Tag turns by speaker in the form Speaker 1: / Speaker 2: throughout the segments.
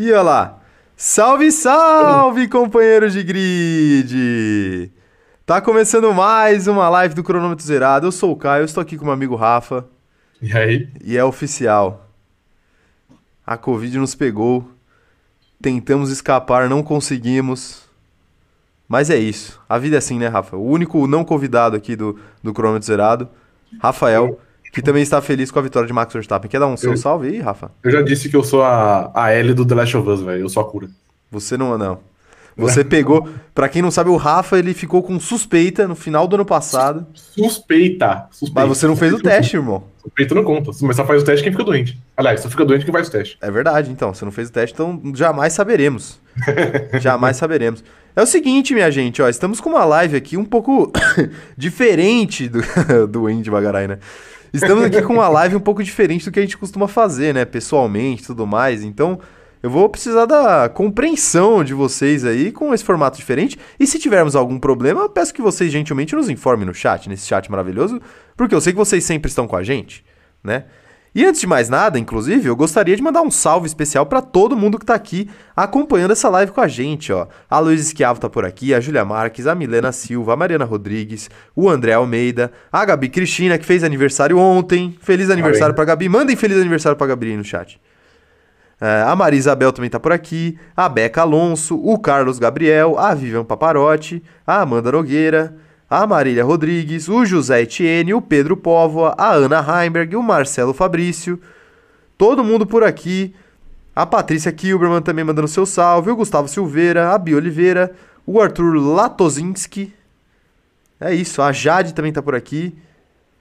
Speaker 1: E olha lá. Salve, salve, companheiros de grid! Tá começando mais uma live do Cronômetro Zerado. Eu sou o Caio, estou aqui com o meu amigo Rafa.
Speaker 2: E aí?
Speaker 1: E é oficial. A Covid nos pegou. Tentamos escapar, não conseguimos. Mas é isso. A vida é assim, né, Rafa? O único não convidado aqui do, do Cronômetro Zerado, Rafael, que também está feliz com a vitória de Max Verstappen. Quer dar um seu
Speaker 2: Eu-
Speaker 1: salve aí, Rafa?
Speaker 2: Eu já disse que eu sou a, a L do The Last of Us, velho. Eu sou a cura.
Speaker 1: Você não, não. Você pegou, Pra quem não sabe, o Rafa ele ficou com suspeita no final do ano passado,
Speaker 2: Suspeita. Suspeita.
Speaker 1: mas você não fez o teste, irmão.
Speaker 2: Suspeita não conta. Mas só faz o teste quem fica doente. Aliás, só fica doente quem faz o teste.
Speaker 1: É verdade, então. Você não fez o teste, então jamais saberemos. jamais saberemos. É o seguinte, minha gente, ó, estamos com uma live aqui um pouco diferente do, do Indy Bagarai, né? Estamos aqui com uma live um pouco diferente do que a gente costuma fazer, né? Pessoalmente tudo mais. Então, eu vou precisar da compreensão de vocês aí com esse formato diferente. E se tivermos algum problema, eu peço que vocês gentilmente nos informem no chat, nesse chat maravilhoso, porque eu sei que vocês sempre estão com a gente, né? E antes de mais nada, inclusive, eu gostaria de mandar um salve especial para todo mundo que tá aqui acompanhando essa live com a gente, ó. A Luiz Esquiavo tá por aqui, a Júlia Marques, a Milena Silva, a Mariana Rodrigues, o André Almeida, a Gabi Cristina, que fez aniversário ontem. Feliz aniversário pra Gabi. Mandem feliz aniversário pra Gabi aí no chat. É, a Maria Isabel também tá por aqui, a Beca Alonso, o Carlos Gabriel, a Vivian Paparotti, a Amanda Nogueira, a Marília Rodrigues, o José Etienne, o Pedro Póvoa, a Ana Heimberg, o Marcelo Fabrício, todo mundo por aqui, a Patrícia Kilberman também mandando seu salve, o Gustavo Silveira, a Bia Oliveira, o Arthur Latozinski, é isso, a Jade também tá por aqui,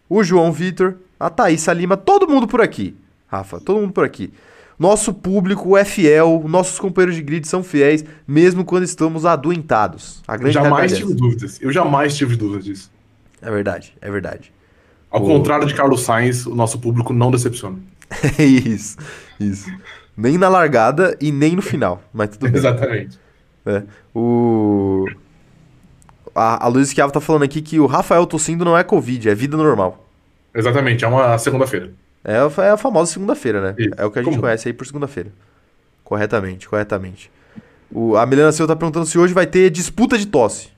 Speaker 1: o João Vitor, a Thaísa Lima, todo mundo por aqui, Rafa, todo mundo por aqui. Nosso público é fiel, nossos companheiros de grid são fiéis, mesmo quando estamos adoentados. A
Speaker 2: Eu
Speaker 1: grande
Speaker 2: jamais
Speaker 1: realidade é
Speaker 2: tive dúvidas. Eu jamais tive dúvidas disso.
Speaker 1: É verdade, é verdade.
Speaker 2: Ao
Speaker 1: O-
Speaker 2: contrário de Carlos Sainz, o nosso público não decepciona.
Speaker 1: É isso, isso. Nem na largada e nem no final, mas tudo bem.
Speaker 2: Exatamente.
Speaker 1: É. O... A, a Luiz Esquiavo tá falando aqui que o Rafael tossindo não é Covid, é vida normal.
Speaker 2: Exatamente. É uma segunda-feira.
Speaker 1: É, a- é a famosa segunda-feira, né?
Speaker 2: Isso.
Speaker 1: É o que a gente
Speaker 2: Como?
Speaker 1: conhece aí por segunda-feira. Corretamente, corretamente. O, a Milena Silva tá perguntando se hoje vai ter disputa de tosse.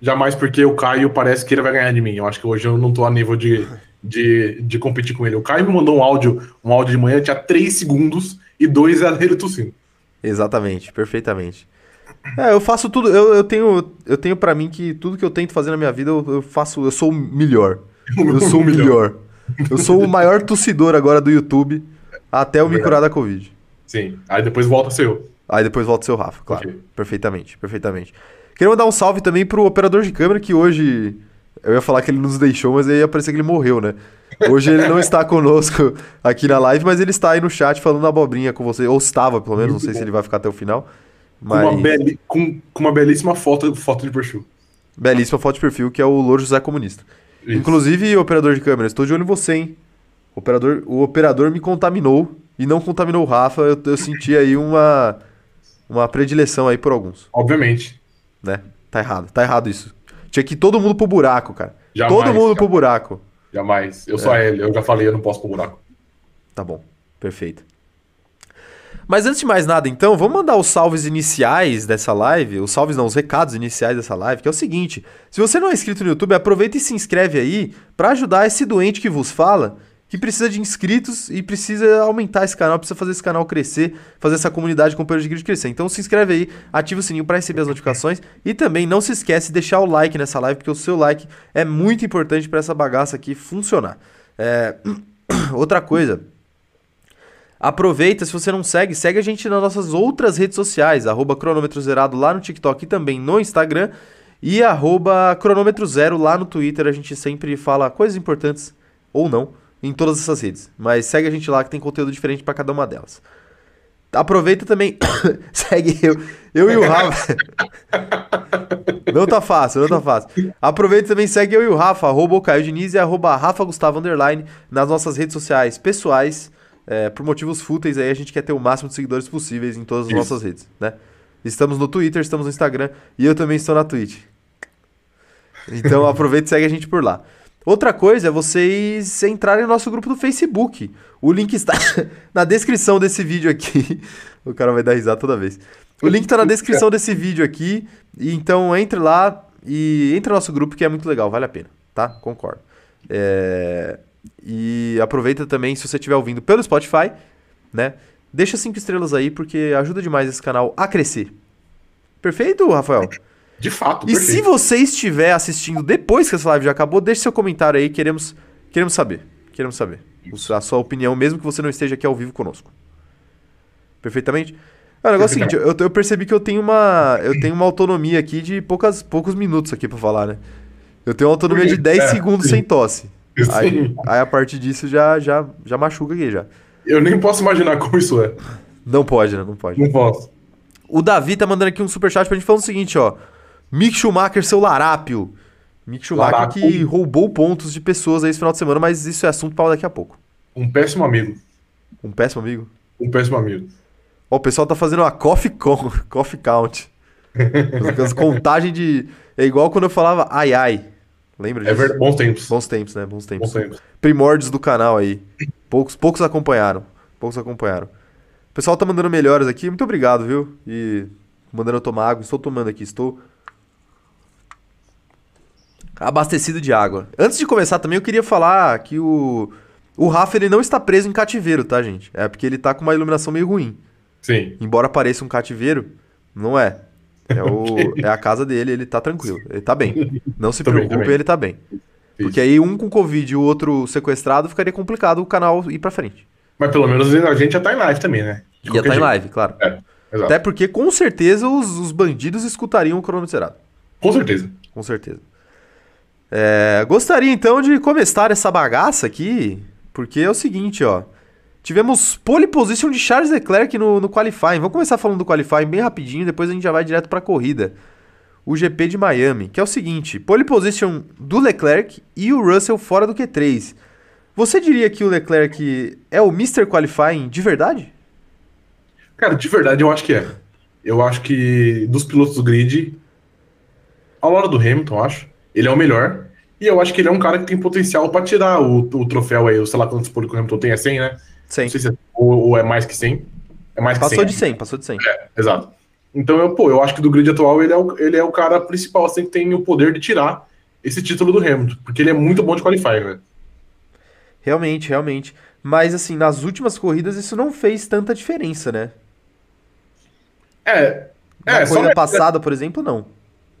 Speaker 2: Jamais porque o Caio parece que ele vai ganhar de mim. Eu acho que hoje eu não tô a nível de, de, de competir com ele. O Caio me mandou um áudio, um áudio de manhã, tinha 3 segundos e dois era ele tossindo.
Speaker 1: Exatamente, perfeitamente. É, eu faço tudo, eu, eu tenho, eu tenho para mim que tudo que eu tento fazer na minha vida, eu, eu faço, eu sou o melhor. Eu sou o melhor. Eu sou o maior tossidor agora do YouTube até eu me curar da Covid.
Speaker 2: Sim. Aí depois volta a ser eu.
Speaker 1: Aí depois volta o seu Rafa, claro.
Speaker 2: Ok.
Speaker 1: Perfeitamente, perfeitamente. Queria mandar um salve também pro operador de câmera que hoje. Eu ia falar que ele nos deixou, mas aí ia parecer que ele morreu, né? Hoje ele não está conosco aqui na live, mas ele está aí no chat falando abobrinha com você. Ou estava, pelo menos, não
Speaker 2: Muito
Speaker 1: sei se
Speaker 2: bom.
Speaker 1: ele vai ficar até o final.
Speaker 2: Com,
Speaker 1: Mas...
Speaker 2: uma beli- com, com uma belíssima foto, foto de perfil.
Speaker 1: Belíssima foto de perfil, que é o Louro José Comunista.
Speaker 2: Isso.
Speaker 1: Inclusive, operador de câmera, estou de olho em você, hein? O operador, o operador me contaminou e não contaminou o Rafa. Eu, eu senti aí uma, uma predileção aí por alguns,
Speaker 2: Obviamente.
Speaker 1: né? Tá errado, tá errado isso. Tinha que ir todo mundo pro buraco, cara.
Speaker 2: Jamais,
Speaker 1: todo mundo
Speaker 2: cara.
Speaker 1: pro buraco.
Speaker 2: Jamais. Eu sou
Speaker 1: É.
Speaker 2: a L, eu já falei, eu não posso pro buraco.
Speaker 1: Tá bom, perfeito. Mas antes de mais nada, então, vamos mandar os salves iniciais dessa live. Os salves não, os recados iniciais dessa live, que é o seguinte: se você não é inscrito no YouTube, aproveita e se inscreve aí pra ajudar esse doente que vos fala, que precisa de inscritos e precisa aumentar esse canal, precisa fazer esse canal crescer, fazer essa comunidade de companheiros de grid crescer. Então se inscreve aí, ativa o sininho pra receber as notificações e também não se esquece de deixar o like nessa live, porque o seu like é muito importante pra essa bagaça aqui funcionar. É, Outra coisa, Aproveita, se você não segue, segue a gente nas nossas outras redes sociais, arroba cronômetro zerado lá no TikTok e também no Instagram, e arroba cronômetro zero lá no Twitter. A gente sempre fala coisas importantes, ou não, em todas essas redes. Mas segue a gente lá que tem conteúdo diferente para cada uma delas. Aproveita também, segue eu, eu e o Rafa. não tá fácil, não tá fácil. Aproveita também, segue eu e o Rafa, arroba o Caio Diniz e arroba Rafa Gustavo Underline nas nossas redes sociais pessoais. É, por motivos fúteis aí, a gente quer ter o máximo de seguidores possíveis em todas as
Speaker 2: Isso.
Speaker 1: nossas redes, né? Estamos no Twitter, estamos no Instagram e eu também estou na Twitch. Então aproveita e segue a gente por lá. Outra coisa é vocês entrarem no nosso grupo do Facebook. O link está na descrição desse vídeo aqui. O cara vai dar risada toda vez. O link tá na descrição desse vídeo aqui. Então entre lá e entre no nosso grupo que é muito legal, vale a pena, tá? Concordo. É... E aproveita também, se você estiver ouvindo pelo Spotify, né? Deixa cinco estrelas aí, porque ajuda demais esse canal a crescer. Perfeito, Rafael?
Speaker 2: De fato,
Speaker 1: E
Speaker 2: perfeito.
Speaker 1: se você estiver assistindo depois que essa live já acabou, deixe seu comentário aí, queremos, queremos saber. Queremos saber. O- A sua opinião, mesmo que você não esteja aqui ao vivo conosco. Perfeitamente? É, o negócio é o seguinte, eu, eu percebi que eu tenho uma. Eu tenho uma autonomia aqui de poucas, poucos minutos aqui pra falar, né? Eu tenho uma autonomia de 10
Speaker 2: É,
Speaker 1: segundos
Speaker 2: sim.
Speaker 1: sem tosse. Aí, aí a partir disso já, já, já machuca aqui já.
Speaker 2: Eu nem posso imaginar como isso é.
Speaker 1: Não pode, né? Não pode.
Speaker 2: Não posso.
Speaker 1: O Davi tá mandando aqui um superchat pra gente falando o seguinte, ó. Mick Schumacher, seu larápio. Mick Schumacher que roubou pontos de pessoas aí esse final de semana, mas isso é assunto pra daqui a pouco.
Speaker 2: Um péssimo amigo.
Speaker 1: Um péssimo amigo.
Speaker 2: Um péssimo amigo.
Speaker 1: Ó, o pessoal tá fazendo uma coffee, con, coffee count. Contagem de... É igual quando eu falava ai ai. Lembra
Speaker 2: É
Speaker 1: disso?
Speaker 2: verdade. Bons tempos.
Speaker 1: Bons tempos, né? Bons tempos.
Speaker 2: Bons tempos.
Speaker 1: Primórdios do canal aí. Poucos, poucos acompanharam. Poucos acompanharam. O pessoal tá mandando melhores aqui. Muito obrigado, viu? E mandando eu tomar água. Estou tomando aqui. Estou abastecido de água. Antes de começar também, eu queria falar que o, o Rafa ele não está preso em cativeiro, tá, gente? É porque ele tá com uma iluminação meio ruim.
Speaker 2: Sim.
Speaker 1: Embora pareça um cativeiro, não é. É, o, é a casa dele, ele tá tranquilo. Ele tá bem. Não se
Speaker 2: Tá
Speaker 1: preocupe,
Speaker 2: tá bem.
Speaker 1: ele tá bem. Porque aí um com Covid e o outro sequestrado ficaria complicado o canal ir pra frente.
Speaker 2: Mas pelo menos a gente já tá em live também, né? De
Speaker 1: Ia
Speaker 2: qualquer
Speaker 1: estar em
Speaker 2: jeito.
Speaker 1: live, claro.
Speaker 2: É.
Speaker 1: Até porque com certeza os, os bandidos escutariam o cronômetro zerado.
Speaker 2: Com certeza.
Speaker 1: Com certeza. É, gostaria então de começar essa bagaça aqui, porque é o seguinte, ó. Tivemos pole position de Charles Leclerc no, no qualifying. Vamos começar falando do qualifying bem rapidinho, depois a gente já vai direto pra corrida. O GP de Miami, que é o seguinte: pole position do Leclerc e o Russell fora do Q3. Você diria que o Leclerc é o Mr. Qualifying de verdade?
Speaker 2: Cara, de verdade eu acho que é. Eu acho que dos pilotos do grid, ao lado do Hamilton, acho, ele é o melhor. E eu acho que ele é um cara que tem potencial pra tirar o, o troféu aí, o sei lá quantos pole que o Hamilton tem, é 100, né?
Speaker 1: 100.
Speaker 2: Não sei se é, ou, ou é mais que 100. É mais que
Speaker 1: Passou
Speaker 2: 100.
Speaker 1: de 100, passou de 100.
Speaker 2: É, exato. Então, eu, pô, eu acho que do grid atual ele é o, ele é o cara principal, assim, que tem o poder de tirar esse título do Hamilton, porque ele é muito bom de qualifying, né?
Speaker 1: Realmente, realmente. Mas assim, nas últimas corridas isso não fez tanta diferença, né?
Speaker 2: É.
Speaker 1: Na
Speaker 2: É, só
Speaker 1: corrida
Speaker 2: na-
Speaker 1: passada, por exemplo, não.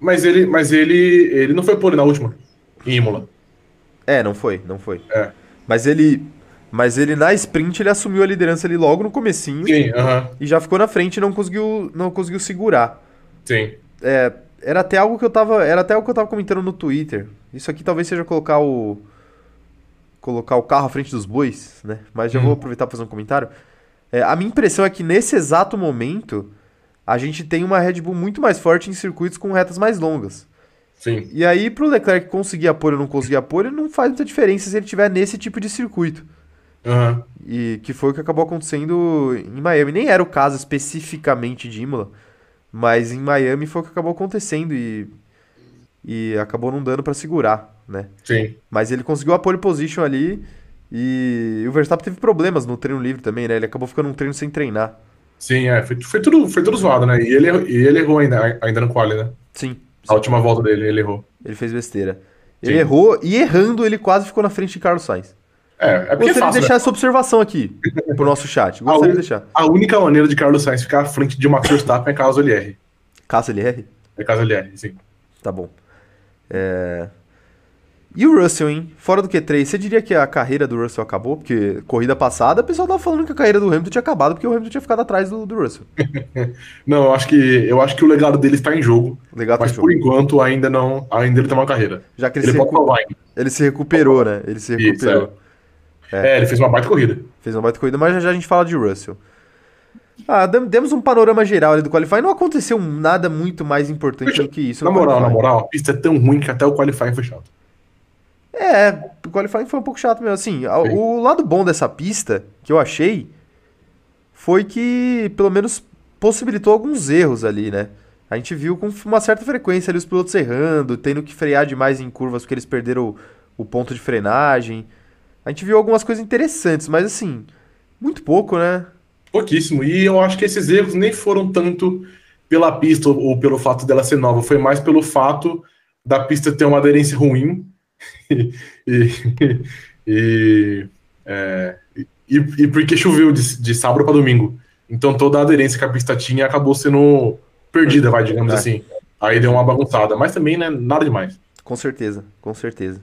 Speaker 2: Mas ele, mas ele, ele não foi pole na última, em Imola.
Speaker 1: É, não foi, não foi.
Speaker 2: É.
Speaker 1: Mas ele, mas ele na sprint ele assumiu a liderança ali logo no comecinho
Speaker 2: Sim, aham,
Speaker 1: e já ficou na frente e não conseguiu, não conseguiu segurar.
Speaker 2: sim.
Speaker 1: É, era até algo que eu tava, era até algo que eu tava comentando no Twitter. Isso aqui talvez seja colocar o colocar o carro à frente dos bois, né? Mas já
Speaker 2: Hum.
Speaker 1: vou aproveitar para fazer um comentário. É, a minha impressão é que nesse exato momento a gente tem uma Red Bull muito mais forte em circuitos com retas mais longas.
Speaker 2: Sim,
Speaker 1: E aí, pro Leclerc conseguir apoio ou não conseguir apoio, não faz muita diferença se ele tiver nesse tipo de circuito.
Speaker 2: Aham.
Speaker 1: E que foi o que acabou acontecendo em Miami. Nem era o caso especificamente de Imola, mas em Miami foi o que acabou acontecendo e, e acabou não dando pra segurar, né?
Speaker 2: Sim.
Speaker 1: Mas ele conseguiu a pole position ali e, o Verstappen teve problemas no treino livre também, né? Ele acabou ficando um treino sem treinar.
Speaker 2: Sim, é. Foi, foi, tudo, foi tudo zoado, né? E ele, errou- e ele errou ainda, ainda no quali, né?
Speaker 1: Sim,
Speaker 2: A última volta dele, ele errou.
Speaker 1: ele fez besteira. Ele
Speaker 2: Sim.
Speaker 1: errou e errando ele quase ficou na frente de Carlos Sainz.
Speaker 2: É, é é
Speaker 1: Gostaria de
Speaker 2: fácil,
Speaker 1: deixar
Speaker 2: né?
Speaker 1: essa observação aqui pro nosso chat. Gostaria de deixar.
Speaker 2: A única maneira de Carlos Sainz ficar à frente de Max Verstappen é caso ele erre.
Speaker 1: Caso ele erre,
Speaker 2: É caso ele erre, sim.
Speaker 1: tá bom. É... E o Russell, hein? Fora do Q3, você diria que a carreira do Russell acabou? Porque corrida passada, o pessoal tava falando que a carreira do Hamilton tinha acabado porque o Hamilton tinha ficado atrás do, do Russell.
Speaker 2: Não, eu acho que eu acho que o legado dele está em jogo.
Speaker 1: Legal
Speaker 2: Mas
Speaker 1: pro
Speaker 2: por
Speaker 1: jogo.
Speaker 2: enquanto ainda não. Ainda ele tem uma carreira.
Speaker 1: Já que ele,
Speaker 2: Ele
Speaker 1: se, recu- ele se recuperou, né? Ele se
Speaker 2: Isso,
Speaker 1: recuperou.
Speaker 2: É. ele fez uma baita corrida.
Speaker 1: Fez uma baita corrida, mas já, já a gente fala de Russell. Ah, demos um panorama geral ali do Qualify. Não aconteceu nada muito mais importante do que isso.
Speaker 2: Na moral, na moral, a pista é tão ruim que até o qualifying foi chato.
Speaker 1: É, o qualifying foi um pouco chato mesmo. Assim, a- o lado bom dessa pista, que eu achei, foi que pelo menos possibilitou alguns erros ali, né? A gente viu com uma certa frequência ali os pilotos errando, tendo que frear demais em curvas porque eles perderam o, o ponto de frenagem. A gente viu algumas coisas interessantes, mas assim, muito pouco, né?
Speaker 2: Pouquíssimo. E eu acho que esses erros nem foram tanto pela pista ou pelo fato dela ser nova, foi mais pelo fato da pista ter uma aderência ruim e, e, e, é, e, e, porque choveu de, de sábado para domingo. Então toda a aderência que a pista tinha acabou sendo perdida, vai, digamos é. assim. Aí deu uma bagunçada, mas também, né, nada demais.
Speaker 1: Com certeza, com certeza.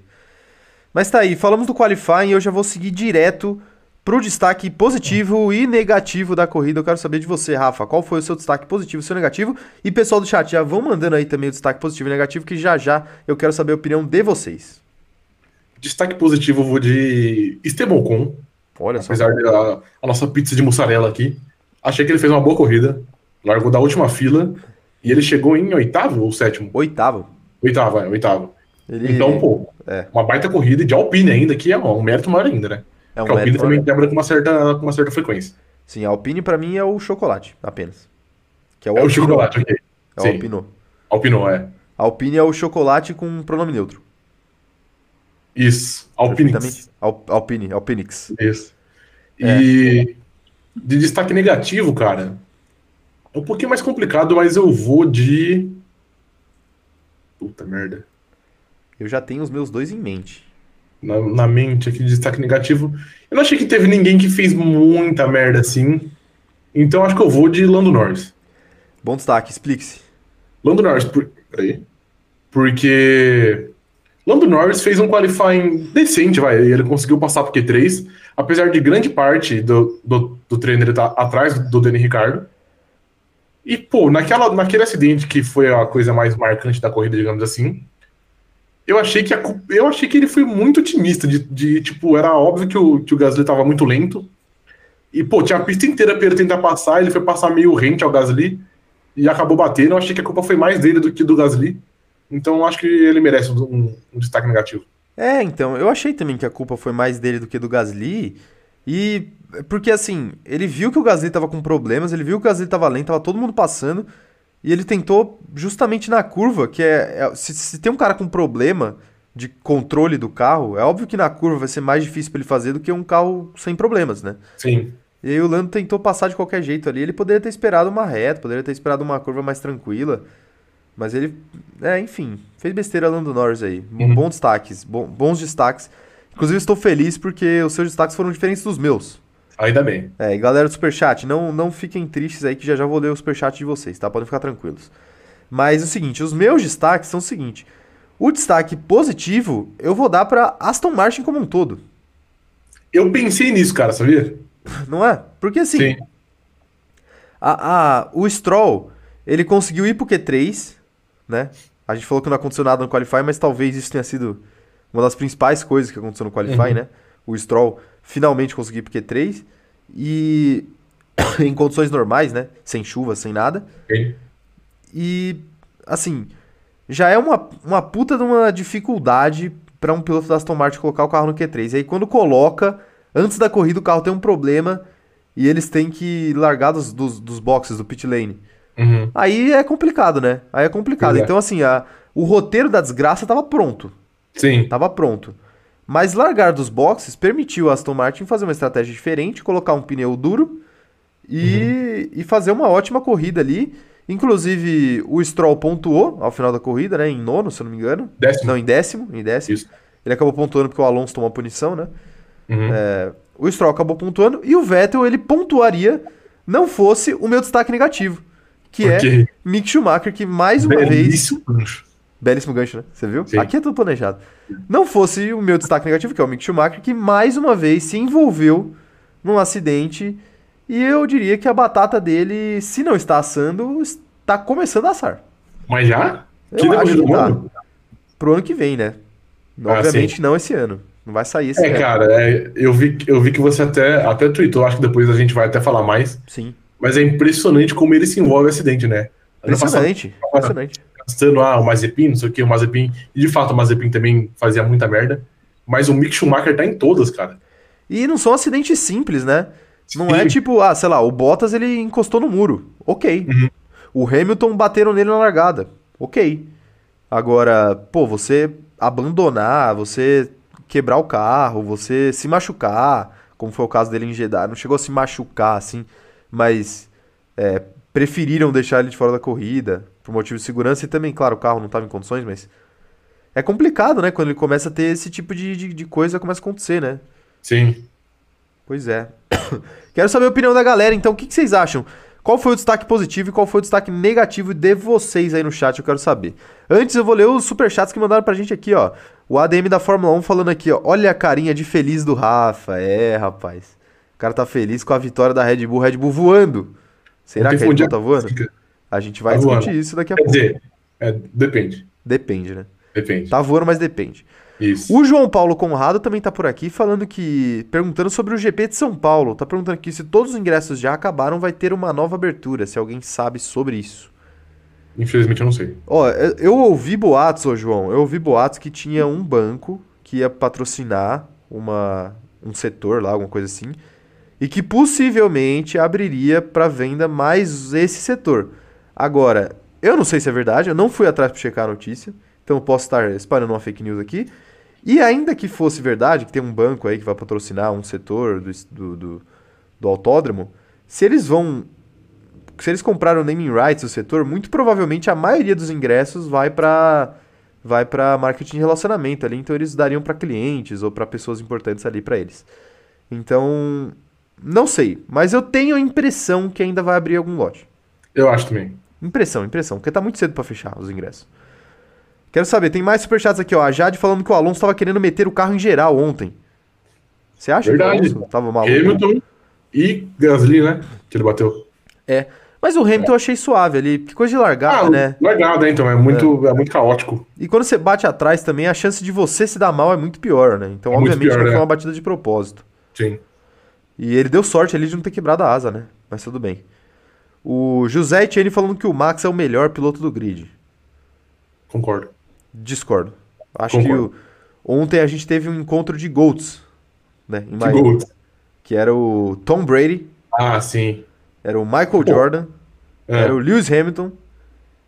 Speaker 1: Mas tá aí, falamos do qualifying e eu já vou seguir direto pro destaque positivo e negativo da corrida. Eu quero saber de você, Rafa, qual foi o seu destaque positivo e seu negativo? E pessoal do chat, já vão mandando aí também o destaque positivo e negativo, que já já eu quero saber a opinião de vocês.
Speaker 2: Destaque positivo eu vou de Esteban Ocon. Olha só. Apesar da a nossa pizza de mussarela aqui. Achei que ele fez uma boa corrida. Largou da última fila. E ele chegou em oitavo ou sétimo?
Speaker 1: Oitavo.
Speaker 2: Oitavo, é, oitavo. Ele... Então, pô, é. uma baita corrida de Alpine ainda, que é um mérito maior ainda, né? É um Porque a Alpine também maior. quebra com uma certa, com uma certa frequência.
Speaker 1: Sim, a Alpine pra mim é o chocolate, apenas.
Speaker 2: Que é o, é o chocolate, ok.
Speaker 1: É o Alpino.
Speaker 2: Alpino, é.
Speaker 1: Alpine é o chocolate com pronome neutro.
Speaker 2: Isso, Alpinix.
Speaker 1: Al Alpine, Alpinix.
Speaker 2: Isso. É. E de destaque negativo, cara, é um pouquinho mais complicado, mas eu vou de. Puta merda.
Speaker 1: Eu já tenho os meus dois em mente.
Speaker 2: Na, na mente aqui de destaque negativo. Eu não achei que teve ninguém que fez muita merda assim. Então acho que eu vou de Lando Norris.
Speaker 1: Bom destaque, explique-se.
Speaker 2: Lando Norris, por... Peraí. Porque Lando Norris fez um qualifying decente, vai. Ele conseguiu passar pro Q3, apesar de grande parte do, do, do treino estar tá atrás do Danny Ricardo. E, pô, naquela, naquele acidente que foi a coisa mais marcante da corrida, digamos assim, eu achei que, a, eu achei que ele foi muito otimista. De, de, tipo, era óbvio que o, que o Gasly tava muito lento. E, pô, tinha a pista inteira pra ele tentar passar, ele foi passar meio rente ao Gasly e acabou batendo. Eu achei que a culpa foi mais dele do que do Gasly. Então acho que ele merece um, um destaque negativo.
Speaker 1: É, então, eu achei também que a culpa foi mais dele do que do Gasly. E porque assim, ele viu que o Gasly tava com problemas, ele viu que o Gasly tava lento, tava todo mundo passando, e ele tentou justamente na curva, que é, é se, se, tem um cara com problema de controle do carro, é óbvio que na curva vai ser mais difícil para ele fazer do que um carro sem problemas, né?
Speaker 2: Sim.
Speaker 1: E aí o Lando tentou passar de qualquer jeito ali, ele poderia ter esperado uma reta, poderia ter esperado uma curva mais tranquila. Mas ele, é, enfim, fez besteira Lando Norris aí. Uhum. Bons destaques, bons destaques. Inclusive estou feliz porque os seus destaques foram diferentes dos meus.
Speaker 2: Ainda bem.
Speaker 1: É, e galera do Superchat, não, não fiquem tristes aí que já já vou ler o Superchat de vocês, tá? Podem ficar tranquilos. Mas é o seguinte, os meus destaques são o seguinte. O destaque positivo eu vou dar para Aston Martin como um todo.
Speaker 2: Eu pensei nisso, cara, sabia?
Speaker 1: Não é? Porque assim, Sim. A, a, o Stroll, ele conseguiu ir pro Q3, né? A gente falou que não aconteceu nada no Qualify, mas talvez isso tenha sido uma das principais coisas que aconteceu no Qualify, uhum. né? O Stroll finalmente pro Q3 e em condições normais, né? Sem chuva, sem nada.
Speaker 2: Okay.
Speaker 1: E assim, já é uma, uma puta de uma dificuldade para um piloto da Aston Martin colocar o carro no Q3. E aí quando coloca, antes da corrida o carro tem um problema e eles têm que largar dos, dos, dos boxes do pit lane.
Speaker 2: Uhum.
Speaker 1: Aí é complicado, né? Aí é complicado. É. Então, assim, a, o roteiro da desgraça tava pronto.
Speaker 2: Sim.
Speaker 1: Tava pronto. Mas largar dos boxes permitiu a Aston Martin fazer uma estratégia diferente, colocar um pneu duro e, uhum. e fazer uma ótima corrida ali. Inclusive, o Stroll pontuou ao final da corrida, né? Em nono, se eu não me engano.
Speaker 2: Décimo.
Speaker 1: Não, em décimo. Em décimo. Isso. Ele acabou pontuando porque o Alonso tomou a punição, né?
Speaker 2: Uhum.
Speaker 1: É, o Stroll acabou pontuando e o Vettel ele pontuaria não fosse o meu destaque negativo, que okay. é Mick Schumacher, que mais uma Belíssimo vez. Belíssimo gancho, né? Você viu? Sim. Aqui é tudo planejado. Não fosse o meu destaque negativo, que é o Mick Schumacher, que mais uma vez se envolveu num acidente. E eu diria que a batata dele, se não está assando, está começando a assar.
Speaker 2: Mas já?
Speaker 1: Eu que acho que tá. Pro ano que vem, né? Ah, Obviamente não esse ano. Não vai sair esse
Speaker 2: É, ano. cara, é, eu, vi, eu vi que você até, até tweetou, acho que depois a gente vai até falar mais.
Speaker 1: Sim.
Speaker 2: Mas é impressionante como ele se envolve no acidente, né?
Speaker 1: Impressionante, impressionante
Speaker 2: gastando ah, o Mazepin, não sei o que, o Mazepin. E de fato o Mazepin também fazia muita merda. Mas o Mick Schumacher tá em todas, cara.
Speaker 1: E não são acidentes simples, né? Não é Sim. é tipo, ah, sei lá, o Bottas ele encostou no muro. Ok.
Speaker 2: Uhum.
Speaker 1: O Hamilton bateram nele na largada. Ok. Agora, pô, você abandonar, você quebrar o carro, você se machucar, como foi o caso dele em Jeddah, não chegou a se machucar assim, mas é, preferiram deixar ele de fora da corrida por motivo de segurança e também, claro, o carro não estava em condições, mas é complicado, né? Quando ele começa a ter esse tipo de, de, de coisa, começa a acontecer, né?
Speaker 2: Sim.
Speaker 1: Pois é. Quero saber a opinião da galera, então, o que, que vocês acham? Qual foi o destaque positivo e qual foi o destaque negativo de vocês aí no chat? Eu quero saber. Antes eu vou ler os superchats que mandaram pra gente aqui, ó. O ADM da Fórmula 1 falando aqui, ó. Olha a carinha de feliz do Rafa. É, rapaz. O cara tá feliz com a vitória da Red Bull. Red Bull voando. Será que a Red Bull tá voando? A gente vai tá discutir voando. isso daqui a
Speaker 2: Quer
Speaker 1: pouco.
Speaker 2: Dizer, é, depende.
Speaker 1: Depende, né?
Speaker 2: Depende.
Speaker 1: Tá voando, mas depende.
Speaker 2: Isso.
Speaker 1: O João Paulo Conrado também tá por aqui falando que. Perguntando sobre o GP de São Paulo. Tá perguntando aqui se todos os ingressos já acabaram, vai ter uma nova abertura. Se alguém sabe sobre isso.
Speaker 2: Infelizmente eu não sei.
Speaker 1: Ó, eu, eu ouvi boatos, ô João. Eu ouvi boatos que tinha um banco que ia patrocinar uma, um setor lá, alguma coisa assim. E que possivelmente abriria para venda mais esse setor. Agora, eu não sei se é verdade, eu não fui atrás para checar a notícia. Então eu posso estar espalhando uma fake news aqui. E ainda que fosse verdade, que tem um banco aí que vai patrocinar um setor do, do, do, do autódromo, se eles vão. Se eles compraram naming rights do setor, muito provavelmente a maioria dos ingressos vai para vai para marketing relacionamento ali, então eles dariam para clientes ou para pessoas importantes ali para eles. Então, não sei, mas eu tenho a impressão que ainda vai abrir algum lote.
Speaker 2: Eu acho também.
Speaker 1: Impressão, impressão, porque tá muito cedo para fechar os ingressos. Quero saber, tem mais superchats aqui, ó. A Jade falando que o Alonso tava querendo meter o carro em geral ontem. Você acha
Speaker 2: Verdade.
Speaker 1: que o Alonso tava maluco?
Speaker 2: Hamilton e Gasly, né? Que ele bateu.
Speaker 1: É. Mas o Hamilton eu achei suave ali. Que coisa de largada,
Speaker 2: Ah,
Speaker 1: né?
Speaker 2: largada, então. É muito, é. muito caótico.
Speaker 1: E quando você bate atrás também, a chance de você se dar mal é muito pior, né? Então,
Speaker 2: É
Speaker 1: obviamente,
Speaker 2: pior,
Speaker 1: não foi
Speaker 2: né?
Speaker 1: uma batida de propósito.
Speaker 2: Sim.
Speaker 1: E ele deu sorte ali de não ter quebrado a asa, né? Mas tudo bem. O José Etienne falando que o Max é o melhor piloto do grid.
Speaker 2: Concordo.
Speaker 1: Discordo. Acho
Speaker 2: Concordo.
Speaker 1: que o- ontem a gente teve um encontro de GOATs, né? Em
Speaker 2: Que
Speaker 1: Miami.
Speaker 2: gol.
Speaker 1: Que era o Tom Brady,
Speaker 2: Ah, sim.
Speaker 1: era o Michael Jordan,
Speaker 2: É.
Speaker 1: era o Lewis Hamilton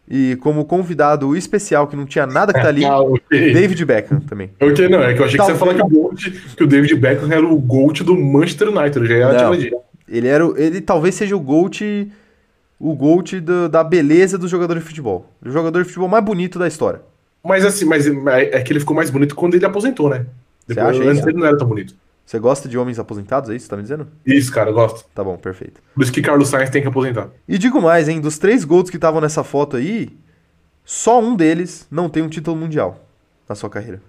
Speaker 1: e como convidado especial que não tinha nada que tá ali,
Speaker 2: Ah, ok.
Speaker 1: David Beckham também.
Speaker 2: Ok, não, é que eu achei que você ia
Speaker 1: Talvez-
Speaker 2: falar que o, Gold, que o David Beckham era o GOAT do Manchester United. Já ia
Speaker 1: Não. Ele era, o- ele talvez seja o GOAT, o GOAT do- da beleza do jogador de futebol. O jogador de futebol mais bonito da história.
Speaker 2: Mas assim, mas é que ele ficou mais bonito quando ele aposentou, né? Depois,
Speaker 1: acha
Speaker 2: antes ele não era tão bonito.
Speaker 1: Você gosta de homens aposentados, é isso que você tá me dizendo?
Speaker 2: Isso, cara, eu gosto.
Speaker 1: Tá bom, perfeito.
Speaker 2: Por isso que Carlos Sainz tem que aposentar.
Speaker 1: E digo mais, hein, dos três GOATs que estavam nessa foto aí, só um deles não tem um título mundial na sua carreira.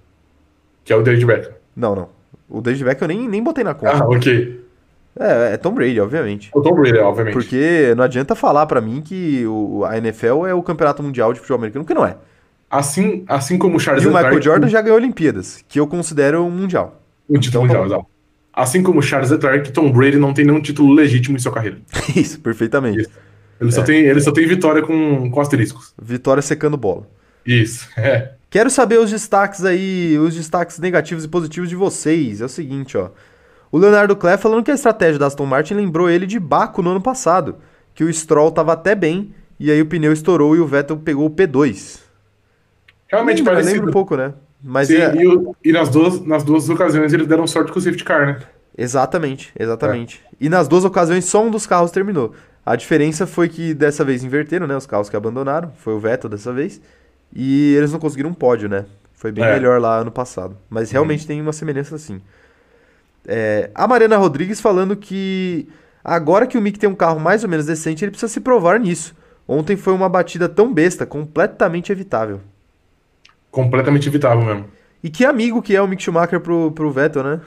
Speaker 2: Que é o David Beckham.
Speaker 1: Não, não. O David Beckham eu nem, nem botei na conta.
Speaker 2: Ah, ok.
Speaker 1: É, é Tom Brady, obviamente.
Speaker 2: O Tom Brady, obviamente.
Speaker 1: Porque não adianta falar pra mim que o, a NFL é o campeonato mundial de futebol americano, porque não é.
Speaker 2: Assim, assim como o Charles
Speaker 1: E o Michael
Speaker 2: Leclerc-
Speaker 1: Jordan já ganhou Olimpíadas, que eu considero um mundial.
Speaker 2: Um título
Speaker 1: Então,
Speaker 2: mundial, exato. Assim como o Charles Leclerc, Tom Brady não tem nenhum título legítimo em sua carreira.
Speaker 1: Isso, perfeitamente.
Speaker 2: Isso. Ele,
Speaker 1: É.
Speaker 2: só, tem, ele só tem vitória com, com asteriscos.
Speaker 1: Vitória secando bola.
Speaker 2: Isso, é.
Speaker 1: Quero saber os destaques aí, os destaques negativos e positivos de vocês. É o seguinte, ó. O Leonardo Clé falando que a estratégia da Aston Martin lembrou ele de Baco no ano passado, que o Stroll tava até bem e aí o pneu estourou e o Vettel pegou o P2.
Speaker 2: Realmente
Speaker 1: lembra,
Speaker 2: parecido.
Speaker 1: lembra um pouco, né? Mas
Speaker 2: Sim,
Speaker 1: é,
Speaker 2: e, o- e nas, duas, nas duas ocasiões eles deram sorte com o safety car, né?
Speaker 1: Exatamente, exatamente. E nas duas ocasiões só um dos carros terminou. A diferença foi que dessa vez inverteram, né? Os carros que abandonaram. Foi o Vettel dessa vez. E eles não conseguiram um pódio, né? Foi bem
Speaker 2: É.
Speaker 1: melhor lá ano passado. Mas realmente tem uma semelhança assim. É, a Mariana Rodrigues falando que agora que o Mick tem um carro mais ou menos decente, ele precisa se provar nisso. Ontem foi uma batida tão besta, completamente evitável.
Speaker 2: Completamente evitável mesmo.
Speaker 1: E que amigo que é o Mick Schumacher pro, pro Vettel, né?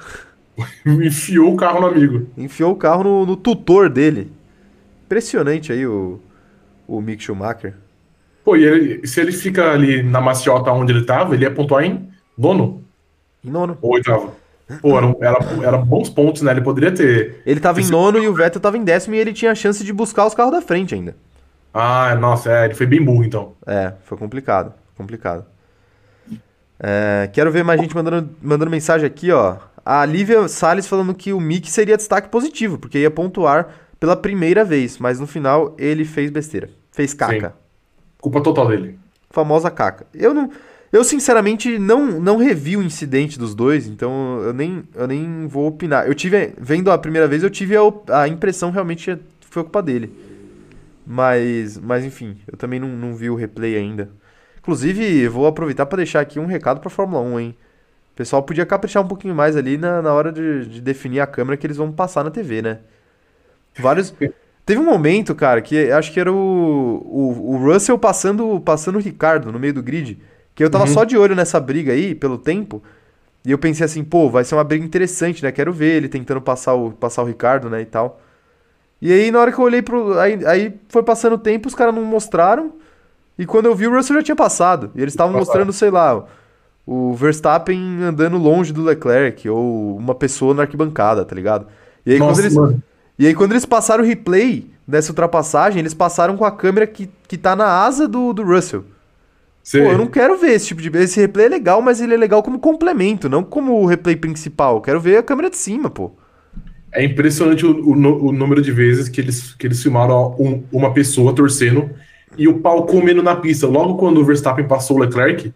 Speaker 2: Enfiou o carro no amigo.
Speaker 1: Enfiou o carro no, no tutor dele. Impressionante aí o, o Mick Schumacher.
Speaker 2: Pô, e ele- se ele fica ali na maciota onde ele tava, ele ia pontuar em nono
Speaker 1: Em nono.
Speaker 2: ou oitavo. Pô, eram era, era bons pontos, né? Ele poderia ter.
Speaker 1: Ele tava em nono e o Vettel tava em décimo e ele tinha a chance de buscar os carros da frente ainda.
Speaker 2: Ah, nossa, é, ele foi bem burro então.
Speaker 1: É, foi complicado. Complicado. É, quero ver mais gente mandando, mandando mensagem aqui, ó. A Lívia Salles falando que o Mick seria destaque positivo, porque ia pontuar pela primeira vez, mas no final ele fez besteira. Fez caca.
Speaker 2: Culpa total dele.
Speaker 1: famosa caca. Eu não, eu sinceramente não não revi o incidente dos dois, então eu nem eu nem vou opinar. Eu tive vendo a primeira vez, eu tive a, a impressão realmente que foi culpa dele. Mas, mas enfim, eu também não, não vi o replay ainda. Inclusive, vou aproveitar para deixar aqui um recado pra Fórmula 1, hein? O pessoal podia caprichar um pouquinho mais ali na, na hora de, de definir a câmera que eles vão passar na TV, né? Vários. Teve um momento, cara, que acho que era o, o, o Russell passando, passando o Ricardo no meio do grid. Que eu tava
Speaker 2: Uhum.
Speaker 1: só de olho nessa briga aí, pelo tempo. E eu pensei assim, pô, vai ser uma briga interessante, né? Quero ver ele tentando passar o, passar o Ricardo, né? E tal. E aí, na hora que eu olhei pro. Aí, aí foi passando o tempo, os caras não mostraram. E quando eu vi, o Russell já tinha passado. E eles estavam
Speaker 2: Passado.
Speaker 1: mostrando, sei lá, o Verstappen andando longe do Leclerc. Ou uma pessoa na arquibancada, tá ligado? E aí,
Speaker 2: Nossa,
Speaker 1: quando eles.
Speaker 2: mano.
Speaker 1: E aí, quando eles passaram o replay dessa ultrapassagem, eles passaram com a câmera que, que tá na asa do, do Russell.
Speaker 2: Você-
Speaker 1: Pô, eu não quero ver esse tipo de. Esse replay é legal, mas ele é legal como complemento, não como o replay principal. Eu quero ver a câmera de cima, pô.
Speaker 2: É impressionante o, o o número de vezes que eles, que eles filmaram um- uma pessoa torcendo e o pau comendo na pista. Logo quando o Verstappen passou o Leclerc,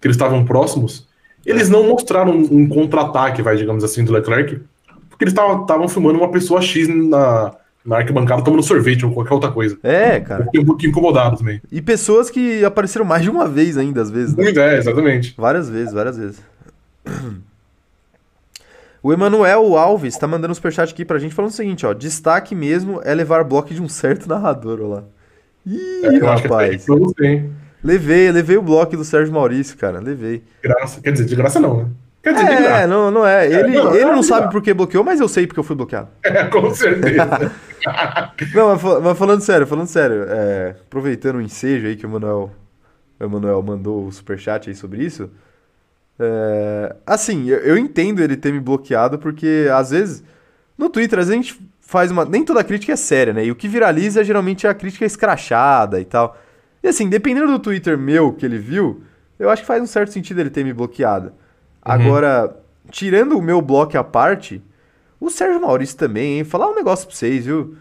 Speaker 2: que eles estavam próximos, eles não mostraram um, um contra-ataque, vai, digamos assim, do Leclerc, porque eles estavam filmando uma pessoa X na, na arquibancada tomando sorvete ou qualquer outra coisa.
Speaker 1: É,
Speaker 2: Eu
Speaker 1: cara.
Speaker 2: fiquei um pouquinho incomodado também.
Speaker 1: E pessoas que apareceram mais de uma vez ainda, às vezes, né?
Speaker 2: Muita ideia, exatamente.
Speaker 1: Várias vezes, várias vezes. O Emanuel Alves tá mandando um superchat aqui pra gente falando o seguinte, ó. Destaque mesmo é levar bloco de um certo narrador, ó lá. Ih,
Speaker 2: É, acho que
Speaker 1: rapaz.
Speaker 2: é?
Speaker 1: Levei, levei o bloco do Sérgio Maurício, cara. Levei.
Speaker 2: Graça. Quer dizer, de graça não, né? Quer dizer,
Speaker 1: É, não, não é. Ele,
Speaker 2: não,
Speaker 1: ele
Speaker 2: não,
Speaker 1: sabe por que bloqueou, mas eu sei porque eu fui bloqueado.
Speaker 2: É, com certeza.
Speaker 1: Não, mas, mas falando sério, falando sério, é, aproveitando o ensejo aí que o Manuel, o Emanuel mandou o superchat aí sobre isso, é, assim, eu, eu entendo ele ter me bloqueado porque às vezes no Twitter às vezes a gente faz uma, nem toda crítica é séria, né? E o que viraliza geralmente é a crítica escrachada e tal. E assim, dependendo do Twitter meu que ele viu, eu acho que faz um certo sentido ele ter me bloqueado. Agora, tirando o meu bloco à parte, o Sérgio Maurício também, hein? Falar um negócio pra vocês, viu?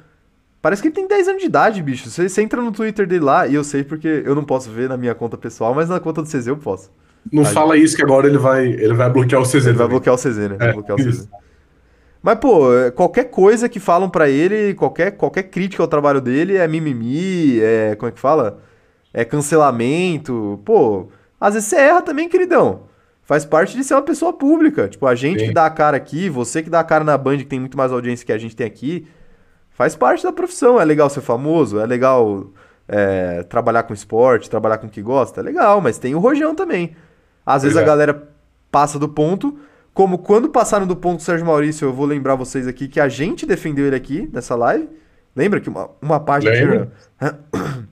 Speaker 1: Parece que ele tem 10 anos de idade, bicho. Você, você entra no Twitter dele lá, e eu sei porque eu não posso ver na minha conta pessoal, mas na conta do CZ eu posso.
Speaker 2: Não
Speaker 1: Aí.
Speaker 2: fala isso que agora ele vai, ele vai bloquear o CZ.
Speaker 1: Ele vai
Speaker 2: também.
Speaker 1: bloquear o CZ, né? Vai
Speaker 2: É,
Speaker 1: bloquear o CZ. Mas, pô, é, qualquer coisa que falam pra ele, qualquer, qualquer crítica ao trabalho dele é mimimi, é. Como é que fala? É cancelamento. Pô, às vezes você erra também, queridão. Faz parte de ser uma pessoa pública. Tipo, a gente
Speaker 2: Sim.
Speaker 1: que dá a cara aqui, você que dá a cara na Band, que tem muito mais audiência que a gente tem aqui, faz parte da profissão. É legal ser famoso, é legal é, trabalhar com esporte, trabalhar com o que gosta, é legal, mas tem o rojão também. Às vezes a galera passa do ponto, como quando passaram do ponto Sérgio Maurício, eu vou lembrar vocês aqui que a gente defendeu ele aqui nessa live. Lembra que uma, uma página tinha,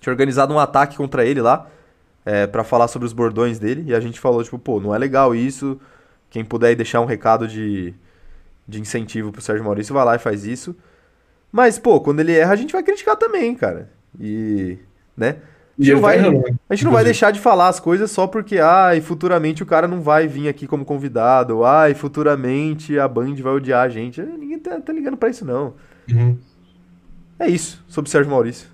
Speaker 1: tinha organizado um ataque contra ele lá, é, para falar sobre os bordões dele, e a gente falou, tipo, pô, não é legal isso. Quem puder deixar um recado de, de incentivo pro Sérgio Maurício, vai lá e faz isso. Mas, pô, quando ele erra, a gente vai criticar também, cara. E, né? A
Speaker 2: E
Speaker 1: gente, não vai,
Speaker 2: né?
Speaker 1: a gente não vai deixar de falar as coisas só porque, ai, futuramente o cara não vai vir aqui como convidado, ou, ai, futuramente a Band vai odiar a gente. Ninguém tá, tá ligando pra isso, não.
Speaker 2: Uhum.
Speaker 1: É isso, sobre o Sérgio Maurício.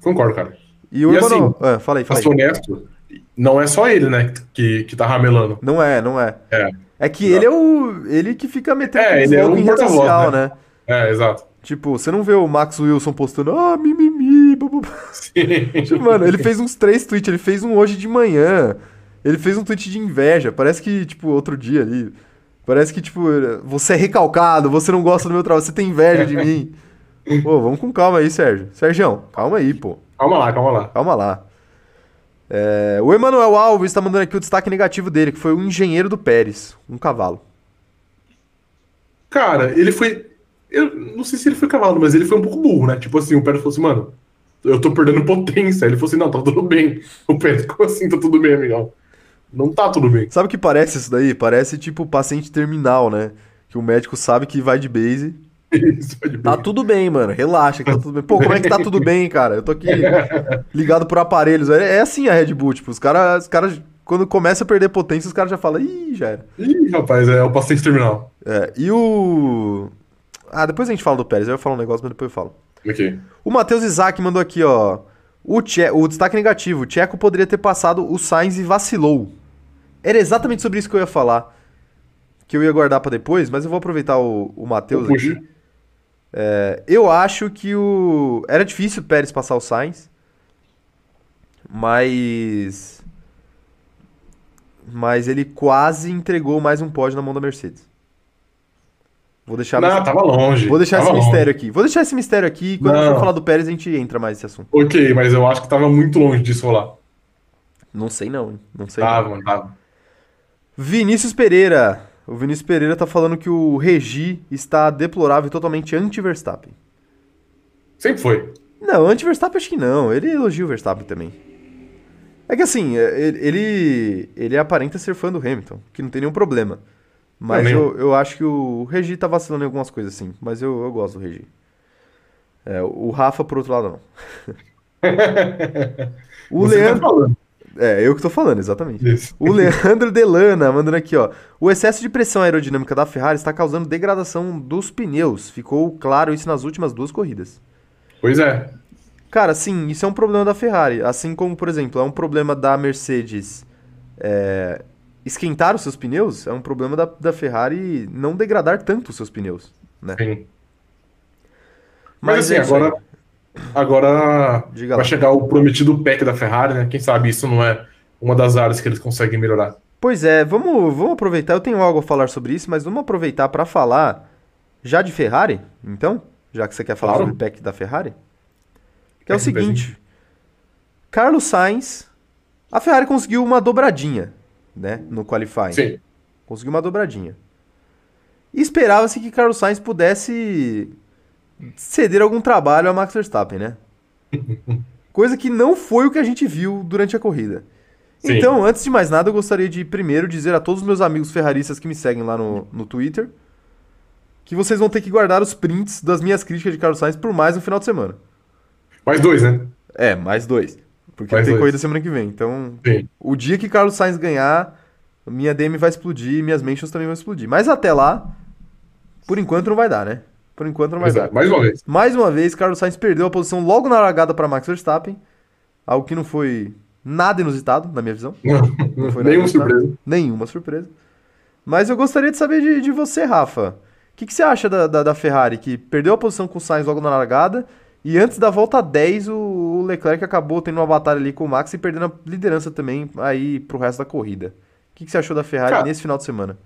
Speaker 2: Concordo, cara.
Speaker 1: E o
Speaker 2: E
Speaker 1: Emanuel-
Speaker 2: assim,
Speaker 1: ah, fala aí, fala aí.
Speaker 2: honesto, não é só ele, né, que, que tá ramelando.
Speaker 1: Não é, não é.
Speaker 2: É.
Speaker 1: É que ele é o. Ele que fica metendo
Speaker 2: É, ele é um
Speaker 1: em rede social,
Speaker 2: né?
Speaker 1: né?
Speaker 2: É, exato.
Speaker 1: Tipo, você não vê o Max Wilson postando, ah, mimimi, bababá. Tipo, Mano, ele fez uns três tweets, ele fez um hoje de manhã. Ele fez um tweet de inveja. Parece que, tipo, outro dia ali. Parece que, tipo, você é recalcado, você não gosta do meu trabalho, você tem inveja de mim. Pô, vamos com calma aí, Sérgio. Sérgio, calma aí, pô.
Speaker 2: Calma lá, calma lá.
Speaker 1: Calma lá. É, o Emanuel Alves tá mandando aqui o destaque negativo dele, que foi o engenheiro do Pérez, um cavalo.
Speaker 2: Cara, ele foi. Eu não sei se ele foi cavalo, mas ele foi um pouco burro, né? Tipo assim, o Pérez falou assim, mano, eu tô perdendo potência. Ele falou assim, não, tá tudo bem. O Pérez ficou assim, tá tudo bem, amigão. Não tá tudo bem.
Speaker 1: Sabe o que parece isso daí? Parece tipo paciente terminal, né? Que o médico sabe que vai de base.
Speaker 2: Isso,
Speaker 1: Tá tudo bem, mano. Relaxa que tá tudo bem. Pô, como é que tá tudo bem, cara? Eu tô aqui ligado por aparelhos. É, é assim a Red Bull, tipo, os caras, os caras, quando começa a perder potência, os caras já falam, ih, já era.
Speaker 2: Ih, rapaz, é o paciente terminal.
Speaker 1: É, e o. Ah, depois a gente fala do Pérez, eu ia falar um negócio, mas depois eu falo.
Speaker 2: Ok.
Speaker 1: O Matheus Isaac mandou aqui, ó. O, che... o destaque negativo. O Tcheco poderia ter passado o Sainz e vacilou. Era exatamente sobre isso que eu ia falar. Que eu ia guardar pra depois, mas eu vou aproveitar o, o Matheus
Speaker 2: Puxa.
Speaker 1: aqui. É, eu acho que o. Era difícil o Pérez passar o Sainz. Mas. Mas ele quase entregou mais um pódio na mão da Mercedes. Vou deixar.
Speaker 2: Não, tava longe.
Speaker 1: Vou deixar esse
Speaker 2: longe.
Speaker 1: mistério aqui. Vou deixar esse mistério aqui. Quando
Speaker 2: Não.
Speaker 1: for falar do Pérez, a gente entra mais nesse assunto.
Speaker 2: Ok, mas eu acho que tava muito longe disso rolar.
Speaker 1: Não sei não? Não sei. não.
Speaker 2: Tava, mano, tava.
Speaker 1: Vinícius Pereira. O Vinícius Pereira tá falando que o Regi está deplorável e totalmente anti-Verstappen.
Speaker 2: Sempre foi.
Speaker 1: Não, anti-Verstappen acho que não. Ele elogia o Verstappen também. É que assim, é, ele, ele, aparenta ser fã do Hamilton, que não tem nenhum problema. Mas eu, eu acho que o Regi tá vacilando em algumas coisas, sim. Mas eu, eu gosto do Regi. É, o Rafa, por outro lado, não. o
Speaker 2: Você tá
Speaker 1: Leandro.
Speaker 2: falando.
Speaker 1: É, eu que tô falando, exatamente.
Speaker 2: Isso.
Speaker 1: O Leandro Delana mandando aqui, ó. O excesso de pressão aerodinâmica da Ferrari está causando degradação dos pneus. Ficou claro isso nas últimas duas corridas.
Speaker 2: Pois é.
Speaker 1: Cara, sim, isso é um problema da Ferrari. Assim como, por exemplo, é um problema da Mercedes é, esquentar os seus pneus, é um problema da, da Ferrari não degradar tanto os seus pneus, né?
Speaker 2: Sim. Mas, assim,
Speaker 1: é aí.
Speaker 2: Agora,
Speaker 1: Diga
Speaker 2: vai
Speaker 1: lá.
Speaker 2: chegar o prometido pack da Ferrari, né? Quem sabe isso não é uma das áreas que eles conseguem melhorar.
Speaker 1: Pois é, vamos, vamos aproveitar. Eu tenho algo a falar sobre isso, mas vamos aproveitar para falar já de Ferrari, então? Já que você quer falar
Speaker 2: Claro.
Speaker 1: sobre o pack da Ferrari? Que é o
Speaker 2: Pack do
Speaker 1: seguinte: Carlos Sainz, a Ferrari conseguiu uma dobradinha, né, no qualifying.
Speaker 2: Sim.
Speaker 1: Conseguiu uma dobradinha. E esperava-se que Carlos Sainz pudesse ceder algum trabalho a Max Verstappen, né? Coisa que não foi o que a gente viu durante a corrida.
Speaker 2: Sim.
Speaker 1: Então, antes de mais nada, eu gostaria de primeiro dizer a todos os meus amigos ferraristas que me seguem lá no, no Twitter que vocês vão ter que guardar os prints das minhas críticas de Carlos Sainz por mais um final de semana.
Speaker 2: Mais dois, né?
Speaker 1: É, mais dois. Porque
Speaker 2: Mais
Speaker 1: tem
Speaker 2: dois.
Speaker 1: corrida semana que vem. Então,
Speaker 2: Sim.
Speaker 1: o dia que Carlos Sainz ganhar, minha DM vai explodir, minhas mentions também vão explodir. Mas até lá, por enquanto não vai dar, né? Por enquanto não vai
Speaker 2: é,
Speaker 1: dar.
Speaker 2: Mais uma vez.
Speaker 1: Mais uma vez, Carlos Sainz perdeu a posição logo na largada para Max Verstappen, algo que não foi nada inusitado, na minha visão.
Speaker 2: Não
Speaker 1: foi
Speaker 2: Nenhuma surpresa.
Speaker 1: Nenhuma surpresa. Mas eu gostaria de saber de, de você, Rafa. O que, que você acha da, da, da Ferrari, que perdeu a posição com o Sainz logo na largada, e antes da volta 10, o, o Leclerc acabou tendo uma batalha ali com o Max e perdendo a liderança também aí pro resto da corrida. O que, que você achou da Ferrari
Speaker 2: Cara,
Speaker 1: nesse final de semana?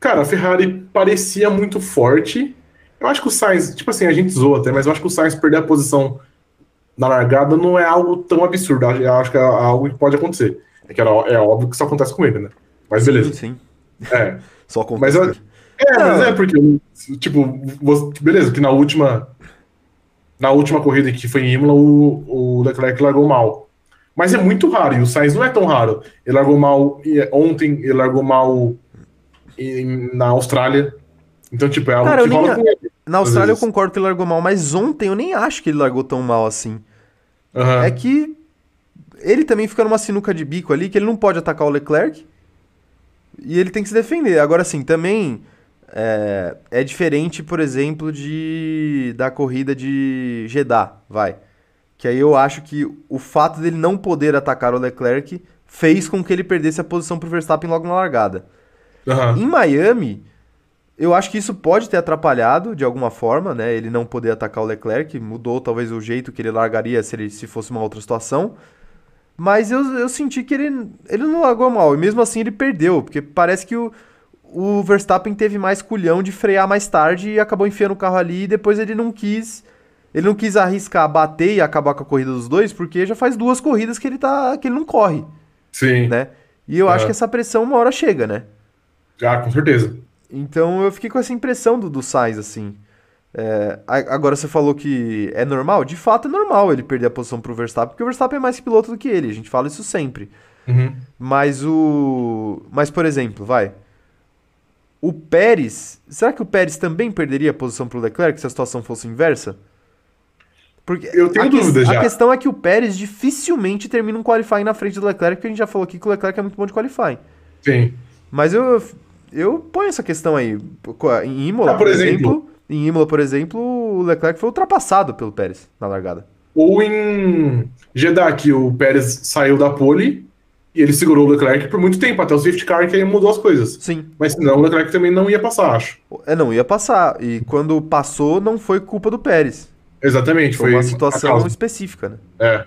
Speaker 2: Cara, a Ferrari parecia muito forte. Eu acho que o Sainz, tipo assim, a gente zoa até, mas eu acho que o Sainz perder a posição na largada não é algo tão absurdo. Eu acho que é algo que pode acontecer. É que era- é óbvio que isso acontece com ele, né? Mas beleza.
Speaker 1: Sim, sim.
Speaker 2: É.
Speaker 1: Só com
Speaker 2: Mas eu- É, mas é porque, tipo, você- beleza, que na última. Na última corrida que foi em Imola, o, o Leclerc largou mal. Mas é muito raro, e o Sainz não é tão raro. Ele largou mal e- ontem, ele largou mal na Austrália. Então, tipo, é algo
Speaker 1: Cara,
Speaker 2: que rola com ele.
Speaker 1: Na Austrália eu concordo que ele largou mal, mas ontem eu nem acho que ele largou tão mal assim.
Speaker 2: Aham.
Speaker 1: É que ele também fica numa sinuca de bico ali, que ele não pode atacar o Leclerc. E ele tem que se defender. Agora sim, também é, é diferente, por exemplo, de da corrida de Jeddah, vai. Que aí eu acho que o fato dele não poder atacar o Leclerc fez com que ele perdesse a posição pro Verstappen logo na largada.
Speaker 2: Aham.
Speaker 1: Em Miami, eu acho que isso pode ter atrapalhado de alguma forma, né? Ele não poder atacar o Leclerc, mudou talvez o jeito que ele largaria se, ele, se fosse uma outra situação. Mas eu, eu senti que ele, ele não largou mal, e mesmo assim ele perdeu, porque parece que o, o Verstappen teve mais culhão de frear mais tarde e acabou enfiando o carro ali e depois ele não quis. Ele não quis arriscar bater e acabar com a corrida dos dois, porque já faz duas corridas que ele tá. que ele não corre,
Speaker 2: Sim.
Speaker 1: né? E eu acho
Speaker 2: É.
Speaker 1: que essa pressão uma hora chega, né?
Speaker 2: Já, com certeza.
Speaker 1: Então eu fiquei com essa impressão do, do Sainz, assim. É, a- agora você falou que é normal? De fato é normal ele perder a posição pro Verstappen, porque o Verstappen é mais piloto do que ele, a gente fala isso sempre.
Speaker 2: Uhum.
Speaker 1: Mas o. Mas, por exemplo, vai. O Pérez. Será que o Pérez também perderia a posição pro Leclerc se a situação fosse inversa? Porque
Speaker 2: Eu tenho
Speaker 1: a
Speaker 2: dúvidas
Speaker 1: A
Speaker 2: já.
Speaker 1: questão é que o Pérez dificilmente termina um qualifying na frente do Leclerc, porque a gente já falou aqui que o Leclerc é muito bom de qualifying.
Speaker 2: Sim.
Speaker 1: Mas eu, eu ponho essa questão aí. Em Imola,
Speaker 2: Ah, por exemplo.
Speaker 1: em Imola, por exemplo, o Leclerc foi ultrapassado pelo Pérez na largada.
Speaker 2: Ou em Jeddah, que o Pérez saiu da pole E ele segurou o Leclerc por muito tempo, até o safety car que aí mudou as coisas.
Speaker 1: Sim.
Speaker 2: Mas senão o Leclerc também não ia passar, acho.
Speaker 1: É, não ia passar. E quando passou, não foi culpa do Pérez.
Speaker 2: Exatamente,
Speaker 1: Foi
Speaker 2: foi,
Speaker 1: uma situação específica, né?
Speaker 2: É.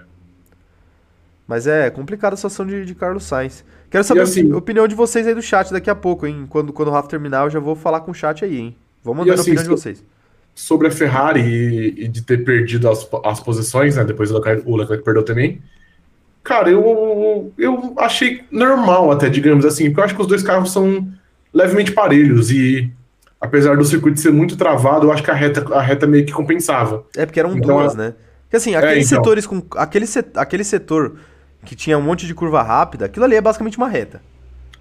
Speaker 1: Mas é complicada a situação de, de Carlos Sainz. Quero saber
Speaker 2: assim-
Speaker 1: a opinião de vocês aí do chat daqui a pouco, hein? Quando, quando o Rafa terminar, eu já vou falar com o chat aí, hein? Vou mandar a
Speaker 2: assim,
Speaker 1: opinião de vocês.
Speaker 2: Sobre a Ferrari e, e de ter perdido as, as posições, né? Depois o Leclerc, o Leclerc perdeu também. Cara, eu, eu achei normal até, digamos assim, porque eu acho que os dois carros são levemente parelhos e apesar do circuito ser muito travado, eu acho que a reta, a reta meio que compensava.
Speaker 1: É porque eram
Speaker 2: Então,
Speaker 1: duas, né? Porque assim, aqueles
Speaker 2: então.
Speaker 1: setores com. Aquele, set- aquele setor que tinha um monte de curva rápida, aquilo ali é basicamente uma reta.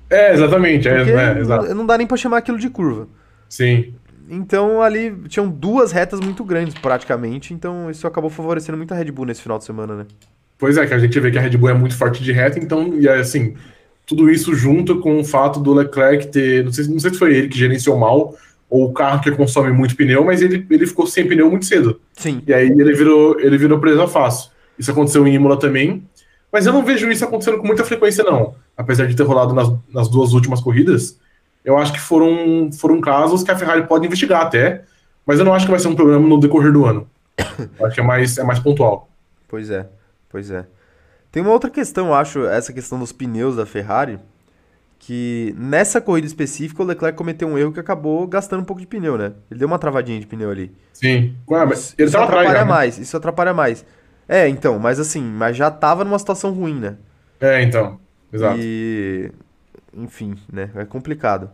Speaker 2: É, exatamente, é, é,
Speaker 1: não dá nem pra chamar aquilo de curva.
Speaker 2: Sim.
Speaker 1: Então ali tinham duas retas muito grandes, praticamente. Então isso acabou favorecendo muito a Red Bull nesse final de semana, né?
Speaker 2: Pois é, que a gente vê que a Red Bull é muito forte de reta, então, e é assim, tudo isso junto com o fato do Leclerc ter. Não sei, não sei se foi ele que gerenciou mal, ou o carro que consome muito pneu, mas ele, ele ficou sem pneu muito cedo.
Speaker 1: Sim.
Speaker 2: E aí ele virou, ele virou presa fácil. Isso aconteceu em Imola também. Mas eu não vejo isso acontecendo com muita frequência, não. Apesar de ter rolado nas, nas duas últimas corridas, eu acho que foram, foram casos que a Ferrari pode investigar até, mas eu não acho que vai ser um problema no decorrer do ano. Eu acho que é mais, é mais pontual.
Speaker 1: Pois é, pois é. Tem uma outra questão, eu acho, essa questão dos pneus da Ferrari, que nessa corrida específica o Leclerc cometeu um erro que acabou gastando um pouco de pneu, né? Ele deu uma travadinha de pneu ali.
Speaker 2: Sim. Mas
Speaker 1: Isso,
Speaker 2: ele
Speaker 1: isso
Speaker 2: atrás,
Speaker 1: atrapalha
Speaker 2: né?
Speaker 1: mais, isso atrapalha mais. É, então, mas assim, mas já tava numa situação ruim, né?
Speaker 2: É, então. Exato.
Speaker 1: E. Enfim, né? É complicado.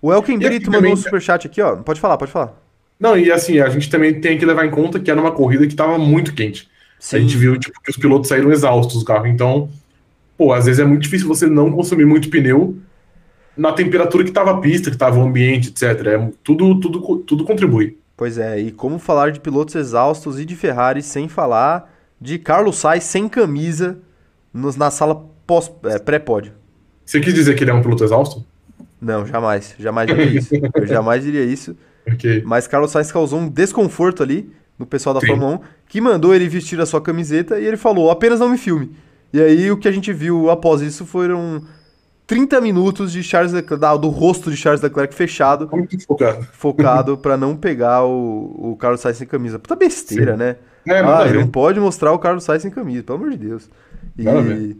Speaker 1: O Elken
Speaker 2: E
Speaker 1: Brito mandou
Speaker 2: também-
Speaker 1: um superchat aqui, ó. Pode falar, pode falar.
Speaker 2: Não, e assim, a gente também tem que levar em conta que era uma corrida que tava muito quente. A gente viu tipo, que os pilotos saíram exaustos do carro. Então, pô, às vezes é muito difícil você não consumir muito pneu na temperatura que tava a pista, que tava o ambiente, etc. É, tudo, tudo, tudo contribui.
Speaker 1: Pois é, e como falar de pilotos exaustos e de Ferrari sem falar de Carlos Sainz sem camisa nos- na sala pós- é, pré-pódio?
Speaker 2: Você quis dizer que ele é um piloto exausto?
Speaker 1: Não, jamais. Jamais diria isso. Eu jamais diria isso.
Speaker 2: Porque
Speaker 1: Mas Carlos Sainz causou um desconforto ali no pessoal da
Speaker 2: Sim.
Speaker 1: Fórmula 1, que mandou ele vestir a sua camiseta e ele falou: apenas não me filme. E aí o que a gente viu após isso foram 30 minutos de Charles Leclerc, da- do rosto de Charles Leclerc fechado,
Speaker 2: muito focado.
Speaker 1: focado pra não pegar o, o Carlos Sainz sem camisa. Puta besteira,
Speaker 2: Sim.
Speaker 1: né?
Speaker 2: É,
Speaker 1: ah,
Speaker 2: ver.
Speaker 1: não pode mostrar o Carlos Sainz sem camisa, pelo amor de Deus. E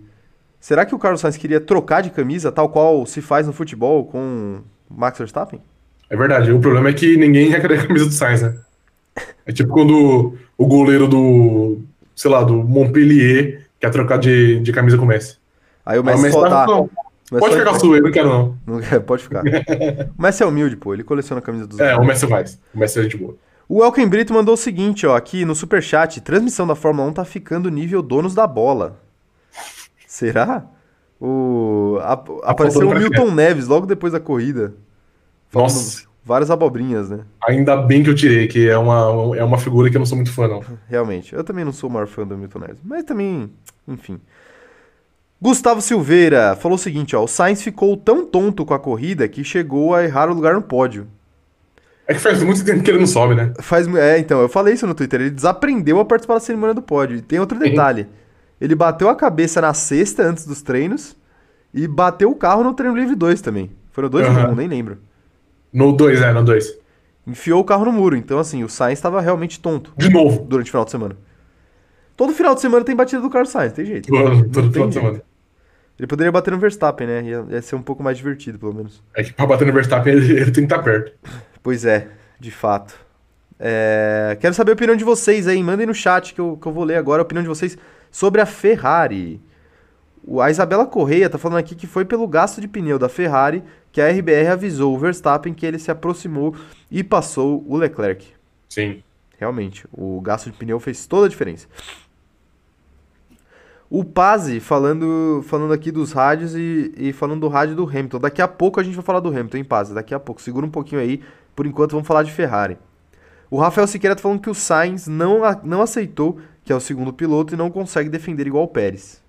Speaker 1: será que o Carlos Sainz queria trocar de camisa, tal qual se faz no futebol com Max Verstappen?
Speaker 2: É verdade. O problema é que ninguém ia querer a camisa do Sainz, né? É tipo quando o goleiro do, sei lá, do Montpellier quer trocar de, de camisa com o Messi.
Speaker 1: Aí o
Speaker 2: Ah,
Speaker 1: Messi
Speaker 2: Messi
Speaker 1: fala,
Speaker 2: tá-
Speaker 1: tá,
Speaker 2: não,
Speaker 1: o Messi
Speaker 2: pode ficar sua, eu não quero não.
Speaker 1: Não quer, pode ficar. o Messi é humilde, pô. Ele coleciona a camisa dos
Speaker 2: É, o Messi faz. O Messi é gente boa.
Speaker 1: O Elken Brito mandou o seguinte, ó, aqui no superchat. Transmissão da Fórmula 1 tá ficando nível donos da bola. Será? O... a- apareceu o Milton Neves logo depois da corrida.
Speaker 2: Nossa,
Speaker 1: Várias abobrinhas, né?
Speaker 2: ainda bem que eu tirei, que é uma, é uma figura que eu não sou muito fã, não.
Speaker 1: Realmente. Eu também não sou o maior fã do Milton Neves. Mas também, enfim. Gustavo Silveira falou o seguinte, ó. O Sainz ficou tão tonto com a corrida que chegou a errar o lugar no pódio.
Speaker 2: É que faz muito tempo que ele não sobe, né?
Speaker 1: Faz, é, então, eu falei isso no Twitter. Ele desaprendeu a participar da cerimônia do pódio. E tem outro detalhe. Ele bateu a cabeça na sexta antes dos treinos e bateu o carro no treino livre 2 também. Foi no 2 ou 1, nem lembro.
Speaker 2: No 2, é, no 2.
Speaker 1: Enfiou o carro no muro. Então, assim, o Sainz estava realmente tonto
Speaker 2: De novo.
Speaker 1: durante o final de semana. Todo final de semana tem batida do Carlos Sainz, tem jeito.
Speaker 2: Todo,
Speaker 1: Não
Speaker 2: todo
Speaker 1: tem
Speaker 2: final de semana.
Speaker 1: Ele poderia bater no Verstappen, né? Ia, ia ser um pouco mais divertido, pelo menos.
Speaker 2: É que pra bater no Verstappen ele, ele tem que estar perto.
Speaker 1: Pois é, de fato. É, Quero saber a opinião de vocês aí. Mandem no chat que eu, que eu vou ler agora a opinião de vocês sobre a Ferrari. A Isabela Correia tá falando aqui que foi pelo gasto de pneu da Ferrari que a RBR avisou o Verstappen que ele se aproximou e passou o Leclerc.
Speaker 2: Sim.
Speaker 1: Realmente, o gasto de pneu fez toda a diferença. O Pazzi falando, falando aqui dos rádios e, e falando do rádio do Hamilton. Daqui a pouco a gente vai falar do Hamilton, hein, Pazzi? Daqui a pouco. Segura um pouquinho aí. Por enquanto vamos falar de Ferrari. O Rafael Siqueira tá falando que o Sainz não, não aceitou que é o segundo piloto e não consegue defender igual o Pérez.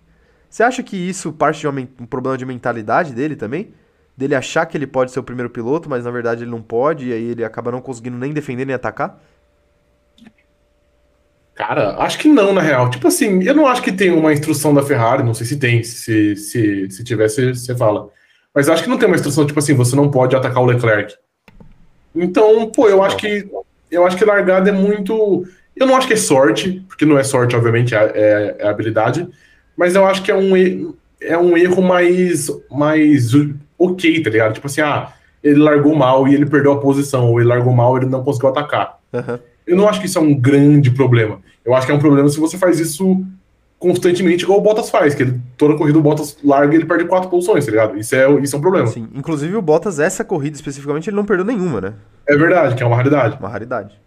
Speaker 1: Você acha que isso parte de men- um problema de mentalidade dele também? Dele achar que ele pode ser o primeiro piloto, mas na verdade ele não pode, e aí ele acaba não conseguindo nem defender nem atacar?
Speaker 2: Cara, acho que não, na real. Tipo assim, eu não acho que tem uma instrução da Ferrari, não sei se tem, se, se, se tiver, você fala. Mas acho que não tem uma instrução, tipo assim, você não pode atacar o Leclerc. Então, pô, eu acho que eu acho que largada é muito. Eu não acho que é sorte, porque não é sorte, obviamente, é, é, é habilidade, mas eu acho que é um, é um erro mais, mais ok, tá ligado? Tipo assim, ah, ele largou mal e ele perdeu a posição, ou ele largou mal e ele não conseguiu atacar. Uhum. Eu não acho que isso é um grande problema. Eu acho que é um problema se você faz isso constantemente, igual o Bottas faz, que ele, toda corrida o Bottas larga e ele perde quatro posições, tá ligado? Isso é, isso é um problema. Sim,
Speaker 1: inclusive o Bottas, essa corrida especificamente, ele não perdeu nenhuma, né?
Speaker 2: É verdade, que é uma raridade.
Speaker 1: Uma raridade.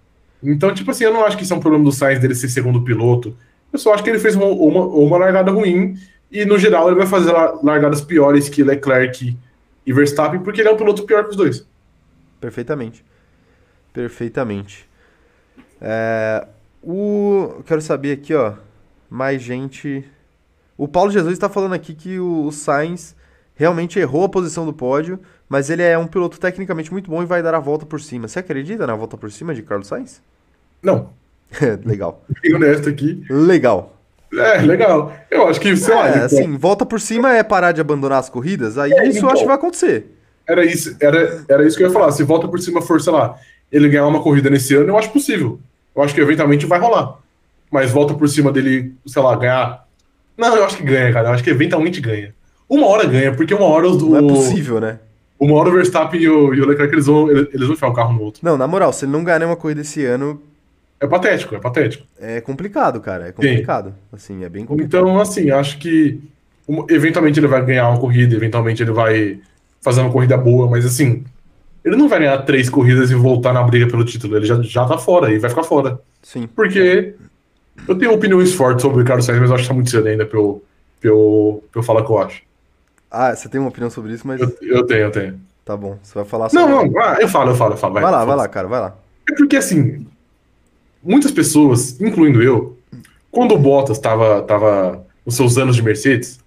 Speaker 2: Então, tipo assim, eu não acho que isso é um problema do Sainz dele ser segundo piloto. Eu só acho que ele fez uma, uma, uma largada ruim e, no geral, ele vai fazer largadas piores que Leclerc e Verstappen, porque ele é um piloto pior que os dois.
Speaker 1: Perfeitamente. Perfeitamente. É, o... Quero saber aqui, ó. Mais gente. O Paulo Jesus está falando aqui que o Sainz realmente errou a posição do pódio, mas ele é um piloto tecnicamente muito bom e vai dar a volta por cima. Você acredita na volta por cima de Carlos Sainz?
Speaker 2: Não.
Speaker 1: legal.
Speaker 2: Bem honesto aqui.
Speaker 1: Legal.
Speaker 2: É, legal. Eu acho que, sei
Speaker 1: é,
Speaker 2: lá.
Speaker 1: assim, volta por cima é parar de abandonar as corridas, aí é, isso então, eu acho que vai acontecer.
Speaker 2: Era isso, era, era isso que eu ia falar. Se volta por cima for, sei lá, ele ganhar uma corrida nesse ano, eu acho possível. Eu acho que eventualmente vai rolar. Mas volta por cima dele, sei lá, ganhar. Não, eu acho que ganha, cara. Eu acho que eventualmente ganha. Uma hora ganha, porque uma hora os.
Speaker 1: Não é possível, né?
Speaker 2: Uma hora o Verstappen e o, e o Leclerc eles vão, eles vão enfiar um carro no outro.
Speaker 1: Não, na moral, se ele não ganhar nenhuma corrida esse ano,
Speaker 2: é patético, é patético.
Speaker 1: É complicado, cara. É complicado. Sim. Assim, é bem complicado.
Speaker 2: Então, assim, acho que eventualmente ele vai ganhar uma corrida, eventualmente ele vai fazer uma corrida boa, mas assim, ele não vai ganhar três corridas e voltar na briga pelo título. Ele já, já tá fora e vai ficar fora.
Speaker 1: Sim.
Speaker 2: Porque eu tenho opiniões fortes sobre o Ricardo Sainz, mas eu acho que tá muito cedo ainda pra eu, pra eu, pra eu falar o que eu acho.
Speaker 1: Ah, você tem uma opinião sobre isso, mas.
Speaker 2: Eu, eu tenho, eu tenho.
Speaker 1: Tá bom. Você vai falar sobre.
Speaker 2: Não, não, eu falo, eu falo, eu falo.
Speaker 1: Vai, vai lá, vai lá, cara, vai lá.
Speaker 2: É porque assim, muitas pessoas, incluindo eu, quando o Bottas estava tava nos seus anos de Mercedes,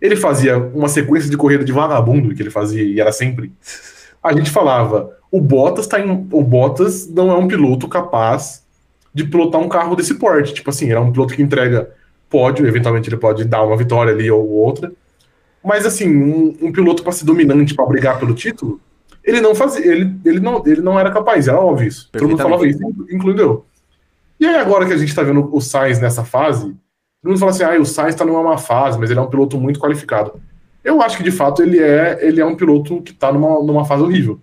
Speaker 2: ele fazia uma sequência de corrida de vagabundo que ele fazia e era sempre. A gente falava, o Bottas tá em, o Bottas não é um piloto capaz de pilotar um carro desse porte. Tipo assim, é um piloto que entrega pódio, eventualmente ele pode dar uma vitória ali ou outra. Mas assim, um, um piloto para ser dominante, para brigar pelo título, ele não fazia, ele, ele, não, ele não era capaz, era óbvio isso. Todo mundo falava isso, incluindo eu. E aí, agora que a gente está vendo o Sainz nessa fase, todo mundo fala assim: ah, o Sainz está numa má fase, mas ele é um piloto muito qualificado. Eu acho que de fato ele é, ele é um piloto que está numa, numa fase horrível.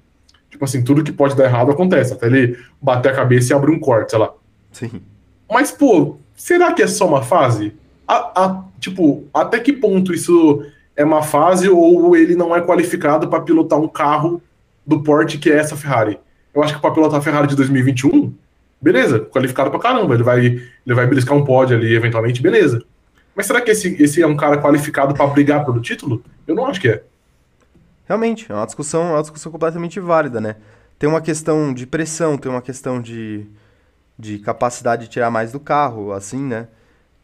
Speaker 2: Tipo assim, tudo que pode dar errado acontece, até ele bater a cabeça e abrir um corte, sei lá.
Speaker 1: Sim.
Speaker 2: Mas, pô, será que é só uma fase? A, a, tipo, até que ponto isso é uma fase ou ele não é qualificado para pilotar um carro do porte que é essa Ferrari? Eu acho que para pilotar a Ferrari de 2021, beleza, qualificado pra caramba, ele vai, ele vai beliscar um pódio ali eventualmente, beleza. Mas será que esse, esse é um cara qualificado para brigar pelo título? Eu não acho que é.
Speaker 1: Realmente, é uma discussão, é uma discussão completamente válida, né? Tem uma questão de pressão, tem uma questão de, de capacidade de tirar mais do carro, assim, né?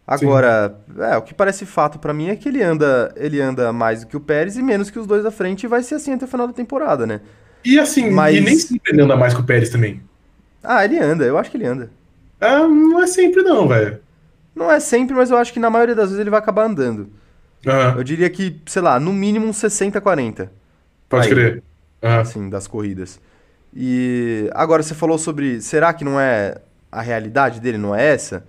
Speaker 1: Agora, é, o que parece fato para mim é que ele anda, ele anda mais do que o Pérez e menos que os dois da frente e vai ser assim até o final da temporada, né?
Speaker 2: E assim, Mas... e nem sempre ele anda mais que o Pérez também.
Speaker 1: Ah, ele anda, eu acho que ele anda.
Speaker 2: Ah, não é sempre não, velho.
Speaker 1: Não é sempre, mas eu acho que na maioria das vezes ele vai acabar andando.
Speaker 2: Uhum.
Speaker 1: Eu diria que, sei lá, no mínimo uns 60-40.
Speaker 2: Pode Aí, crer.
Speaker 1: Uhum. Assim, das corridas. E agora você falou sobre, será que não é a realidade dele, não é essa?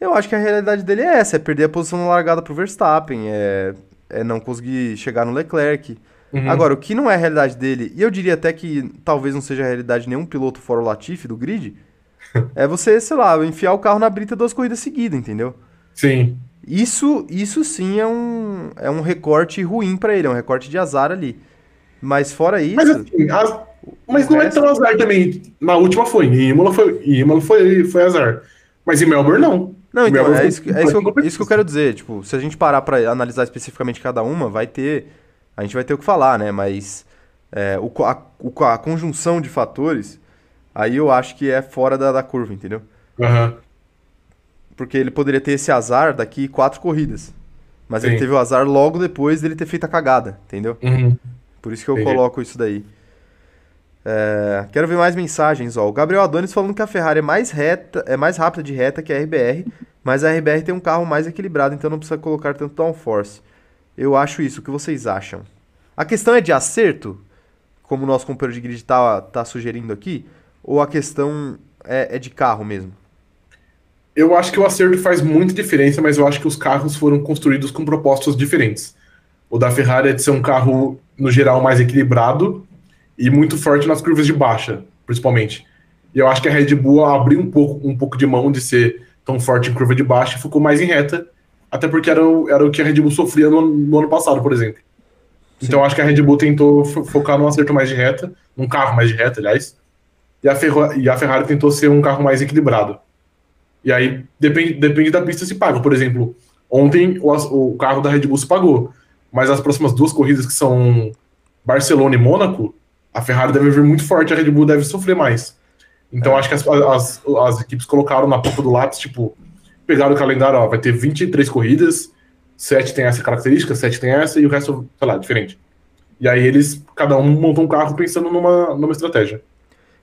Speaker 1: Eu acho que a realidade dele é essa, é perder a posição na largada pro Verstappen, é, é não conseguir chegar no Leclerc. Uhum. Agora, o que não é a realidade dele, e eu diria até que talvez não seja a realidade de nenhum piloto fora o Latifi do grid, é você, sei lá, enfiar o carro na brita duas corridas seguidas, entendeu?
Speaker 2: Sim.
Speaker 1: Isso, isso sim é um, é um recorte ruim para ele, é um recorte de azar ali. Mas fora isso.
Speaker 2: Mas, assim, as... mas não é tão azar também. Na última foi. Em Imola foi, em Imola foi, foi azar. Mas em Melbourne não.
Speaker 1: Não, então, é, isso, é isso, que eu, isso que eu quero dizer. Tipo, se a gente parar para analisar especificamente cada uma, vai ter a gente vai ter o que falar, né? Mas é, o, a, a, conjunção de fatores, aí eu acho que é fora da, da curva, entendeu?
Speaker 2: Uhum.
Speaker 1: Porque ele poderia ter esse azar daqui quatro corridas. Mas Sim. ele teve o azar logo depois dele ter feito a cagada, entendeu?
Speaker 2: Uhum.
Speaker 1: Por isso que eu Entendi. coloco isso daí. É, quero ver mais mensagens, ó. O Gabriel Adonis falando que a Ferrari é mais reta, é mais rápida de reta que a RBR, mas a RBR tem um carro mais equilibrado, então não precisa colocar tanto downforce. Eu acho isso. O que vocês acham? A questão é de acerto, como o nosso companheiro de grid tá, tá sugerindo aqui, ou a questão é, é de carro mesmo?
Speaker 2: Eu acho que o acerto faz muita diferença, mas eu acho que os carros foram construídos com propostas diferentes. O da Ferrari é de ser um carro, no geral, mais equilibrado e muito forte nas curvas de baixa, principalmente. E eu acho que a Red Bull abriu um pouco, um pouco de mão de ser tão forte em curva de baixa e ficou mais em reta, até porque era o, era o que a Red Bull sofria no, no ano passado, por exemplo. Sim. Então eu acho que a Red Bull tentou focar num acerto mais de reta, num carro mais de reta, aliás, e a, e a Ferrari tentou ser um carro mais equilibrado. E aí depende, depende da pista se paga. Por exemplo, ontem o, o carro da Red Bull se pagou, mas as próximas duas corridas que são Barcelona e Mônaco, a Ferrari deve vir muito forte, a Red Bull deve sofrer mais. Então é. acho que as, as, as, equipes colocaram na ponta do lápis, tipo, pegaram o calendário, ó, vai ter 23 corridas, 7 tem essa característica, 7 tem essa, e o resto, sei lá, diferente. E aí eles, cada um montou um carro pensando numa, numa estratégia.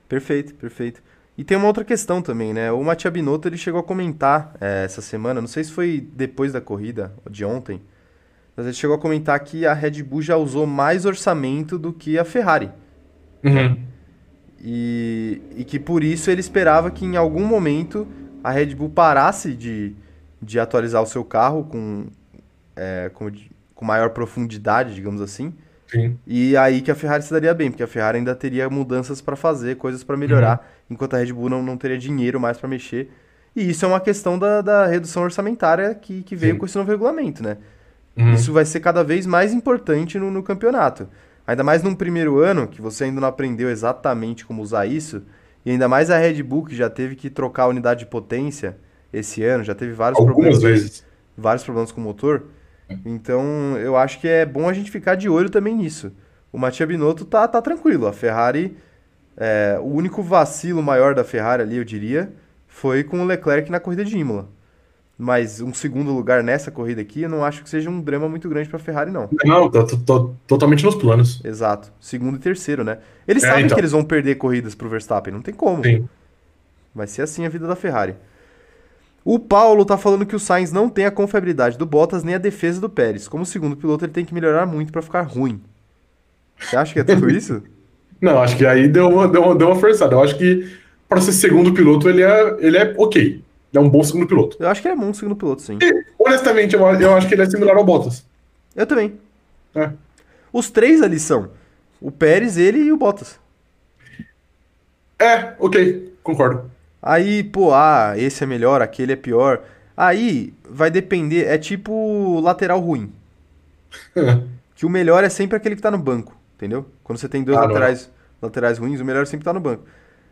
Speaker 1: Perfeito, perfeito. E tem uma outra questão também, né? O Mattia Binotto ele chegou a comentar é, essa semana, não sei se foi depois da corrida de ontem, mas ele chegou a comentar que a Red Bull já usou mais orçamento do que a Ferrari.
Speaker 2: Uhum.
Speaker 1: E, e que por isso ele esperava que em algum momento a Red Bull parasse de, de atualizar o seu carro com, é, com, com maior profundidade, digamos assim.
Speaker 2: Sim.
Speaker 1: E aí que a Ferrari se daria bem, porque a Ferrari ainda teria mudanças para fazer, coisas para melhorar. Uhum enquanto a Red Bull não, não teria dinheiro mais para mexer. E isso é uma questão da, da redução orçamentária que, que veio Sim. com esse novo regulamento, né? Uhum. Isso vai ser cada vez mais importante no, no campeonato. Ainda mais num primeiro ano, que você ainda não aprendeu exatamente como usar isso, e ainda mais a Red Bull, que já teve que trocar a unidade de potência esse ano, já teve vários
Speaker 2: Algumas problemas. Vezes.
Speaker 1: Vários problemas com o motor. Então, eu acho que é bom a gente ficar de olho também nisso. O Mattia Binotto tá, tá tranquilo. A Ferrari é, o único vacilo maior da Ferrari ali, eu diria, foi com o Leclerc na corrida de Imola. Mas um segundo lugar nessa corrida aqui, eu não acho que seja um drama muito grande para a Ferrari, não.
Speaker 2: Não, tá, totalmente nos planos.
Speaker 1: Exato. Segundo e terceiro, né? Eles é, sabem então. que eles vão perder corridas pro Verstappen, não tem como.
Speaker 2: Sim.
Speaker 1: Vai ser assim a vida da Ferrari. O Paulo tá falando que o Sainz não tem a confiabilidade do Bottas nem a defesa do Pérez. Como segundo piloto, ele tem que melhorar muito para ficar ruim. Você acha que é tudo isso?
Speaker 2: Não, acho que aí deu uma, deu uma, deu uma forçada. Eu acho que para ser segundo piloto, ele é, ele é ok. É um bom segundo piloto.
Speaker 1: Eu acho que ele é bom segundo piloto, sim.
Speaker 2: E, honestamente, eu, eu acho que ele é similar ao Bottas.
Speaker 1: Eu também.
Speaker 2: É.
Speaker 1: Os três ali são o Pérez, ele e o Bottas.
Speaker 2: É, ok, concordo.
Speaker 1: Aí, pô, ah, esse é melhor, aquele é pior. Aí vai depender, é tipo lateral ruim. que o melhor é sempre aquele que tá no banco. Entendeu? Quando você tem dois ah, laterais, laterais ruins, o melhor é sempre tá no banco.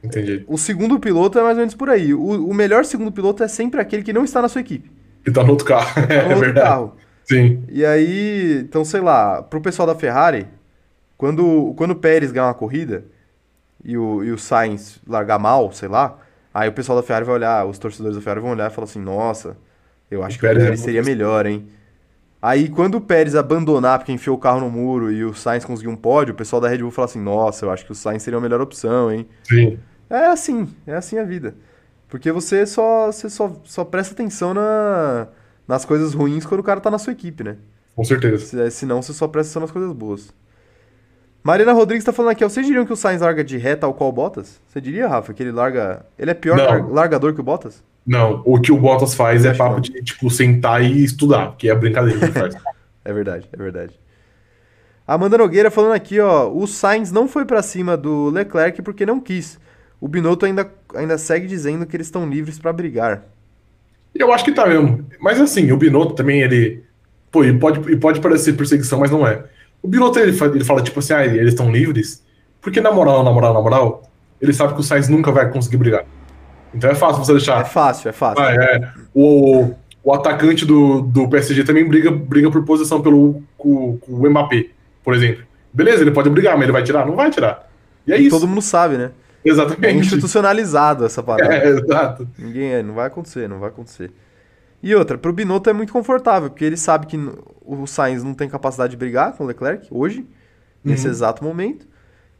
Speaker 2: Entendi.
Speaker 1: O segundo piloto é mais ou menos por aí. O, o melhor segundo piloto é sempre aquele que não está na sua equipe.
Speaker 2: Que está no outro carro. Tá no é outro verdade. carro. Sim.
Speaker 1: E aí, então, sei lá, pro pessoal da Ferrari, quando, quando o Pérez ganhar uma corrida e o, e o Sainz largar mal, sei lá, aí o pessoal da Ferrari vai olhar, os torcedores da Ferrari vão olhar e falar assim, nossa, eu acho o que Pérez o Pérez é seria melhor, hein? Aí quando o Pérez abandonar porque enfiou o carro no muro e o Sainz conseguiu um pódio, o pessoal da Red Bull fala assim: "Nossa, eu acho que o Sainz seria a melhor opção, hein?".
Speaker 2: Sim.
Speaker 1: É assim, é assim a vida. Porque você só você só, só presta atenção na, nas coisas ruins quando o cara tá na sua equipe, né?
Speaker 2: Com certeza.
Speaker 1: Se, senão você só presta atenção nas coisas boas. Mariana Rodrigues tá falando aqui, ó, vocês diriam que o Sainz larga de reta ao qual Bottas? Você diria, Rafa, que ele larga. Ele é pior largador que o Bottas?
Speaker 2: Não, o que o Bottas faz é papo de, tipo, sentar e estudar, que é brincadeira que ele faz.
Speaker 1: é verdade, é verdade. Amanda Nogueira falando aqui, ó, o Sainz não foi para cima do Leclerc porque não quis. O Binotto ainda, ainda segue dizendo que eles estão livres para brigar.
Speaker 2: Eu acho que tá mesmo. Mas assim, o Binotto também, ele. Pô, ele pode, ele pode parecer perseguição, mas não é. O Binotto, ele, ele fala, tipo assim, ah, eles estão livres. Porque na moral, na moral, na moral, ele sabe que o Sainz nunca vai conseguir brigar. Então é fácil você deixar.
Speaker 1: É fácil, é fácil.
Speaker 2: Ah, é. O, o atacante do, do PSG também briga, briga por posição pelo, com, com o Mbappé, por exemplo. Beleza, ele pode brigar, mas ele vai tirar? Não vai tirar. E é e isso.
Speaker 1: Todo mundo sabe, né?
Speaker 2: Exatamente.
Speaker 1: É institucionalizado essa parada.
Speaker 2: É, exato.
Speaker 1: Ninguém é, não vai acontecer, não vai acontecer. E outra, pro Binotto é muito confortável, porque ele sabe que o Sainz não tem capacidade de brigar com o Leclerc hoje, nesse uhum. exato momento.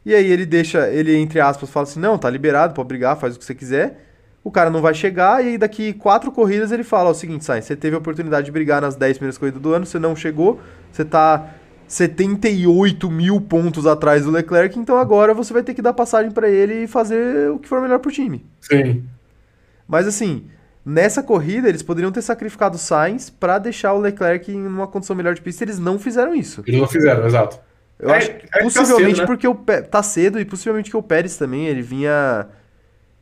Speaker 1: E aí ele deixa, ele, entre aspas, fala assim: não, tá liberado, pode brigar, faz o que você quiser. O cara não vai chegar, e aí daqui quatro corridas ele fala o seguinte, Sainz, você teve a oportunidade de brigar nas 10 primeiras corridas do ano, você não chegou, você tá 78 mil pontos atrás do Leclerc, então agora você vai ter que dar passagem para ele e fazer o que for melhor pro time.
Speaker 2: Sim.
Speaker 1: Mas assim, nessa corrida eles poderiam ter sacrificado o Sainz para deixar o Leclerc em uma condição melhor de pista, eles não fizeram isso.
Speaker 2: Eles não fizeram, exato.
Speaker 1: Eu é, acho é que possivelmente tá cedo, né? porque o tá cedo e possivelmente que o Pérez também, ele vinha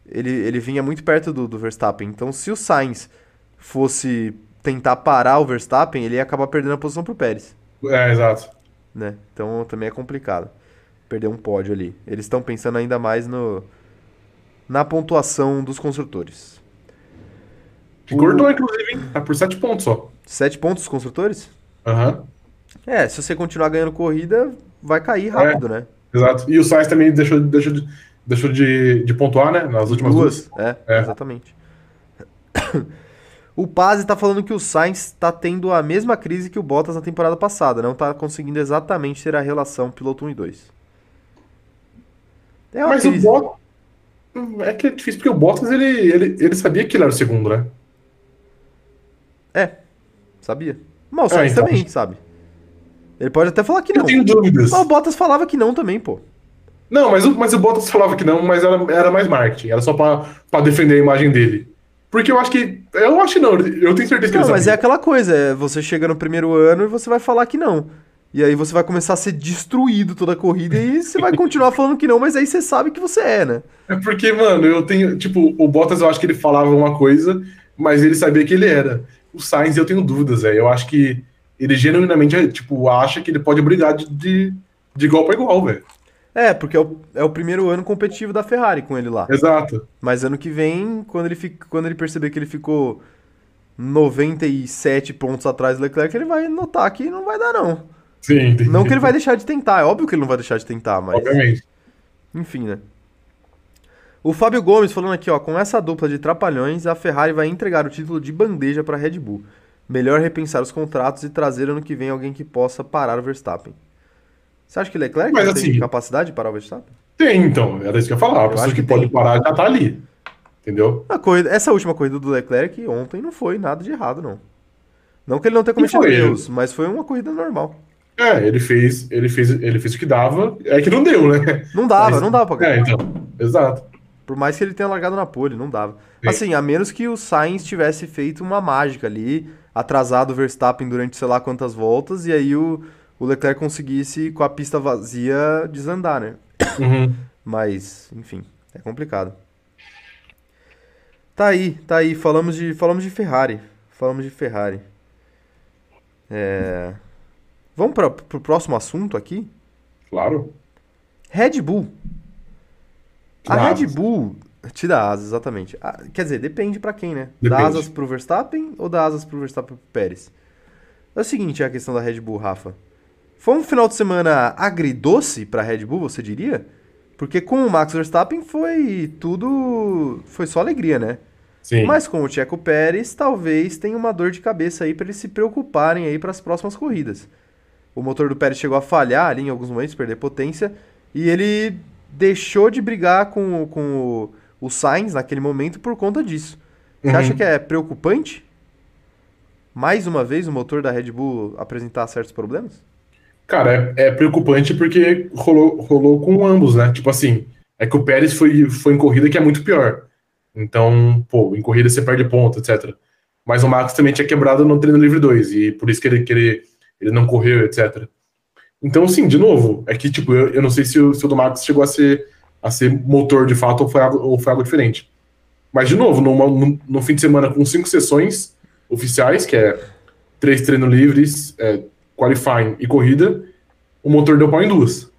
Speaker 1: ele, ele vinha muito perto do, do Verstappen. Então, se o Sainz fosse tentar parar o Verstappen, ele ia acabar perdendo a posição pro Pérez.
Speaker 2: É, exato.
Speaker 1: Né? Então, também é complicado perder um pódio ali. Eles estão pensando ainda mais no na pontuação dos construtores.
Speaker 2: Que cortou, inclusive, hein? Tá por 7 pontos só.
Speaker 1: 7 pontos dos construtores?
Speaker 2: Aham. Uhum.
Speaker 1: É, se você continuar ganhando corrida, vai cair rápido, é, né?
Speaker 2: Exato. E o Sainz também deixou, deixou, de, deixou de, de pontuar, né? Nas últimas duas.
Speaker 1: duas. É, é, exatamente. o Paz está falando que o Sainz está tendo a mesma crise que o Bottas na temporada passada. Não está conseguindo exatamente ter a relação piloto 1 e 2.
Speaker 2: É Mas crise. o Bottas... É que é difícil, porque o Bottas, ele, ele, ele sabia que ele era o segundo, né?
Speaker 1: É, sabia. Mas o Sainz é, então, também, sabe? Ele pode até falar que não.
Speaker 2: Eu tenho dúvidas.
Speaker 1: Mas o Bottas falava que não também, pô.
Speaker 2: Não, mas o, mas o Bottas falava que não, mas era, era mais marketing. Era só pra defender a imagem dele. Porque eu acho que. Eu acho que não, eu tenho certeza que
Speaker 1: não. Não, mas é aquela coisa, é, você chega no primeiro ano e você vai falar que não. E aí você vai começar a ser destruído toda a corrida e você vai continuar falando que não, mas aí você sabe que você é, né?
Speaker 2: É porque, mano, eu tenho. Tipo, o Bottas eu acho que ele falava uma coisa, mas ele sabia que ele era. O Sainz eu tenho dúvidas, velho. Eu acho que ele genuinamente, tipo, acha que ele pode brigar de, de, de igual para igual, velho.
Speaker 1: É, porque é o, é o primeiro ano competitivo da Ferrari com ele lá.
Speaker 2: Exato.
Speaker 1: Mas ano que vem, quando ele, fica, quando ele perceber que ele ficou 97 pontos atrás do Leclerc, ele vai notar que não vai dar, não.
Speaker 2: Sim, entendi.
Speaker 1: Não que ele vai deixar de tentar, é óbvio que ele não vai deixar de tentar, mas.
Speaker 2: Obviamente.
Speaker 1: Enfim, né? O Fábio Gomes falando aqui, ó, com essa dupla de trapalhões, a Ferrari vai entregar o título de bandeja para Red Bull. Melhor repensar os contratos e trazer ano que vem alguém que possa parar o Verstappen. Você acha que Leclerc
Speaker 2: Mas,
Speaker 1: tem
Speaker 2: assim,
Speaker 1: capacidade de parar o Verstappen?
Speaker 2: Tem, então. Era isso que eu ia falar. A pessoa que, que pode parar já tá ali. Entendeu?
Speaker 1: A corrida, essa última corrida do Leclerc ontem não foi nada de errado, não. Não que ele não tenha cometido erros, mas foi uma corrida normal.
Speaker 2: É, ele fez, ele fez, ele fez o que dava. É que não deu, né?
Speaker 1: Não dava, mas, não dava pra
Speaker 2: ganhar. É, então. Exato.
Speaker 1: Por mais que ele tenha largado na pole, não dava. Sim. Assim, a menos que o Sainz tivesse feito uma mágica ali, atrasado o Verstappen durante sei lá quantas voltas, e aí o, o Leclerc conseguisse, com a pista vazia, desandar, né?
Speaker 2: Uhum.
Speaker 1: Mas, enfim, é complicado. Tá aí, tá aí. Falamos de, falamos de Ferrari. Falamos de Ferrari. É... Vamos para o pro próximo assunto aqui?
Speaker 2: Claro.
Speaker 1: Red Bull. A Red Bull te dá asas, exatamente. Ah, quer dizer, depende para quem, né? Depende. Dá asas pro Verstappen ou dá asas pro Verstappen pro Pérez? É o seguinte, é a questão da Red Bull, Rafa. Foi um final de semana agridoce pra Red Bull, você diria? Porque com o Max Verstappen foi tudo. Foi só alegria, né?
Speaker 2: Sim.
Speaker 1: Mas com o Checo Pérez, talvez tenha uma dor de cabeça aí para eles se preocuparem aí para as próximas corridas. O motor do Pérez chegou a falhar ali em alguns momentos, perder potência, e ele deixou de brigar com, com o, o Sainz naquele momento por conta disso. Você uhum. acha que é preocupante? Mais uma vez o motor da Red Bull apresentar certos problemas?
Speaker 2: Cara, é, é preocupante porque rolou, rolou com ambos, né? Tipo assim, é que o Pérez foi, foi em corrida que é muito pior. Então, pô, em corrida você perde ponto, etc. Mas o Max também tinha quebrado no treino livre 2, e por isso que ele, que ele, ele não correu, etc. Então, sim, de novo, é que, tipo, eu, eu não sei se o, se o do Max chegou a ser, a ser motor de fato ou foi algo, ou foi algo diferente. Mas, de novo, numa, no, no fim de semana com cinco sessões oficiais, que é três treinos livres, é, qualifying e corrida, o motor deu pau em duas.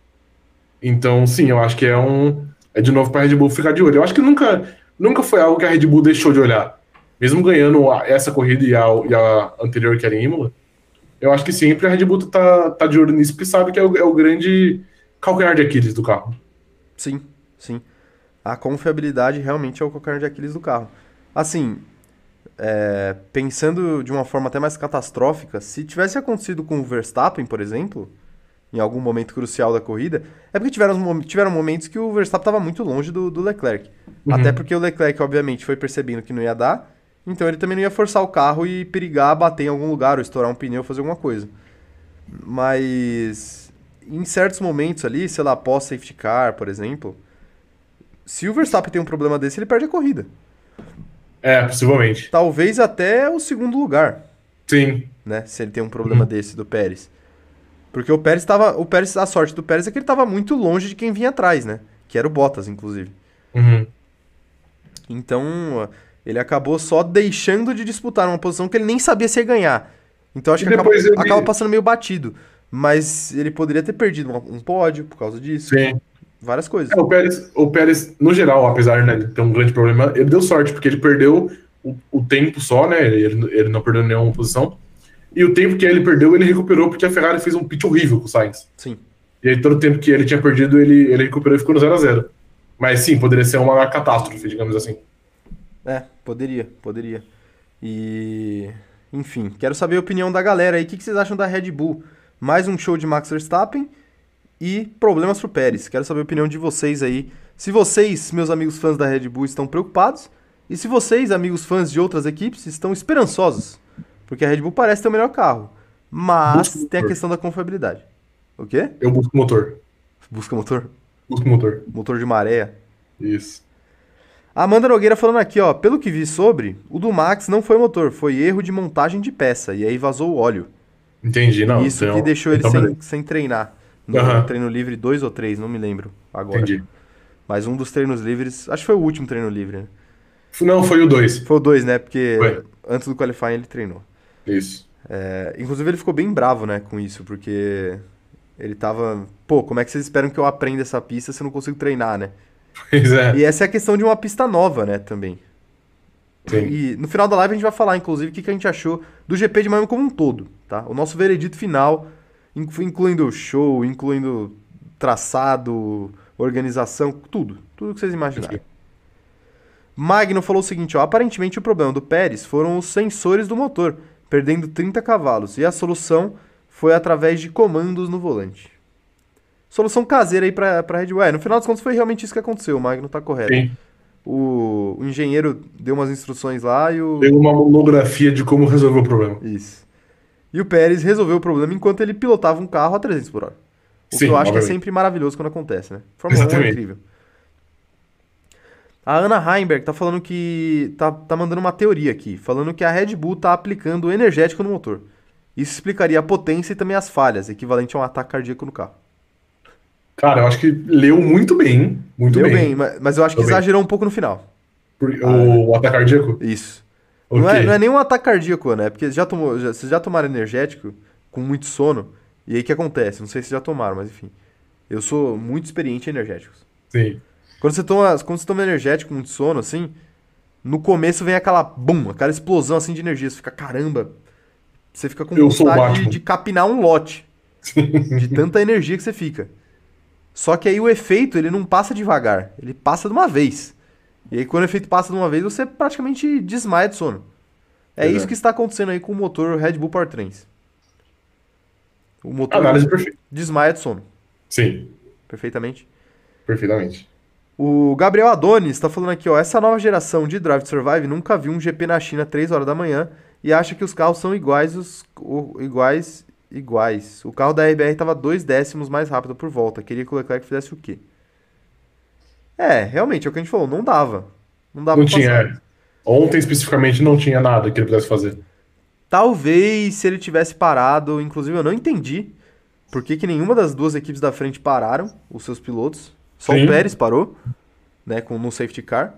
Speaker 2: Então, sim, eu acho que é um. É de novo para a Red Bull ficar de olho. Eu acho que nunca, nunca foi algo que a Red Bull deixou de olhar. Mesmo ganhando essa corrida e a, e a anterior, que era em Imola, eu acho que sempre a Red Bull tá, tá de olho nisso, porque sabe que é o, é o grande calcanhar de Aquiles do carro.
Speaker 1: Sim, sim. A confiabilidade realmente é o calcanhar de Aquiles do carro. Assim, é, pensando de uma forma até mais catastrófica, se tivesse acontecido com o Verstappen, por exemplo, em algum momento crucial da corrida, é porque tiveram, tiveram momentos que o Verstappen estava muito longe do, do Leclerc. Uhum. Até porque o Leclerc, obviamente, foi percebendo que não ia dar, então ele também não ia forçar o carro e perigar bater em algum lugar, ou estourar um pneu, fazer alguma coisa. Mas em certos momentos ali, sei lá, pós safety car, por exemplo, se o Verstappen tem um problema desse, ele perde a corrida.
Speaker 2: É, possivelmente.
Speaker 1: Talvez até o segundo lugar.
Speaker 2: Sim.
Speaker 1: Né? Se ele tem um problema uhum. desse do Pérez. Porque o Pérez estava. O Pérez, a sorte do Pérez é que ele estava muito longe de quem vinha atrás, né? Que era o Bottas, inclusive.
Speaker 2: Uhum.
Speaker 1: Então, ele acabou só deixando de disputar uma posição que ele nem sabia se ia ganhar. Então acho e que acaba, ele... acaba, passando meio batido. Mas ele poderia ter perdido um pódio por causa disso.
Speaker 2: Sim.
Speaker 1: Várias coisas.
Speaker 2: É, o, Pérez, o Pérez, no geral, apesar né, de ter um grande problema, ele deu sorte, porque ele perdeu o, o tempo só, né? Ele, ele não perdeu nenhuma posição. E o tempo que ele perdeu, ele recuperou porque a Ferrari fez um pit horrível com o Sainz.
Speaker 1: Sim.
Speaker 2: E aí todo o tempo que ele tinha perdido, ele, ele recuperou e ficou no 0x0. Mas sim, poderia ser uma catástrofe, digamos assim.
Speaker 1: É, poderia, poderia. E. Enfim, quero saber a opinião da galera aí. O que, que vocês acham da Red Bull? Mais um show de Max Verstappen e problemas pro Pérez. Quero saber a opinião de vocês aí. Se vocês, meus amigos fãs da Red Bull, estão preocupados. E se vocês, amigos fãs de outras equipes, estão esperançosos. Porque a Red Bull parece ter o melhor carro. Mas tem a questão da confiabilidade. O quê?
Speaker 2: Eu busco motor.
Speaker 1: Busca motor?
Speaker 2: Busco motor.
Speaker 1: Motor de maré.
Speaker 2: Isso.
Speaker 1: Amanda Nogueira falando aqui, ó. Pelo que vi sobre, o do Max não foi motor, foi erro de montagem de peça. E aí vazou o óleo.
Speaker 2: Entendi, não.
Speaker 1: Isso então, que deixou ele sem, sem treinar. No uhum. treino livre, dois ou três, não me lembro agora. Entendi. Mas um dos treinos livres, acho que foi o último treino livre, né?
Speaker 2: Não, foi o dois.
Speaker 1: Foi o dois, né? Porque foi. antes do qualifying ele treinou.
Speaker 2: Isso.
Speaker 1: É, inclusive ele ficou bem bravo, né, com isso, porque ele tava. Pô, como é que vocês esperam que eu aprenda essa pista se eu não consigo treinar, né?
Speaker 2: Pois é.
Speaker 1: E essa é a questão de uma pista nova, né, também. Sim. E no final da live a gente vai falar, inclusive, o que, que a gente achou do GP de Miami como um todo, tá? O nosso veredito final, incluindo o show, incluindo traçado, organização, tudo. Tudo que vocês imaginarem. Magno falou o seguinte, ó, aparentemente o problema do Pérez foram os sensores do motor, perdendo 30 cavalos, e a solução foi através de comandos no volante solução caseira aí pra, pra Red Bull. É, no final das contas foi realmente isso que aconteceu, o Magno tá correto. Sim. O, o engenheiro deu umas instruções lá e o.
Speaker 2: Deu uma monografia de como resolver o problema.
Speaker 1: Isso. E o Pérez resolveu o problema enquanto ele pilotava um carro a 300 por hora. O Sim, que eu acho obviamente. que é sempre maravilhoso quando acontece, né? Fórmula 1 é incrível. A Ana Heimberg tá falando que. Tá, tá mandando uma teoria aqui, falando que a Red Bull tá aplicando energético no motor. Isso explicaria a potência e também as falhas, equivalente a um ataque cardíaco no carro.
Speaker 2: Cara, eu acho que leu muito bem. Muito leu bem.
Speaker 1: bem mas eu acho que exagerou bem. um pouco no final.
Speaker 2: Por, ah, o, ataque cardíaco?
Speaker 1: Isso. Não, é, não é nem um ataque cardíaco, né? Porque já tomou, já, vocês já tomaram energético com muito sono. E aí o que acontece? Não sei se já tomaram, mas enfim. Eu sou muito experiente em energéticos.
Speaker 2: Sim.
Speaker 1: Quando você toma, quando você toma energético com muito sono, assim, no começo vem aquela bum, aquela explosão assim de energia. Você fica, caramba. Você fica com
Speaker 2: eu
Speaker 1: vontade de, de capinar um lote. de tanta energia que você fica. Só que aí o efeito ele não passa devagar, ele passa de uma vez. E aí quando o efeito passa de uma vez, você praticamente desmaia de sono. É, isso que está acontecendo aí com o motor Red Bull Powertrains. O motor
Speaker 2: Análise perfeita.
Speaker 1: desmaia de sono.
Speaker 2: Sim.
Speaker 1: Perfeitamente.
Speaker 2: Perfeitamente.
Speaker 1: O Gabriel Adonis está falando aqui, ó, essa nova geração de Drive to Survive nunca viu um GP na China 3 horas da manhã e acha que os carros são iguais, os, o, iguais iguais. O carro da RBR estava dois décimos mais rápido por volta. Queria que o Leclerc fizesse o quê? É, realmente, é o que a gente falou, não dava. Não dava
Speaker 2: Não tinha. É. Ontem especificamente não tinha nada que ele pudesse fazer.
Speaker 1: Talvez se ele tivesse parado, inclusive eu não entendi por que, que nenhuma das duas equipes da frente pararam, os seus pilotos. Só Sim. o Pérez parou, né, com no safety car.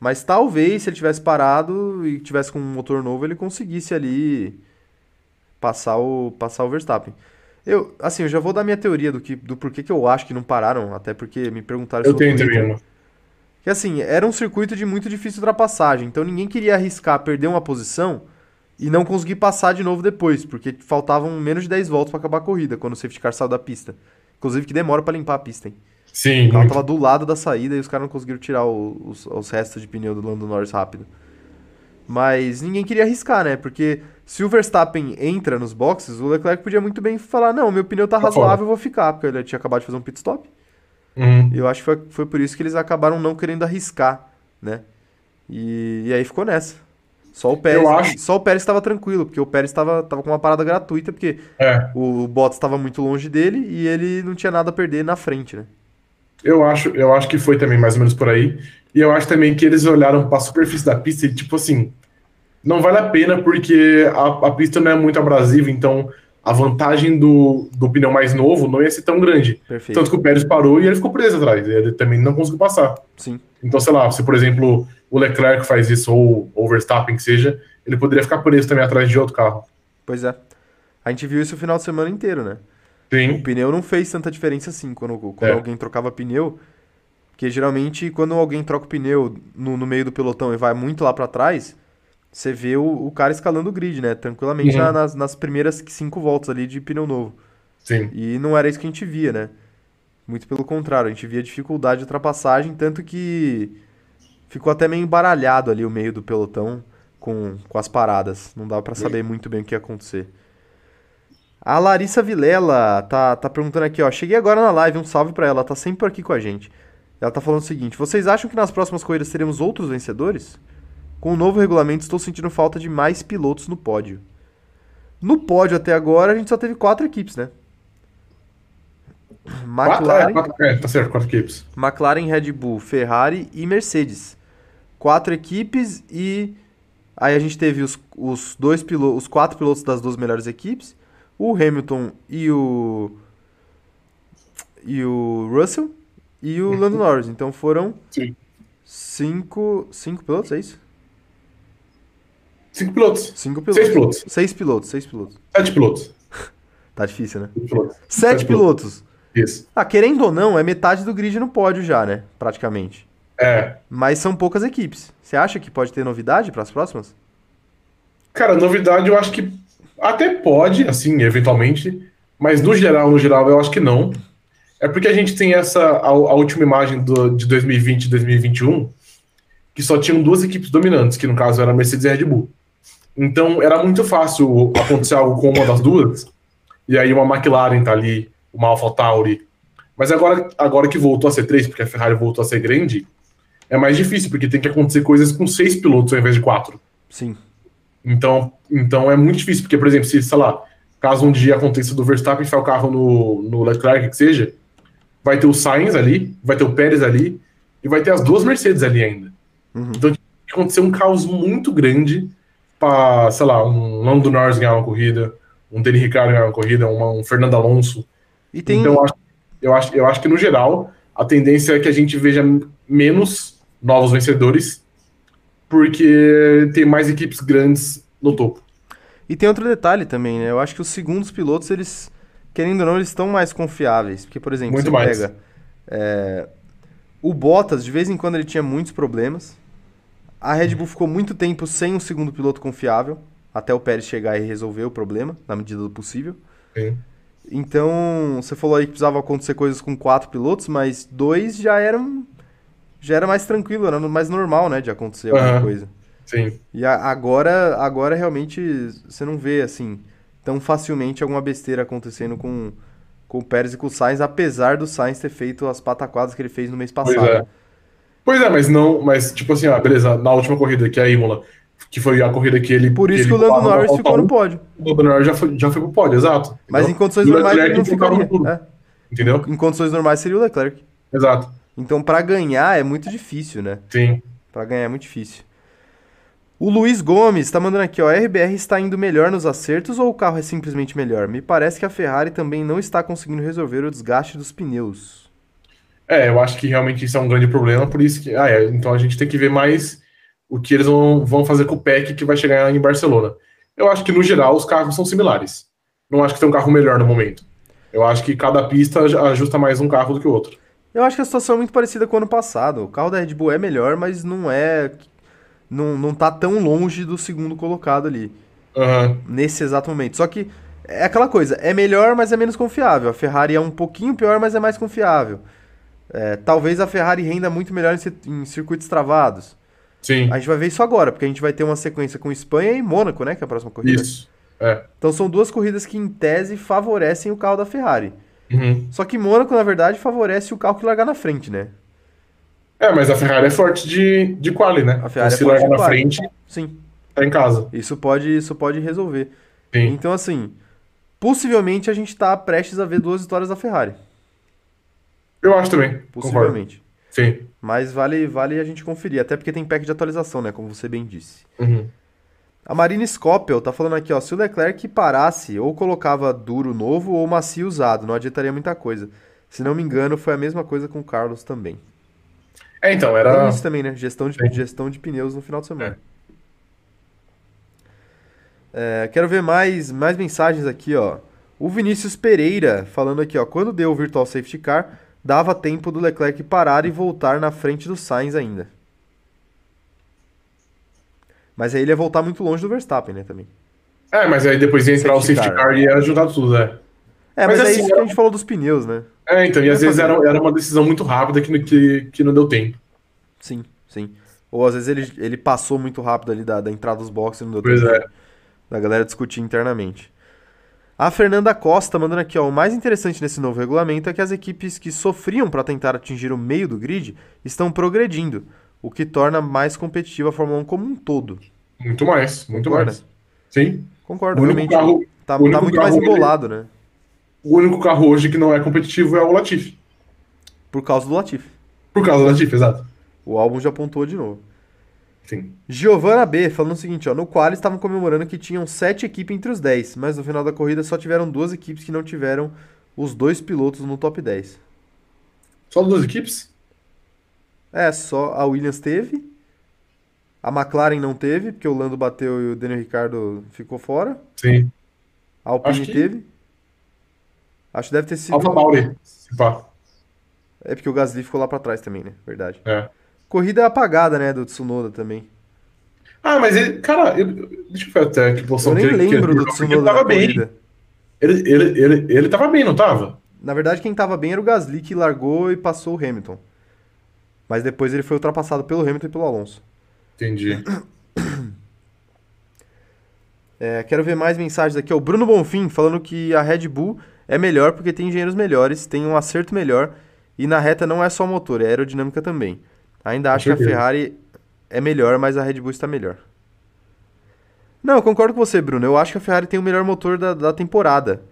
Speaker 1: Mas talvez se ele tivesse parado e tivesse com um motor novo, ele conseguisse ali passar o, passar o Verstappen. Eu, assim, eu já vou dar minha teoria do, que, do porquê que eu acho que não pararam, até porque me perguntaram
Speaker 2: Eu tenho também
Speaker 1: Que assim, era um circuito de muito difícil ultrapassagem, então ninguém queria arriscar perder uma posição e não conseguir passar de novo depois, porque faltavam menos de 10 voltas para acabar a corrida quando o safety car saiu da pista. Inclusive que demora para limpar a pista, hein?
Speaker 2: Sim.
Speaker 1: Muito. tava do lado da saída e os caras não conseguiram tirar o, os, os restos de pneu do Lando Norris rápido. Mas ninguém queria arriscar, né? Porque Se o Verstappen entra nos boxes, o Leclerc podia muito bem falar: não, meu pneu tá razoável, eu vou ficar, porque ele tinha acabado de fazer um pit stop.
Speaker 2: Uhum.
Speaker 1: Eu acho que foi, foi por isso que eles acabaram não querendo arriscar, né? E, e aí ficou nessa. Só o Pérez,
Speaker 2: acho-
Speaker 1: só o Pérez estava tranquilo, porque o Pérez estava tava com uma parada gratuita, porque
Speaker 2: É,
Speaker 1: o Bottas estava muito longe dele e ele não tinha nada a perder na frente, né?
Speaker 2: eu acho, eu acho que foi também mais ou menos por aí. E eu acho também que eles olharam pra superfície da pista e, tipo assim, não vale a pena porque a, a pista não é muito abrasiva, então a vantagem do, do pneu mais novo não ia ser tão grande.
Speaker 1: Perfeito.
Speaker 2: Tanto que o Pérez parou e ele ficou preso atrás. Ele também não conseguiu passar.
Speaker 1: Sim.
Speaker 2: Então, sei lá, se por exemplo o Leclerc faz isso ou o Verstappen que seja, ele poderia ficar preso também atrás de outro carro.
Speaker 1: Pois é. A gente viu isso o final de semana inteiro, né? O
Speaker 2: Sim,
Speaker 1: pneu não fez tanta diferença assim quando, quando
Speaker 2: É.
Speaker 1: alguém trocava pneu. Porque geralmente, quando alguém troca o pneu no, no meio do pelotão e vai muito lá pra trás, você vê o, o cara escalando o grid, né? Tranquilamente
Speaker 2: Uhum.
Speaker 1: na- nas, nas primeiras cinco voltas ali de pneu novo.
Speaker 2: sim.
Speaker 1: E não era isso que a gente via, né? Muito pelo contrário, a gente via dificuldade de ultrapassagem, tanto que ficou até meio embaralhado ali o meio do pelotão com, com as paradas. Não dava pra saber muito bem o que ia acontecer. A Larissa Vilela tá, tá perguntando aqui, ó. Cheguei agora na live, um salve pra ela, tá sempre por aqui com a gente. Ela tá falando o seguinte: vocês acham que nas próximas corridas teremos outros vencedores? Com o novo regulamento, estou sentindo falta de mais pilotos no pódio. No pódio até agora, a gente só teve quatro equipes, né?
Speaker 2: Quatro,
Speaker 1: McLaren,
Speaker 2: é, quatro, é, tá certo, quatro equipes.
Speaker 1: McLaren, Red Bull, Ferrari e Mercedes. Quatro equipes e aí a gente teve os, os dois pilotos, os quatro pilotos das duas melhores equipes, o Hamilton e o e o Russell e o Lando Norris. Então foram
Speaker 2: Sim.
Speaker 1: cinco, cinco pilotos, é isso?
Speaker 2: Cinco pilotos.
Speaker 1: Cinco pilotos.
Speaker 2: Seis pilotos.
Speaker 1: Seis pilotos, seis pilotos.
Speaker 2: Sete pilotos.
Speaker 1: Tá difícil, né?
Speaker 2: Sete pilotos.
Speaker 1: Sete
Speaker 2: Sete
Speaker 1: pilotos.
Speaker 2: Isso.
Speaker 1: Ah, querendo ou não, é metade do grid no pódio já, né? Praticamente.
Speaker 2: É.
Speaker 1: Mas são poucas equipes. Você acha que pode ter novidade para as próximas?
Speaker 2: Cara, novidade eu acho que até pode, assim, eventualmente, mas no geral, no geral, eu acho que não. É porque a gente tem essa, a, a última imagem do, de 2020 e 2021, que só tinham duas equipes dominantes, que no caso era a Mercedes e a Red Bull. Então era muito fácil acontecer algo com uma das duas, e aí uma McLaren tá ali, uma AlphaTauri. Mas agora, agora que voltou a ser três, porque a Ferrari voltou a ser grande, é mais difícil, porque tem que acontecer coisas com seis pilotos ao invés de quatro.
Speaker 1: Sim.
Speaker 2: Então, então é muito difícil, porque, por exemplo, se, sei lá, caso um dia aconteça do Verstappen enfiar o carro no, no Leclerc, que seja, vai ter o Sainz ali, vai ter o Pérez ali, e vai ter as duas Mercedes ali ainda.
Speaker 1: Uhum.
Speaker 2: Então, tem que acontecer um caos muito grande para, sei lá, um Lando Norris ganhar uma corrida, um Daniel Ricciardo ganhar uma corrida, uma- um Fernando Alonso.
Speaker 1: E tem.
Speaker 2: Então, eu acho, eu, acho, eu acho que, no geral, a tendência é que a gente veja menos novos vencedores, porque tem mais equipes grandes no topo.
Speaker 1: E tem outro detalhe também, né? Eu acho que os segundos pilotos, eles, querendo ou não, eles estão mais confiáveis. Porque, por exemplo,
Speaker 2: Muito
Speaker 1: você
Speaker 2: mais.
Speaker 1: pega. é, o Bottas, de vez em quando, ele tinha muitos problemas. A Red Bull ficou muito tempo sem um segundo piloto confiável, até o Pérez chegar e resolver o problema, na medida do possível.
Speaker 2: Sim.
Speaker 1: Então, você falou aí que precisava acontecer coisas com quatro pilotos, mas dois já eram. Já era mais tranquilo, era mais normal, né, de acontecer alguma
Speaker 2: Aham.
Speaker 1: coisa.
Speaker 2: Sim.
Speaker 1: E a- agora, agora realmente você não vê assim tão facilmente alguma besteira acontecendo com, com o Pérez e com o Sainz, apesar do Sainz ter feito as pataquadas que ele fez no mês
Speaker 2: Pois
Speaker 1: passado.
Speaker 2: é. Pois é, mas não, mas tipo assim, ah, beleza, na última corrida que é a Imola, que foi a corrida que ele.
Speaker 1: Por isso que,
Speaker 2: ele
Speaker 1: o Lando Norris ficou no pódio.
Speaker 2: 1, O Lando Norris já foi, já foi pro pódio, exato.
Speaker 1: Mas em
Speaker 2: Entendeu?
Speaker 1: condições normais ele
Speaker 2: Leclerc
Speaker 1: não
Speaker 2: ficava no
Speaker 1: ficaria.
Speaker 2: tudo.
Speaker 1: É.
Speaker 2: Entendeu?
Speaker 1: Em condições normais seria o Leclerc.
Speaker 2: Exato.
Speaker 1: Então, pra ganhar é muito difícil, né?
Speaker 2: Sim.
Speaker 1: Pra ganhar é muito difícil. O Luiz Gomes tá mandando aqui, ó. A RBR está indo melhor nos acertos ou o carro é simplesmente melhor? Me parece que a Ferrari também não está conseguindo resolver o desgaste dos pneus.
Speaker 2: É, eu acho que realmente isso é um grande problema, por isso que. Ah, é, então a gente tem que ver mais o que eles vão, vão fazer com o PEC que vai chegar em Barcelona. Eu acho que, no geral, os carros são similares. Não acho que tem um carro melhor no momento. Eu acho que cada pista ajusta mais um carro do que o outro.
Speaker 1: Eu acho que a situação é muito parecida com o ano passado. O carro da Red Bull é melhor, mas não é. Não, não tá tão longe do segundo colocado ali,
Speaker 2: Aham.
Speaker 1: nesse exato momento. Só que é aquela coisa, é melhor, mas é menos confiável. A Ferrari é um pouquinho pior, mas é mais confiável. É, talvez a Ferrari renda muito melhor em, em circuitos travados.
Speaker 2: Sim.
Speaker 1: A gente vai ver isso agora, porque a gente vai ter uma sequência com Espanha e Mônaco, né? Que é a próxima corrida.
Speaker 2: Isso. É.
Speaker 1: Então são duas corridas que, em tese, favorecem o carro da Ferrari.
Speaker 2: Uhum.
Speaker 1: Só que Mônaco, na verdade, favorece o carro que largar na frente, né?
Speaker 2: É, mas a Ferrari é forte de, de quali, né?
Speaker 1: A Ferrari
Speaker 2: então, se
Speaker 1: é forte
Speaker 2: largar
Speaker 1: de
Speaker 2: na
Speaker 1: quali.
Speaker 2: frente,
Speaker 1: Sim.
Speaker 2: tá em casa.
Speaker 1: Isso pode, isso pode resolver.
Speaker 2: Sim.
Speaker 1: Então, assim, possivelmente a gente tá prestes a ver duas vitórias da Ferrari.
Speaker 2: Eu acho também. Concordo.
Speaker 1: Possivelmente.
Speaker 2: Sim.
Speaker 1: Mas vale, vale a gente conferir, até porque tem pack de atualização, né? Como você bem disse.
Speaker 2: Uhum.
Speaker 1: A Marina Scopel tá falando aqui, ó, se o Leclerc parasse, ou colocava duro novo ou macio usado, não adiantaria muita coisa. Se não me engano, foi a mesma coisa com o Carlos também.
Speaker 2: É, então,
Speaker 1: Tem
Speaker 2: era.
Speaker 1: isso também, né? Gestão de,
Speaker 2: Sim.
Speaker 1: gestão de pneus no final de semana. É, quero ver mais, mais mensagens aqui, ó. O Vinícius Pereira falando aqui, ó. Quando deu o Virtual Safety Car, dava tempo do Leclerc parar e voltar na frente do Sainz ainda. Mas aí ele ia voltar muito longe do Verstappen, né, também.
Speaker 2: É, mas aí depois ia entrar
Speaker 1: Safety
Speaker 2: o safety
Speaker 1: car.
Speaker 2: e ia ajudar tudo, né?
Speaker 1: É, mas,
Speaker 2: Mas
Speaker 1: é
Speaker 2: assim,
Speaker 1: isso que a gente falou dos pneus, né?
Speaker 2: É, então, e às
Speaker 1: Vai
Speaker 2: vezes era, era uma decisão muito rápida que, não- que, que não deu tempo.
Speaker 1: Sim, sim. Ou às vezes ele, ele passou muito rápido ali da, da entrada dos boxes e não deu
Speaker 2: Pois
Speaker 1: tempo
Speaker 2: é.
Speaker 1: de- da galera discutir internamente. A Fernanda Costa mandando aqui, ó, o mais interessante nesse novo regulamento é que as equipes que sofriam para tentar atingir o meio do grid estão progredindo, o que torna mais competitiva a Fórmula 1 como um todo.
Speaker 2: Muito mais, muito
Speaker 1: Concorda?
Speaker 2: mais. Sim.
Speaker 1: Concordo,
Speaker 2: O
Speaker 1: realmente.
Speaker 2: carro,
Speaker 1: tá, tá muito mais embolado, né?
Speaker 2: o único carro hoje que não é competitivo é o Latifi.
Speaker 1: Por causa do Latifi.
Speaker 2: Por causa do Latifi, exato.
Speaker 1: O álbum já apontou de novo.
Speaker 2: Sim.
Speaker 1: Giovanna B falando o seguinte, ó, no qual estavam comemorando que tinham sete equipes entre os 10, mas no final da corrida só tiveram duas equipes que não tiveram os dois pilotos no top 10.
Speaker 2: Só duas equipes?
Speaker 1: É, só a Williams teve, a McLaren não teve, porque o Lando bateu e o Daniel Ricciardo ficou fora,
Speaker 2: Sim.
Speaker 1: a Alpine
Speaker 2: Acho que-
Speaker 1: teve, acho que deve ter sido...
Speaker 2: Alfa Tauri. se pá.
Speaker 1: É porque o Gasly ficou lá pra trás também, né? Verdade.
Speaker 2: É.
Speaker 1: Corrida apagada, né, do Tsunoda também.
Speaker 2: Ah, mas ele, cara, eu- deixa eu ver até que posição
Speaker 1: Eu nem
Speaker 2: que que
Speaker 1: lembro
Speaker 2: ele
Speaker 1: do Tsunoda
Speaker 2: ele tava
Speaker 1: na
Speaker 2: bem.
Speaker 1: corrida.
Speaker 2: Ele, ele, ele, ele tava bem, não tava?
Speaker 1: Na verdade, quem tava bem era o Gasly, que largou e passou o Hamilton. Mas depois ele foi ultrapassado pelo Hamilton e pelo Alonso.
Speaker 2: Entendi.
Speaker 1: É, quero ver mais mensagens aqui. O Bruno Bonfim falando que a Red Bull é melhor porque tem engenheiros melhores, tem um acerto melhor e na reta não é só motor, é aerodinâmica também. Ainda acho que a. Ferrari é melhor, mas a Red Bull está melhor. Não, eu concordo com você, Bruno. Eu acho que a Ferrari tem o melhor motor da, da temporada.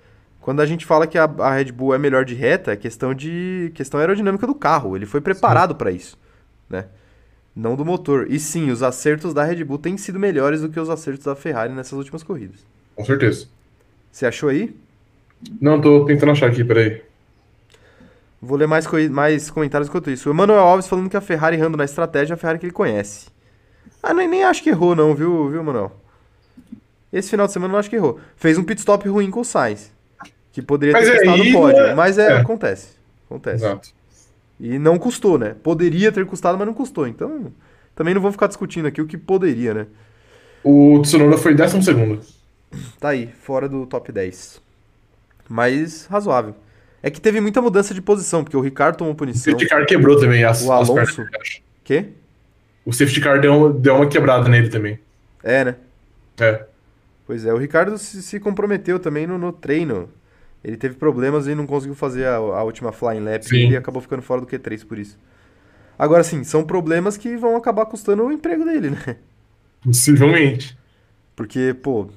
Speaker 1: Quando a gente fala que a, a Red Bull é melhor de reta, é questão de questão aerodinâmica do carro. Ele foi preparado para isso, né? Não do motor. E sim, os acertos da Red Bull têm sido melhores do que os acertos da Ferrari nessas últimas corridas.
Speaker 2: Com certeza.
Speaker 1: Você achou aí?
Speaker 2: Não, tô tentando achar aqui, peraí.
Speaker 1: Vou ler mais, mais comentários enquanto isso. O Emanuel Alves falando que a Ferrari errando na estratégia é a Ferrari que ele conhece. Ah, nem, nem acho que errou, não, viu, viu, Manuel? Esse final de semana eu não acho que errou. Fez um pit stop ruim com o Sainz. Que poderia
Speaker 2: Mas
Speaker 1: ter
Speaker 2: aí
Speaker 1: custado o pódio.
Speaker 2: é-
Speaker 1: Mas é,
Speaker 2: é.
Speaker 1: acontece. Acontece.
Speaker 2: Exato.
Speaker 1: E não custou, né? Poderia ter custado, mas não custou. Então, também não vou ficar discutindo aqui o que poderia, né?
Speaker 2: O Tsunoda foi décimo segundo.
Speaker 1: Tá aí, fora do top 10. Mas razoável. É que teve muita mudança de posição, porque o Ricardo tomou
Speaker 2: O
Speaker 1: punição.
Speaker 2: safety car quebrou também as,
Speaker 1: O
Speaker 2: as
Speaker 1: Alonso-
Speaker 2: pernas. acho.
Speaker 1: Quê?
Speaker 2: O safety car deu, deu uma quebrada nele também.
Speaker 1: É, né?
Speaker 2: É.
Speaker 1: Pois é, o Ricardo se, se comprometeu também no, no treino. Ele teve problemas e não conseguiu fazer a, a última flying lap
Speaker 2: Sim.
Speaker 1: e acabou ficando fora do Q3 por isso. Agora sim, são problemas que vão acabar custando o emprego dele, né?
Speaker 2: Possivelmente.
Speaker 1: Porque, pô.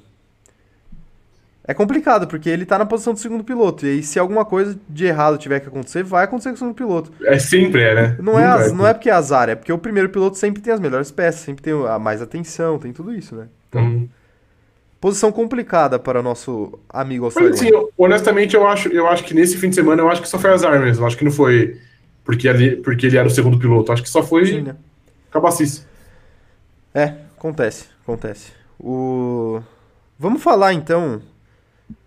Speaker 1: É complicado, porque ele tá na posição do segundo piloto. E aí, se alguma coisa de errado tiver que acontecer, vai acontecer com o segundo piloto.
Speaker 2: É sempre, é, né?
Speaker 1: Não é, az- não é porque é azar, é porque o primeiro piloto sempre tem as melhores peças, sempre tem a mais atenção, tem tudo isso, né?
Speaker 2: Hum.
Speaker 1: Posição complicada para nosso amigo
Speaker 2: Mas
Speaker 1: australiano.
Speaker 2: assim, eu- honestamente, eu acho, eu acho que nesse fim de semana eu acho que só foi azar mesmo. Eu acho que não foi porque ele, porque ele era o segundo piloto. Eu acho que só foi
Speaker 1: Sim, né?
Speaker 2: cabacice.
Speaker 1: É, acontece, acontece. O... Vamos falar então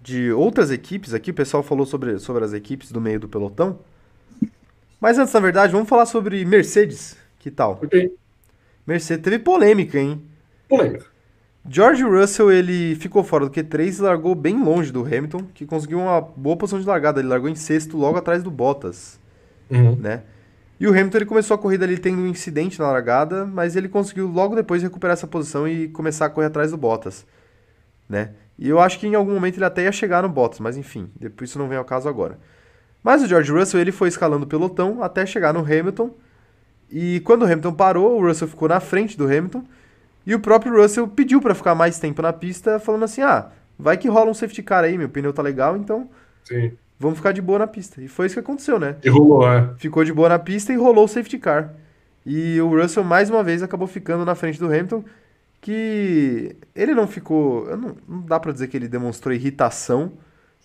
Speaker 1: de outras equipes aqui. O pessoal falou sobre, sobre as equipes do meio do pelotão. Mas antes, na verdade, vamos falar sobre Mercedes. Que tal?
Speaker 2: Ok.
Speaker 1: Mercedes teve polêmica, hein?
Speaker 2: Polêmica.
Speaker 1: George Russell, ele ficou fora do Q3 e largou bem longe do Hamilton, que conseguiu uma boa posição de largada. Ele largou em sexto, logo atrás do Bottas,
Speaker 2: Uhum.
Speaker 1: né? E o Hamilton ele começou a corrida ali tendo um incidente na largada, mas ele conseguiu logo depois recuperar essa posição e começar a correr atrás do Bottas, né? E eu acho que em algum momento ele até ia chegar no Bottas, mas enfim, depois isso não vem ao caso agora. Mas o George Russell ele foi escalando o pelotão até chegar no Hamilton. E quando o Hamilton parou, o Russell ficou na frente do Hamilton. E o próprio Russell pediu para ficar mais tempo na pista, falando assim: "Ah, vai que rola um safety car aí, meu pneu tá legal, então
Speaker 2: Sim.
Speaker 1: vamos ficar de boa na pista". E foi isso que aconteceu, né?
Speaker 2: E rolou, é.
Speaker 1: Ficou de boa na pista e rolou o safety car. E o Russell mais uma vez acabou ficando na frente do Hamilton, que ele não ficou, não, não dá para dizer que ele demonstrou irritação,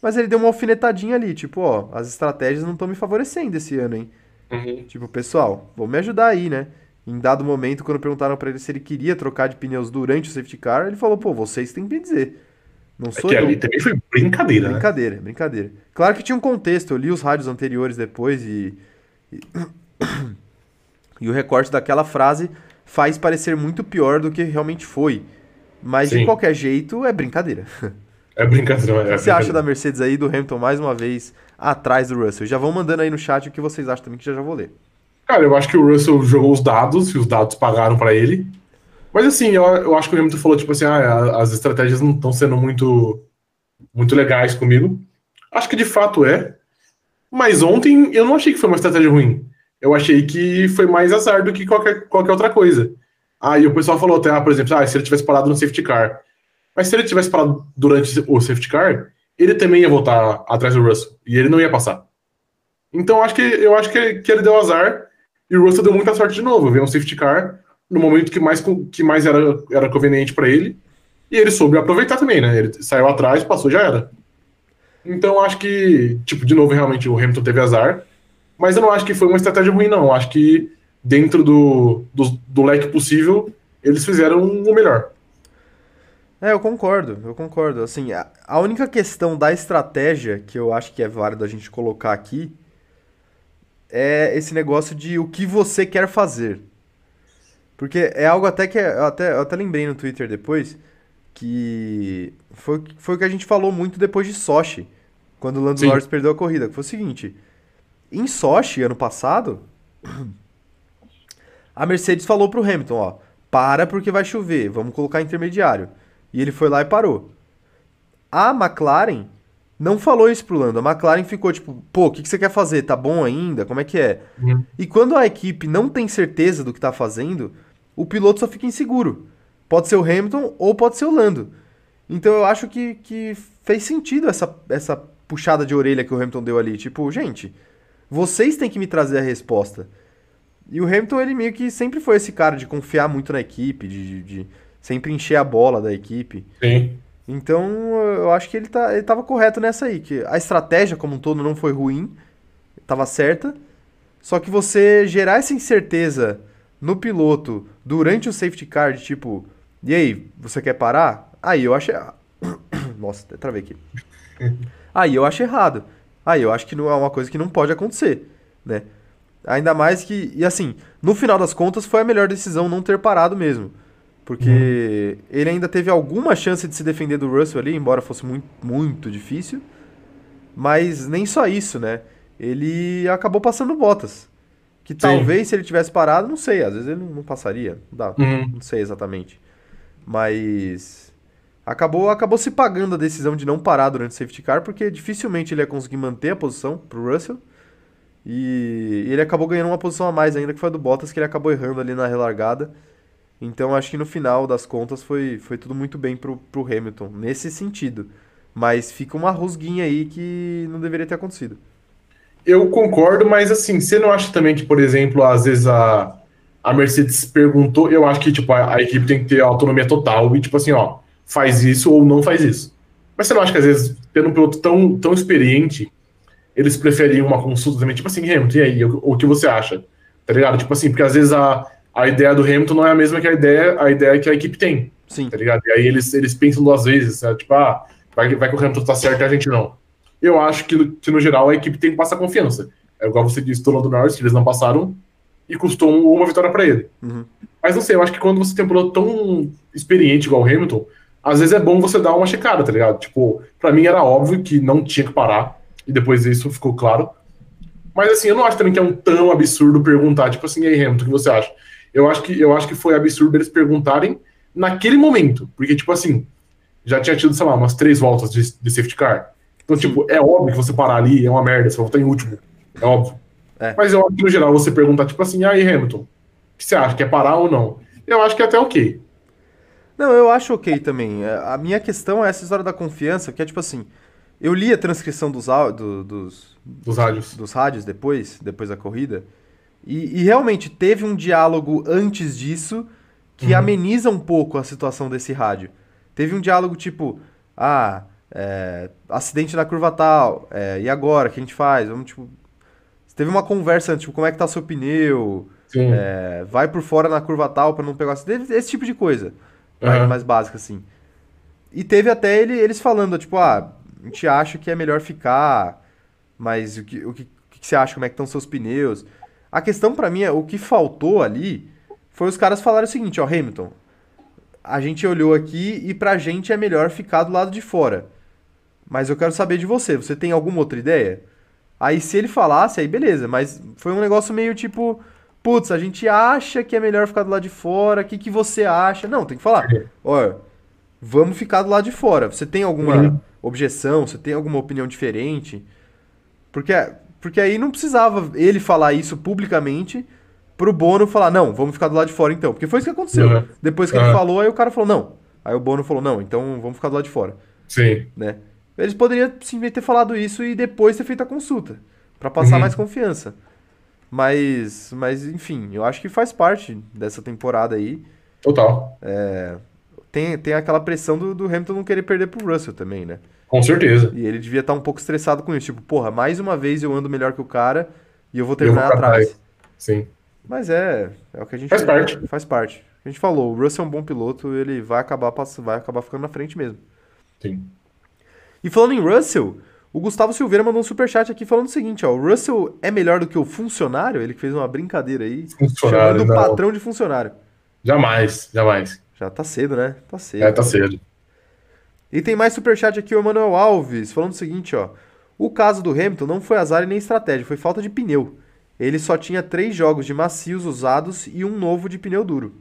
Speaker 1: mas ele deu uma alfinetadinha ali, tipo, ó, as estratégias não estão me favorecendo esse ano, hein?
Speaker 2: Uhum.
Speaker 1: Tipo, pessoal, vou me ajudar aí, né? Em dado momento, quando perguntaram para ele se ele queria trocar de pneus durante o safety car, ele falou, pô, vocês têm que me dizer. Não
Speaker 2: É
Speaker 1: sou
Speaker 2: que
Speaker 1: eu.
Speaker 2: ali também foi brincadeira, né?
Speaker 1: Brincadeira, brincadeira. Claro que tinha um contexto, eu li os rádios anteriores depois e. E, e o recorte daquela frase faz parecer muito pior do que realmente foi. Mas de
Speaker 2: Sim.
Speaker 1: qualquer jeito, é brincadeira.
Speaker 2: É brincadeira. É
Speaker 1: O que você acha da. Mercedes aí, do Hamilton mais uma vez atrás do Russell? Já vão mandando aí no chat o que vocês acham também, que já já vou ler.
Speaker 2: Cara, eu acho que o Russell jogou os dados e os dados pagaram pra ele. Mas assim, eu, eu acho que o Hamilton falou, tipo assim, ah, as estratégias não estão sendo muito, muito legais comigo. Acho que de fato é. Mas ontem eu não achei que foi uma estratégia ruim. Eu achei que foi mais azar do que qualquer, qualquer outra coisa. Aí o pessoal falou até, ah, por exemplo, ah, se ele tivesse parado no safety car. Mas se ele tivesse parado durante o safety car, ele também ia voltar atrás do Russell. E ele não ia passar. Então acho que eu acho que, que ele deu azar e o Russell deu muita sorte de novo. Veio um safety car no momento que mais, que mais era, era conveniente para ele. E ele soube aproveitar também, né? Ele saiu atrás, passou, já era. Então acho que, tipo, de novo, realmente o Hamilton teve azar. Mas eu não acho que foi uma estratégia ruim, não. Eu acho que dentro do, do, do leque possível, eles fizeram o melhor.
Speaker 1: É, eu concordo, eu concordo. Assim, a, a única questão da estratégia que eu acho que é válido a gente colocar aqui é esse negócio de o que você quer fazer. Porque é algo até que eu até, eu até lembrei no Twitter depois que foi, foi o que a gente falou muito depois de Sochi, quando o Lando. Norris perdeu a corrida, que foi o seguinte, em Sochi, ano passado, a Mercedes falou pro Hamilton, ó, para porque vai chover, vamos colocar intermediário. E ele foi lá e parou. A McLaren não falou isso pro Lando. A McLaren ficou tipo, pô, o que, que você quer fazer? Tá bom ainda? Como é que é?
Speaker 2: Uhum.
Speaker 1: E quando a equipe não tem certeza do que tá fazendo, o piloto só fica inseguro. Pode ser o Hamilton ou pode ser o Lando. Então eu acho que, que fez sentido essa, essa puxada de orelha que o Hamilton deu ali. Tipo, gente, vocês têm que me trazer a resposta. E o Hamilton, ele meio que sempre foi esse cara de confiar muito na equipe, de, de- de sempre encher a bola da equipe.
Speaker 2: Sim.
Speaker 1: Então, eu acho que ele, tá, ele tava correto nessa aí, que a estratégia como um todo não foi ruim, tava certa, só que você gerar essa incerteza no piloto durante o safety car, de tipo, e aí, você quer parar? Aí eu acho. Nossa, até travei aqui. Aí eu acho errado. Aí eu acho que não é uma coisa que não pode acontecer, né? Ainda mais que, e assim, no final das contas foi a melhor decisão não ter parado mesmo. Porque ele ainda teve alguma chance de se defender do Russell ali, embora fosse muito, muito difícil. Mas nem só isso, né? Ele acabou passando Bottas. Que talvez se ele tivesse parado, não sei, às vezes ele não, não passaria. Não, dá,
Speaker 2: Uhum.
Speaker 1: não sei exatamente. Mas acabou, acabou se pagando a decisão de não parar durante o safety car, porque dificilmente ele ia conseguir manter a posição pro Russell. E ele acabou ganhando uma posição a mais ainda, que foi a do Bottas, que ele acabou errando ali na relargada. Então acho que no final das contas foi, foi tudo muito bem pro, pro Hamilton, nesse sentido. Mas fica uma rusguinha aí que não deveria ter acontecido.
Speaker 2: Eu concordo, mas assim, você não acha também que, por exemplo, às vezes a, a Mercedes perguntou, eu acho que tipo, a, a equipe tem que ter autonomia total e, tipo assim, ó, faz isso ou não faz isso. Mas você não acha que às vezes, tendo um piloto tão, tão experiente, eles preferem uma consulta também, tipo assim, Hamilton, e aí, o, o que você acha? Tá ligado? Tipo assim, porque às vezes a, a ideia do Hamilton não é a mesma que a ideia, a ideia que a equipe tem,
Speaker 1: Sim.
Speaker 2: tá ligado? E aí eles, eles pensam duas vezes, né? tipo, ah, vai, vai que o Hamilton tá certo e a gente não. Eu acho que, no- que, no geral, a equipe tem que passar confiança. É igual você disse do Lando Norris, que eles não passaram e custou um- uma vitória para ele.
Speaker 1: Uhum.
Speaker 2: Mas não sei, eu acho que quando você tem um piloto tão experiente igual o Hamilton, às vezes é bom você dar uma checada, tá ligado? Tipo, pra mim era óbvio que não tinha que parar, e depois isso ficou claro. Mas assim, eu não acho também que é um tão absurdo perguntar, tipo assim, e aí, Hamilton, o que você acha? Eu acho que, eu acho que foi absurdo eles perguntarem naquele momento. Porque, tipo assim, já tinha tido, sei lá, umas três voltas de, de safety car. Então, tipo, é óbvio que você parar ali é uma merda, você voltar em último. É óbvio. É. Mas eu acho que, no geral, você perguntar, tipo assim, aí, Hamilton, o que você acha? Quer parar ou não? Eu acho que é até ok.
Speaker 1: Não, eu acho ok também. É, a minha questão é essa história da confiança, que é tipo assim. Eu li a transcrição dos, do, dos,
Speaker 2: dos rádios.
Speaker 1: Dos rádios depois, depois da corrida. E, e realmente teve um diálogo antes disso que uhum. ameniza um pouco a situação desse rádio. Teve um diálogo tipo, ah, é, acidente na curva tal, é, e agora, o que a gente faz? Vamos, tipo... Teve uma conversa, tipo, como é que tá seu pneu? É, vai por fora na curva tal para não pegar acidente, esse tipo de coisa. Uhum. Mais básica, assim. E teve até ele, eles falando, tipo, ah, a gente acha que é melhor ficar, mas o que, o que, o que você acha, como é que estão seus pneus? A questão para mim é, o que faltou ali foi os caras falarem o seguinte, ó, Hamilton, a gente olhou aqui e pra gente é melhor ficar do lado de fora. Mas eu quero saber de você, você tem alguma outra ideia? Aí se ele falasse, aí beleza, mas foi um negócio meio tipo, putz, a gente acha que é melhor ficar do lado de fora, o que, que você acha? Não, tem que falar, olha, vamos ficar do lado de fora. Você tem alguma uhum. objeção, você tem alguma opinião diferente? Porque, porque aí não precisava ele falar isso publicamente pro Bono falar, não, vamos ficar do lado de fora então. Porque foi isso que aconteceu. Uhum. Depois que uhum. ele falou, aí o cara falou, não. Aí o Bono falou, não, então vamos ficar do lado de fora.
Speaker 2: Sim.
Speaker 1: Né? Eles poderiam simplesmente ter falado isso e depois ter feito a consulta. para passar uhum. mais confiança. Mas, mas, enfim, eu acho que faz parte dessa temporada aí.
Speaker 2: Total.
Speaker 1: É, tem, tem aquela pressão do, do Hamilton não querer perder pro Russell também, né?
Speaker 2: Com certeza.
Speaker 1: E ele devia estar um pouco estressado com isso. Tipo, porra, mais uma vez eu ando melhor que o cara e eu vou terminar eu vou atrás.
Speaker 2: Sim.
Speaker 1: Mas é, é o que a gente
Speaker 2: faz parte.
Speaker 1: Faz parte. A gente falou, o Russell é um bom piloto, ele vai acabar vai acabar ficando na frente mesmo.
Speaker 2: Sim.
Speaker 1: E falando em Russell, o Gustavo Silveira mandou um superchat aqui falando o seguinte, ó, o Russell é melhor do que o funcionário? Ele que fez uma brincadeira aí,
Speaker 2: funcionário,
Speaker 1: chamando o patrão de funcionário.
Speaker 2: Jamais, jamais.
Speaker 1: Já tá cedo, né? Tá cedo.
Speaker 2: É, tá cedo.
Speaker 1: E tem mais superchat aqui, o Emanuel Alves, falando o seguinte, ó. O caso do Hamilton não foi azar e nem estratégia, foi falta de pneu. Ele só tinha três jogos de macios usados e um novo de pneu duro.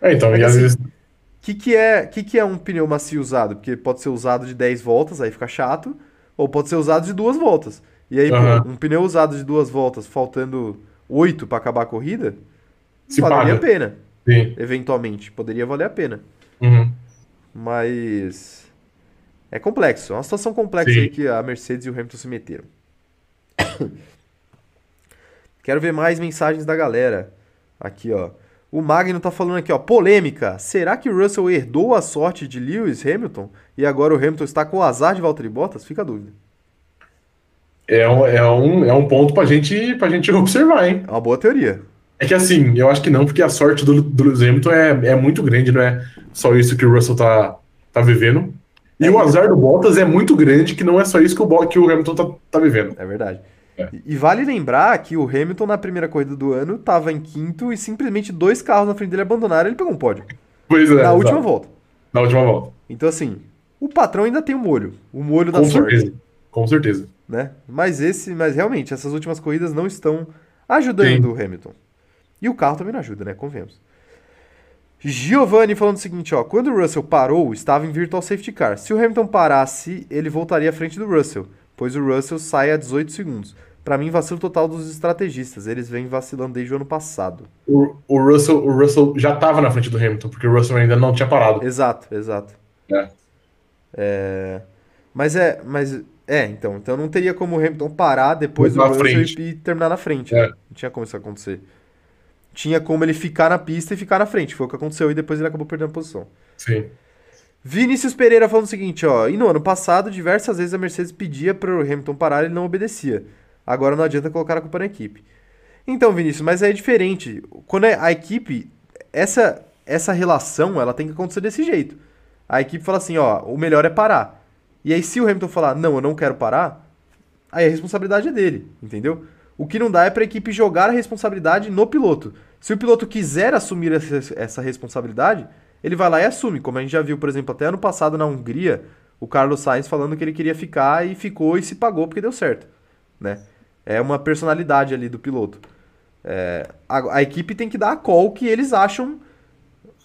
Speaker 2: É, então, Mas, e às assim, vezes... O
Speaker 1: que, que, é, que, que é um pneu macio usado? Porque pode ser usado de 10 voltas, aí fica chato. Ou pode ser usado de duas voltas. E aí, uhum. pô, um pneu usado de duas voltas, faltando oito para acabar a corrida,
Speaker 2: Se
Speaker 1: valeria
Speaker 2: paga.
Speaker 1: a pena.
Speaker 2: Sim.
Speaker 1: Eventualmente. Poderia valer a pena.
Speaker 2: Uhum.
Speaker 1: Mas. É complexo. É uma situação complexa Sim. aí que a Mercedes e o Hamilton se meteram. Quero ver mais mensagens da galera. Aqui, ó. O Magno tá falando aqui, ó, polêmica. Será que o Russell herdou a sorte de Lewis Hamilton e agora o Hamilton está com o azar de Valtteri Bottas? Fica a dúvida.
Speaker 2: É um, é um, é um ponto pra gente, pra gente observar, hein?
Speaker 1: É uma boa teoria.
Speaker 2: É que assim, eu acho que não, porque a sorte do, do Lewis Hamilton é, é muito grande, não é só isso que o Russell tá, tá vivendo. E é o azar do Bottas é muito grande, que não é só isso que o, que o Hamilton tá, tá vivendo.
Speaker 1: É verdade. É. E vale lembrar que o Hamilton, na primeira corrida do ano, estava em quinto e simplesmente dois carros na frente dele abandonaram e ele pegou um pódio.
Speaker 2: Pois
Speaker 1: é. Na última volta.
Speaker 2: Na última volta.
Speaker 1: Então, assim, o patrão ainda tem o um molho. O molho da
Speaker 2: Com
Speaker 1: sorte.
Speaker 2: Certeza. Com certeza.
Speaker 1: Né? Mas esse, mas realmente, essas últimas corridas não estão ajudando Sim. o Hamilton. E o carro também não ajuda, né? Convenhamos. Giovanni falando o seguinte, ó. Quando o Russell parou, estava em virtual safety car. Se o Hamilton parasse, ele voltaria à frente do Russell, pois o Russell sai a 18 segundos. Para mim, vacilo total dos estrategistas. Eles vêm vacilando desde o ano passado.
Speaker 2: O, o, Russell, o Russell já estava na frente do Hamilton, porque o Russell ainda não tinha parado.
Speaker 1: Exato, exato.
Speaker 2: É.
Speaker 1: é... Mas é, mas é, então, então não teria como o Hamilton parar depois do Russell frente. e terminar na frente. É. Né? Não tinha como isso acontecer. Tinha como ele ficar na pista e ficar na frente. Foi o que aconteceu e depois ele acabou perdendo a posição.
Speaker 2: Sim.
Speaker 1: Vinícius Pereira falando o seguinte, ó. E no ano passado, diversas vezes a Mercedes pedia para o Hamilton parar e ele não obedecia. Agora não adianta colocar a culpa na equipe. Então, Vinícius, mas é diferente. Quando é a equipe, essa, essa relação, ela tem que acontecer desse jeito. A equipe fala assim, ó, o melhor é parar. E aí se o Hamilton falar, não, eu não quero parar, aí a responsabilidade é dele, entendeu? O que não dá é para a equipe jogar a responsabilidade no piloto. Se o piloto quiser assumir essa, essa responsabilidade, ele vai lá e assume. Como a gente já viu, por exemplo, até ano passado na Hungria, o Carlos Sainz falando que ele queria ficar e ficou e se pagou porque deu certo, né? É uma personalidade ali do piloto. É, a, a, equipe tem que dar a call que eles acham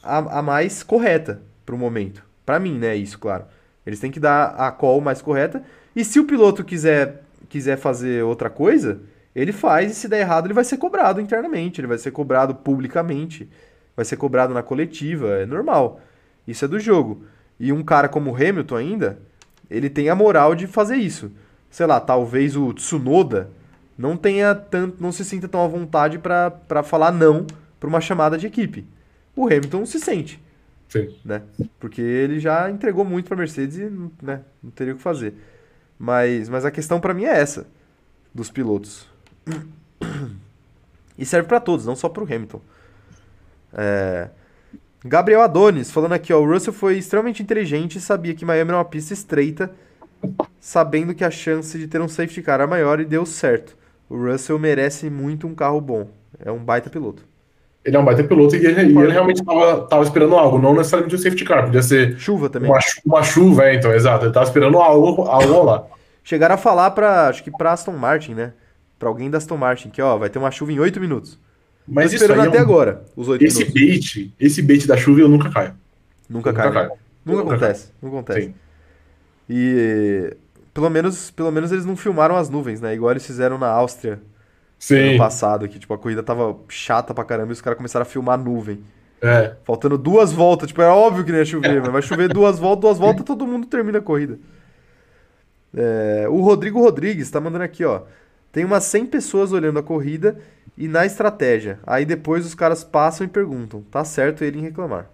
Speaker 1: a, a mais correta pro momento. Para mim, né? Isso, claro. Eles têm que dar a call mais correta. E se o piloto quiser, quiser fazer outra coisa, ele faz. E se der errado, ele vai ser cobrado internamente. Ele vai ser cobrado publicamente. Vai ser cobrado na coletiva. É normal. Isso é do jogo. E um cara como o Hamilton ainda, ele tem a moral de fazer isso. Sei lá, talvez o Tsunoda não tenha tanto, não se sinta tão à vontade para falar não para uma chamada de equipe. O Hamilton se sente.
Speaker 2: Sim.
Speaker 1: Né? Porque ele já entregou muito para Mercedes e né, não teria o que fazer. Mas, mas a questão para mim é essa dos pilotos. E serve para todos, não só para o Hamilton. É... Gabriel Adonis falando aqui, ó, o Russell foi extremamente inteligente e sabia que Miami era uma pista estreita, sabendo que a chance de ter um safety car era maior e deu certo. O Russell merece muito um carro bom. É um baita piloto.
Speaker 2: Ele é um baita piloto e ele, e ele realmente estava esperando algo, não necessariamente um safety car, podia ser.
Speaker 1: Chuva também.
Speaker 2: Uma, uma chuva, é, então, exato. Ele estava esperando algo, algo lá.
Speaker 1: Chegaram a falar para acho que para Aston Martin, né? Para alguém da Aston Martin, que ó, vai ter uma chuva em 8 minutos.
Speaker 2: Mas
Speaker 1: Tô esperando
Speaker 2: isso
Speaker 1: até
Speaker 2: é um...
Speaker 1: agora, os 8
Speaker 2: esse
Speaker 1: minutos.
Speaker 2: bait, esse bait da chuva eu nunca caio.
Speaker 1: Nunca,
Speaker 2: Nunca
Speaker 1: cai. né? Nunca,
Speaker 2: Nunca
Speaker 1: acontece. Nunca acontece.
Speaker 2: Sim.
Speaker 1: E pelo menos, pelo menos eles não filmaram as nuvens, né? Igual eles fizeram na Áustria ano
Speaker 2: Sim.
Speaker 1: passado, que tipo a corrida tava chata pra caramba e os caras começaram a filmar a nuvem.
Speaker 2: É.
Speaker 1: Faltando duas voltas, tipo, era óbvio que não ia chover, mas vai chover duas voltas, duas voltas, todo mundo termina a corrida. É, o Rodrigo Rodrigues tá mandando aqui, ó. Tem umas 100 pessoas olhando a corrida e na estratégia. Aí depois os caras passam e perguntam: tá certo ele em reclamar?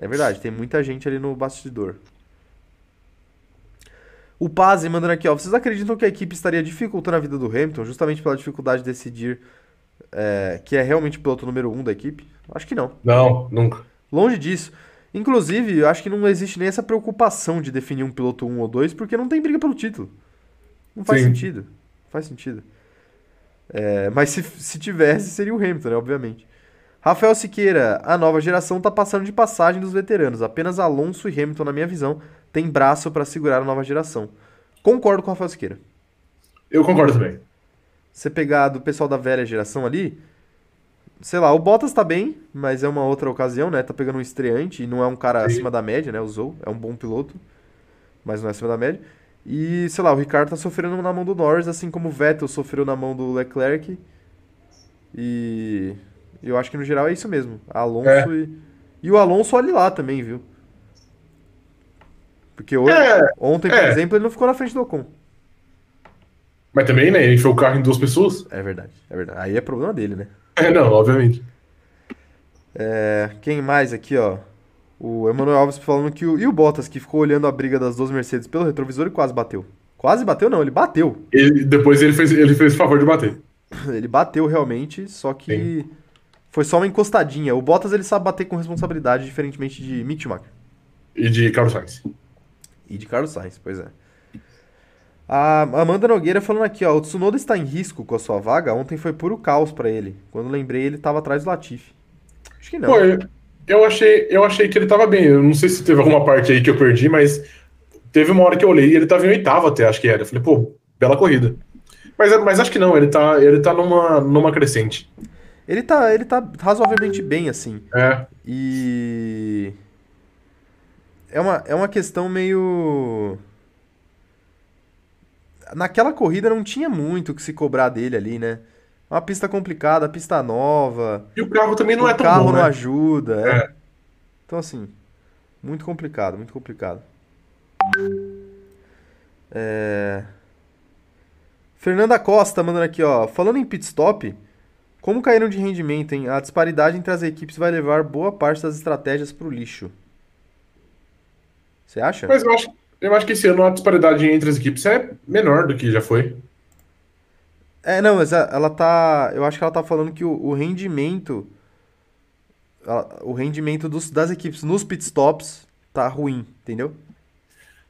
Speaker 1: É verdade, tem muita gente ali no bastidor. O Pazzi mandando aqui, ó. Vocês acreditam que a equipe estaria dificultando a vida do Hamilton justamente pela dificuldade de decidir é, que é realmente o piloto número um da equipe? Acho que não.
Speaker 2: Não, nunca.
Speaker 1: Longe disso. Inclusive, eu acho que não existe nem essa preocupação de definir um piloto 1 ou 2, porque não tem briga pelo título. Não faz
Speaker 2: Sim.
Speaker 1: sentido. Faz sentido. É, mas se, se tivesse, seria o Hamilton, né? Obviamente. Rafael Siqueira, a nova geração tá passando de passagem dos veteranos. Apenas Alonso e Hamilton, na minha visão, tem braço para segurar a nova geração. Concordo com o Rafael Siqueira.
Speaker 2: Eu concordo também.
Speaker 1: Você pegar do pessoal da velha geração ali, sei lá, o Bottas tá bem, mas é uma outra ocasião, né? Tá pegando um estreante e não é um cara
Speaker 2: Sim.
Speaker 1: acima da média, né? Usou, é um bom piloto, mas não é acima da média. E, sei lá, o Ricardo tá sofrendo na mão do Norris, assim como o Vettel sofreu na mão do Leclerc. E eu acho que no geral é isso mesmo. Alonso
Speaker 2: É.
Speaker 1: e. E o Alonso olha lá também, viu? Porque hoje,
Speaker 2: É,
Speaker 1: ontem, por
Speaker 2: é.
Speaker 1: exemplo, ele não ficou na frente do Ocon.
Speaker 2: Mas também, né? Ele enfiou o carro em duas pessoas.
Speaker 1: É verdade, é verdade. Aí é problema dele, né?
Speaker 2: É, não, obviamente.
Speaker 1: É, quem mais aqui, ó? O Emanuel Alves falando que o. E o Bottas, que ficou olhando a briga das duas Mercedes pelo retrovisor e quase bateu. Quase bateu, não, ele bateu.
Speaker 2: Ele, depois ele fez, ele fez o favor de bater.
Speaker 1: Ele bateu realmente, só que foi só uma encostadinha. O Bottas ele sabe bater com responsabilidade, diferentemente de Mick Schumacher
Speaker 2: E de Carlos Sainz.
Speaker 1: e de Carlos Sainz, pois é. A Amanda Nogueira falando aqui, ó, o Tsunoda está em risco com a sua vaga. Ontem foi puro caos pra ele. Quando lembrei, ele tava atrás do Latifi. Acho que não.
Speaker 2: Pô, eu achei, eu achei que ele tava bem. Eu não sei se teve alguma parte aí que eu perdi, mas teve uma hora que eu olhei e ele tava em oitavo até, acho que era. Eu falei, pô, bela corrida. Mas, mas acho que não, ele tá, ele tá numa, numa crescente.
Speaker 1: Ele tá, ele tá razoavelmente bem, assim.
Speaker 2: É.
Speaker 1: E. É uma, é uma questão meio. Naquela corrida não tinha muito o que se cobrar dele ali, né? Uma pista complicada, pista nova.
Speaker 2: E o carro também não
Speaker 1: o
Speaker 2: é tão
Speaker 1: carro
Speaker 2: bom,
Speaker 1: não
Speaker 2: né?
Speaker 1: ajuda. é.
Speaker 2: É.
Speaker 1: Então, assim, muito complicado, muito complicado. É... Fernanda Costa mandando aqui, ó. Falando em pit stop, como caíram de rendimento, hein? A disparidade entre as equipes vai levar boa parte das estratégias pro lixo. Você acha?
Speaker 2: Mas eu acho, eu acho que esse ano a disparidade entre as equipes é menor do que já foi.
Speaker 1: É, não, mas ela tá. Eu acho que ela tá falando que o, o rendimento. a- O rendimento dos- das equipes nos pitstops tá ruim, entendeu?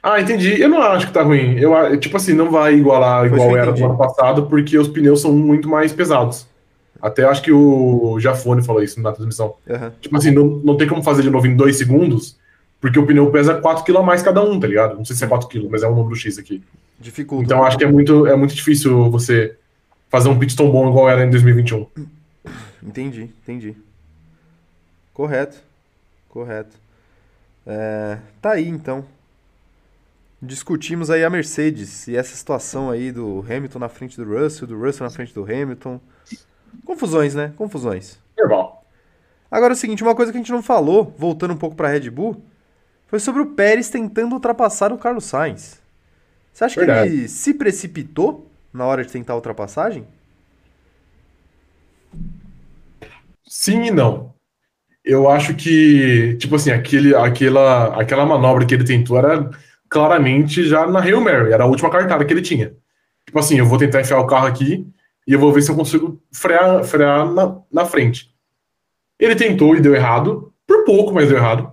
Speaker 2: Ah, entendi. Eu não acho que tá ruim. Eu, a- tipo assim, não vai igualar
Speaker 1: Foi isso
Speaker 2: igual
Speaker 1: eu
Speaker 2: era
Speaker 1: entendi.
Speaker 2: no ano passado, porque os pneus são muito mais pesados. Até acho que o Jafone falou isso na transmissão.
Speaker 1: Aham.
Speaker 2: Tipo assim, não, não tem como fazer de novo em dois segundos, porque o pneu pesa 4 kg a mais cada um, tá ligado? Não sei se é 4 kg, mas é um número X aqui.
Speaker 1: Dificulta.
Speaker 2: Então acho que é muito, é muito difícil você fazer um pit tão bom igual era em 2021.
Speaker 1: Entendi, entendi. Correto, correto. É, tá aí então. Discutimos aí a Mercedes e essa situação aí do Hamilton na frente do Russell, do Russell na frente do Hamilton. Confusões, né? Confusões.
Speaker 2: Normal.
Speaker 1: Agora é o seguinte, uma coisa que a gente não falou, voltando um pouco pra Red Bull, foi sobre o Pérez tentando ultrapassar o Carlos Sainz. Você acha
Speaker 2: Verdade.
Speaker 1: que ele se precipitou na hora de tentar a ultrapassagem?
Speaker 2: Sim e não. Eu acho que, tipo assim, aquele, aquela, aquela manobra que ele tentou era claramente já na Hail Mary, era a última cartada que ele tinha. Tipo assim, eu vou tentar enfiar o carro aqui e eu vou ver se eu consigo frear, frear na, na frente. Ele tentou e deu errado, por pouco, mas deu errado.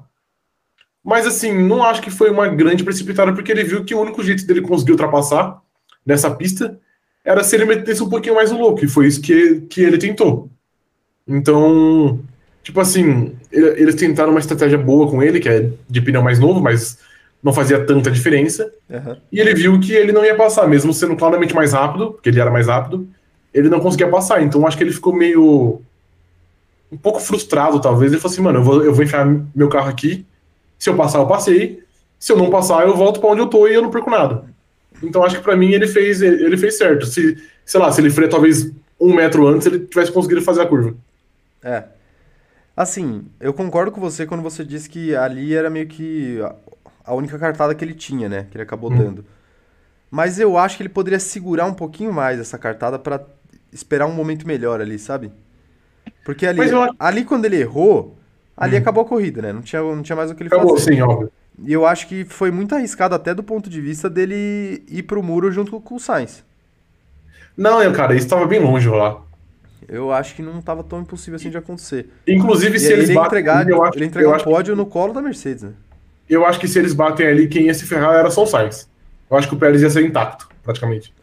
Speaker 2: Mas assim, não acho que foi uma grande precipitada, porque ele viu que o único jeito dele conseguir ultrapassar nessa pista era se ele metesse um pouquinho mais o louco, e foi isso que, que ele tentou. Então, tipo assim, ele- eles tentaram uma estratégia boa com ele, que é de pneu mais novo, mas não fazia tanta diferença.
Speaker 1: Aham.
Speaker 2: E ele viu que ele não ia passar, mesmo sendo claramente mais rápido, porque ele era mais rápido, ele não conseguia passar. Então acho que ele ficou meio. um pouco frustrado, talvez. Ele falou assim: mano, eu vou, eu vou enfiar meu carro aqui. Se eu passar, eu passei. Se eu não passar, eu volto pra onde eu tô e eu não perco nada. Então acho que pra mim ele fez, ele fez certo. Se, sei lá, se ele freia talvez um metro antes, ele tivesse conseguido fazer a curva.
Speaker 1: É. Assim, eu concordo com você quando você disse que ali era meio que a- única cartada que ele tinha, né? Que ele acabou
Speaker 2: Hum.
Speaker 1: dando. Mas eu acho que ele poderia segurar um pouquinho mais essa cartada pra esperar um momento melhor ali, sabe? Porque ali,
Speaker 2: eu
Speaker 1: ali quando ele errou, ali
Speaker 2: Hum.
Speaker 1: acabou a corrida, né? Não tinha, não tinha mais o que ele
Speaker 2: Acabou,
Speaker 1: fazer.
Speaker 2: sim, óbvio.
Speaker 1: E eu acho que foi muito arriscado até do ponto de vista dele ir pro muro junto com o Sainz.
Speaker 2: Não, eu, cara, isso tava bem longe lá.
Speaker 1: Eu acho que não tava tão impossível assim de acontecer.
Speaker 2: Inclusive,
Speaker 1: E
Speaker 2: se eles
Speaker 1: ele
Speaker 2: batem.
Speaker 1: entregar,
Speaker 2: eu acho,
Speaker 1: ele entregar um
Speaker 2: acho-
Speaker 1: pódio no colo da Mercedes, né?
Speaker 2: eu acho que se eles batem ali, quem ia se ferrar era só o Sainz. Eu acho que o Pérez ia ser intacto, praticamente.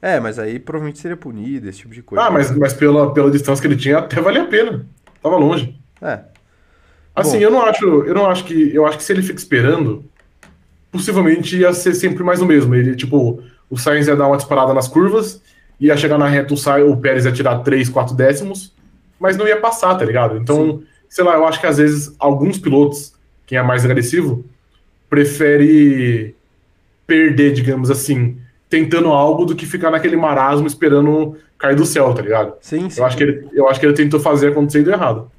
Speaker 1: É, mas aí provavelmente seria punido, esse tipo de coisa.
Speaker 2: Ah, mas, mas pela, pela distância que ele tinha, até valia a pena. Tava longe.
Speaker 1: É,
Speaker 2: Assim,
Speaker 1: Bom.
Speaker 2: eu não acho. Eu não acho que. Eu acho que se ele fica esperando, possivelmente ia ser sempre mais o mesmo. Ele, tipo, o Sainz ia dar uma disparada nas curvas, ia chegar na reta, o, Sainz, o Pérez ia tirar 3, 4 décimos, mas não ia passar, tá ligado? Então, sei lá, eu acho que às vezes alguns pilotos, quem é mais agressivo, prefere perder, digamos assim, tentando algo do que ficar naquele marasmo esperando cair do céu, tá ligado?
Speaker 1: sim, sim.
Speaker 2: Eu acho que ele, eu acho que ele tentou fazer acontecer e deu errado.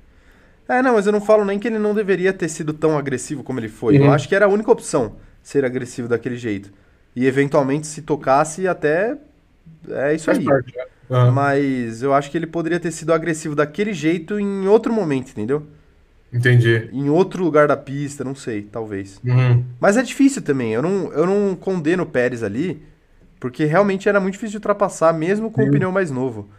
Speaker 1: É, não, mas eu não falo nem que ele não deveria ter sido tão agressivo como ele foi. Eu
Speaker 2: Uhum.
Speaker 1: acho que era a única opção, ser agressivo daquele jeito. E eventualmente, se tocasse, até. É isso
Speaker 2: Faz
Speaker 1: aí.
Speaker 2: parte, né? Aham.
Speaker 1: Mas eu acho que ele poderia ter sido agressivo daquele jeito em outro momento, entendeu?
Speaker 2: Entendi.
Speaker 1: Em outro lugar da pista, não sei, talvez.
Speaker 2: Uhum.
Speaker 1: Mas é difícil também. Eu não, eu não condeno o Pérez ali, porque realmente era muito difícil de ultrapassar, mesmo com o pneu mais novo.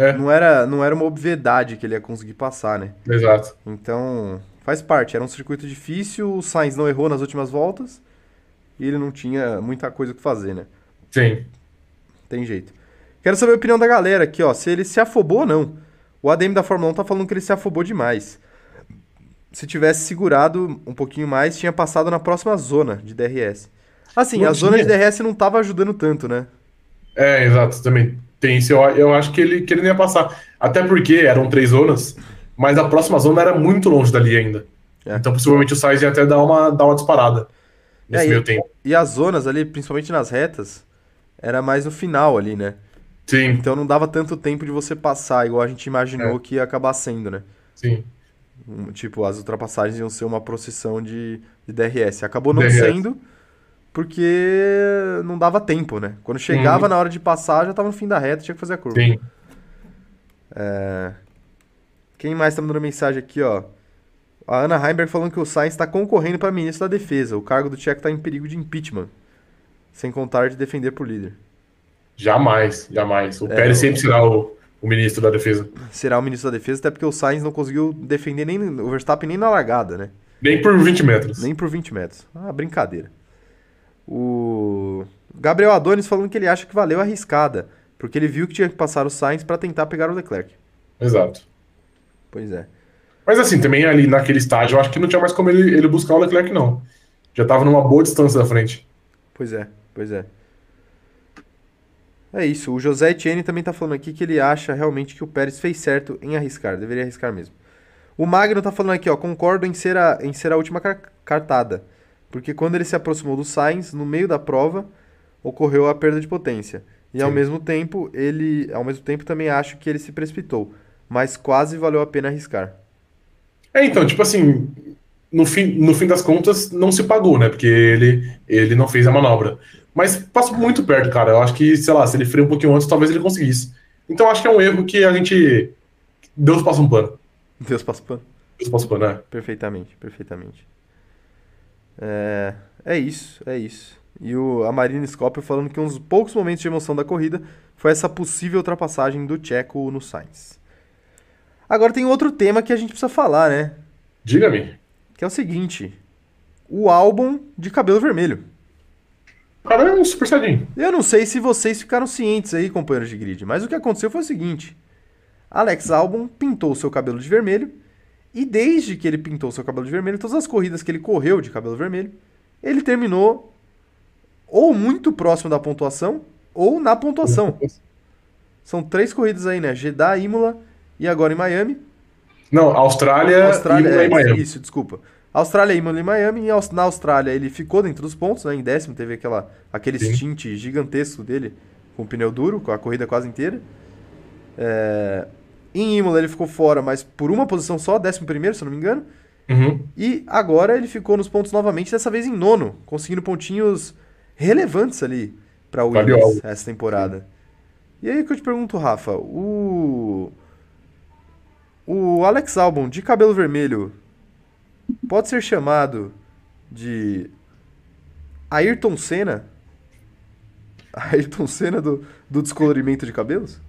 Speaker 2: É,
Speaker 1: Não era, não era uma obviedade que ele ia conseguir passar, né?
Speaker 2: exato.
Speaker 1: Então, faz parte. Era um circuito difícil, o Sainz não errou nas últimas voltas e ele não tinha muita coisa o que fazer, né?
Speaker 2: Sim.
Speaker 1: Tem jeito. Quero saber a opinião da galera aqui, ó. Se ele se afobou ou não. O ADM da Fórmula 1 tá falando que ele se afobou demais. Se tivesse segurado um pouquinho mais, tinha passado na próxima zona de DRS. Assim,
Speaker 2: Não
Speaker 1: a zona de
Speaker 2: tinha.
Speaker 1: DRS não tava ajudando tanto, né?
Speaker 2: É, exato, também. Tem isso, eu, eu acho que ele, que ele não ia passar. Até porque eram três zonas, mas a próxima zona era muito longe dali ainda.
Speaker 1: É.
Speaker 2: Então possivelmente o Sainz ia até dar uma, dar uma disparada nesse
Speaker 1: É, e-
Speaker 2: meio tempo.
Speaker 1: E as zonas ali, principalmente nas retas, era mais no final ali, né?
Speaker 2: Sim,
Speaker 1: Então não dava tanto tempo de você passar, igual a gente imaginou
Speaker 2: É.
Speaker 1: que ia acabar sendo, né?
Speaker 2: sim.
Speaker 1: Tipo, as ultrapassagens iam ser uma procissão de, de DRS. Acabou não
Speaker 2: DRS.
Speaker 1: sendo, porque não dava tempo, né? Quando chegava
Speaker 2: Uhum.
Speaker 1: na hora de passar, já tava no fim da reta, tinha que fazer a curva.
Speaker 2: Sim.
Speaker 1: Quem mais tá mandando mensagem aqui, ó? A Ana Heimberg falando que o Sainz está concorrendo para ministro da Defesa. O cargo do Tcheco tá em perigo de impeachment. Sem contar de defender por líder.
Speaker 2: Jamais, jamais. O
Speaker 1: É,
Speaker 2: Pérez
Speaker 1: o-
Speaker 2: sempre será o, o ministro da defesa.
Speaker 1: Será o ministro da Defesa, até porque o Sainz não conseguiu defender nem o Verstappen nem na largada, né?
Speaker 2: Nem por 20 metros.
Speaker 1: Nem por 20 metros. Ah, brincadeira. O Gabriel Adonis falando que ele acha que valeu a arriscada, porque ele viu que tinha que passar o Sainz para tentar pegar o Leclerc.
Speaker 2: Exato.
Speaker 1: Pois é.
Speaker 2: Mas assim, também ali naquele estágio, eu acho que não tinha mais como ele, ele buscar o Leclerc, não. Já tava numa boa distância da frente.
Speaker 1: Pois é, pois é. É isso. O José Etienne também tá falando aqui que ele acha realmente que o Pérez fez certo em arriscar. Deveria arriscar mesmo. O Magno tá falando aqui, ó. Concordo em ser a, em ser a última car cartada. Porque quando ele se aproximou do Sainz, no meio da prova, ocorreu a perda de potência. E
Speaker 2: Sim.
Speaker 1: ao mesmo tempo, ele. Ao mesmo tempo também acho que ele se precipitou. Mas quase valeu a pena arriscar.
Speaker 2: É, então, tipo assim, no fim, no fim das contas, não se pagou, né? Porque ele, ele não fez a manobra. Mas passou muito perto, cara. Eu acho que, sei lá, se ele freia um pouquinho antes, talvez ele conseguisse. Então acho que é um erro que a gente. Deus passa um pano.
Speaker 1: Deus passa o pano.
Speaker 2: Deus passa um pano, né?
Speaker 1: Perfeitamente, perfeitamente. É, é isso, é isso. E o, a Marina Scopio falando que um dos poucos momentos de emoção da corrida foi essa possível ultrapassagem do Checo no Sainz. Agora tem outro tema que a gente precisa falar, né?
Speaker 2: Diga-me.
Speaker 1: Que é o seguinte: o álbum de cabelo vermelho.
Speaker 2: O cara é um super saiyajin.
Speaker 1: Eu não sei se vocês ficaram cientes aí, companheiros de grid, mas o que aconteceu foi o seguinte: Alex Albon pintou seu cabelo de vermelho e desde que ele pintou seu cabelo de vermelho, todas as corridas que ele correu de cabelo vermelho, ele terminou ou muito próximo da pontuação ou na pontuação. São três corridas aí, né? Jeddah, Imola e agora em Miami.
Speaker 2: Não, Austrália,
Speaker 1: Austrália,
Speaker 2: e
Speaker 1: é,
Speaker 2: Miami.
Speaker 1: isso, desculpa. Austrália, Imola e Miami. E na Austrália ele ficou dentro dos pontos, né? Em décimo, teve aquela, aquele
Speaker 2: Sim.
Speaker 1: stint gigantesco dele com o pneu duro, com a corrida quase inteira. É, Em Imola ele ficou fora, mas por uma posição só, décimo primeiro, se eu não me engano.
Speaker 2: Uhum.
Speaker 1: E agora ele ficou nos pontos novamente, dessa vez em nono, conseguindo pontinhos relevantes ali para o. Williams essa temporada. E aí que eu te pergunto, Rafa, o o Alex Albon de cabelo vermelho pode ser chamado de Ayrton Senna? Ayrton Senna do, do descolorimento de cabelos?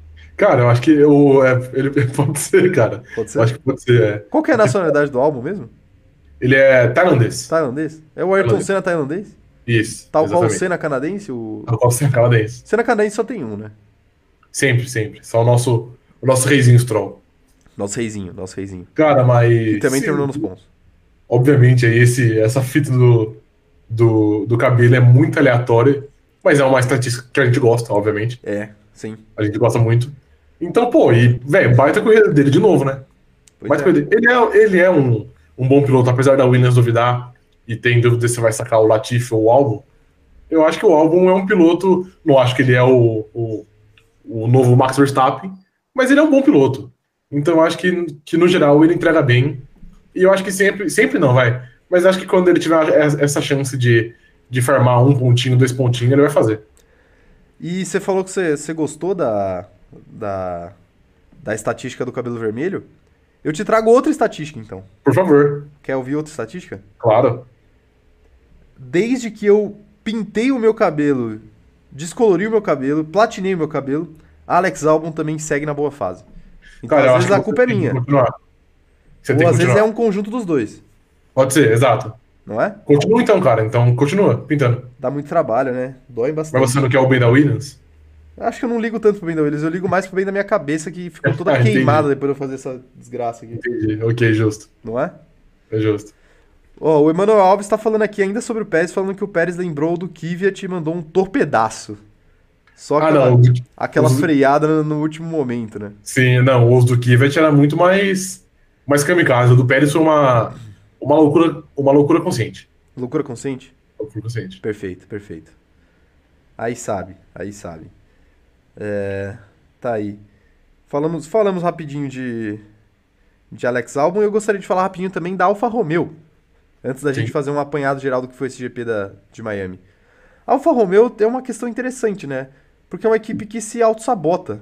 Speaker 2: Cara, eu acho que o, é, ele pode ser, cara.
Speaker 1: Pode
Speaker 2: Eu
Speaker 1: ser?
Speaker 2: acho que pode ser. é.
Speaker 1: Qual que é a nacionalidade do álbum mesmo?
Speaker 2: Ele é tailandês.
Speaker 1: Tailandês? É o Ayrton. Senna tailandês?
Speaker 2: Isso.
Speaker 1: Tal qual o
Speaker 2: exatamente.
Speaker 1: Senna canadense? O
Speaker 2: Tal qual o Senna canadense.
Speaker 1: Senna canadense só tem um, né?
Speaker 2: Sempre, sempre. Só o nosso, o nosso reizinho Stroll.
Speaker 1: Nosso reizinho, nosso reizinho.
Speaker 2: Cara, mas.
Speaker 1: E também
Speaker 2: sim,
Speaker 1: terminou nos pontos.
Speaker 2: Obviamente, aí esse, essa fita do, do, do cabelo é muito aleatória, mas é uma estatística que a gente gosta, obviamente.
Speaker 1: É, sim.
Speaker 2: A gente gosta muito. Então, pô, e, velho, baita corrida dele de novo, né?
Speaker 1: Pois
Speaker 2: Baita
Speaker 1: é.
Speaker 2: corrida. Ele é, ele é um, um bom piloto, apesar da Williams duvidar e tem dúvida se vai sacar o Latifi ou o Albon. Eu acho que o Albon é um piloto, não acho que ele é o, o, o novo Max Verstappen, mas ele é um bom piloto. Então eu acho que, que no geral ele entrega bem. E eu acho que sempre, sempre não, vai. Mas acho que quando ele tiver essa chance de, de farmar um pontinho, dois pontinhos, ele vai fazer.
Speaker 1: E você falou que você, você gostou da, da, da estatística do cabelo vermelho? Eu te trago outra estatística, então.
Speaker 2: Por favor,
Speaker 1: Quer ouvir outra estatística?
Speaker 2: claro.
Speaker 1: Desde que eu pintei o meu cabelo, descolori o meu cabelo, platinei o meu cabelo, Alex Albon também segue na boa fase. Então,
Speaker 2: Cara, eu
Speaker 1: às vezes a culpa é minha.
Speaker 2: Você
Speaker 1: Ou às vezes é um conjunto dos dois,
Speaker 2: Pode ser, exato.
Speaker 1: não é?
Speaker 2: Continua então, cara. Então continua pintando.
Speaker 1: Dá muito trabalho, né? Dói bastante.
Speaker 2: Mas você não quer o bem da Williams?
Speaker 1: Acho que eu não ligo tanto pro bem da Williams, eu ligo mais pro bem da minha cabeça que ficou toda
Speaker 2: Ah, entendi.
Speaker 1: queimada depois de eu fazer essa desgraça aqui,
Speaker 2: Entendi. Ok, justo.
Speaker 1: não é?
Speaker 2: É justo.
Speaker 1: Ó, o Emanuel Alves tá falando aqui ainda sobre o Pérez, falando que o Pérez lembrou do Kvyat e mandou um torpedaço. Só
Speaker 2: Ah,
Speaker 1: aquela,
Speaker 2: não.
Speaker 1: aquela
Speaker 2: os-
Speaker 1: freada no, último momento, né?
Speaker 2: Sim, não. O do Kivet era muito mais, mais kamikaze. O do Pérez foi uma, uma, loucura, uma loucura consciente.
Speaker 1: Loucura consciente?
Speaker 2: Loucura consciente.
Speaker 1: Perfeito, perfeito. Aí sabe, aí sabe. É, tá aí. Falamos, falamos rapidinho de, de Alex Albon e eu gostaria de falar rapidinho também da Alfa Romeo. Antes da
Speaker 2: Sim.
Speaker 1: gente fazer um apanhado geral do que foi esse GP da, de Miami. A Alfa Romeo tem uma questão interessante, né? Porque é uma equipe que se auto-sabota.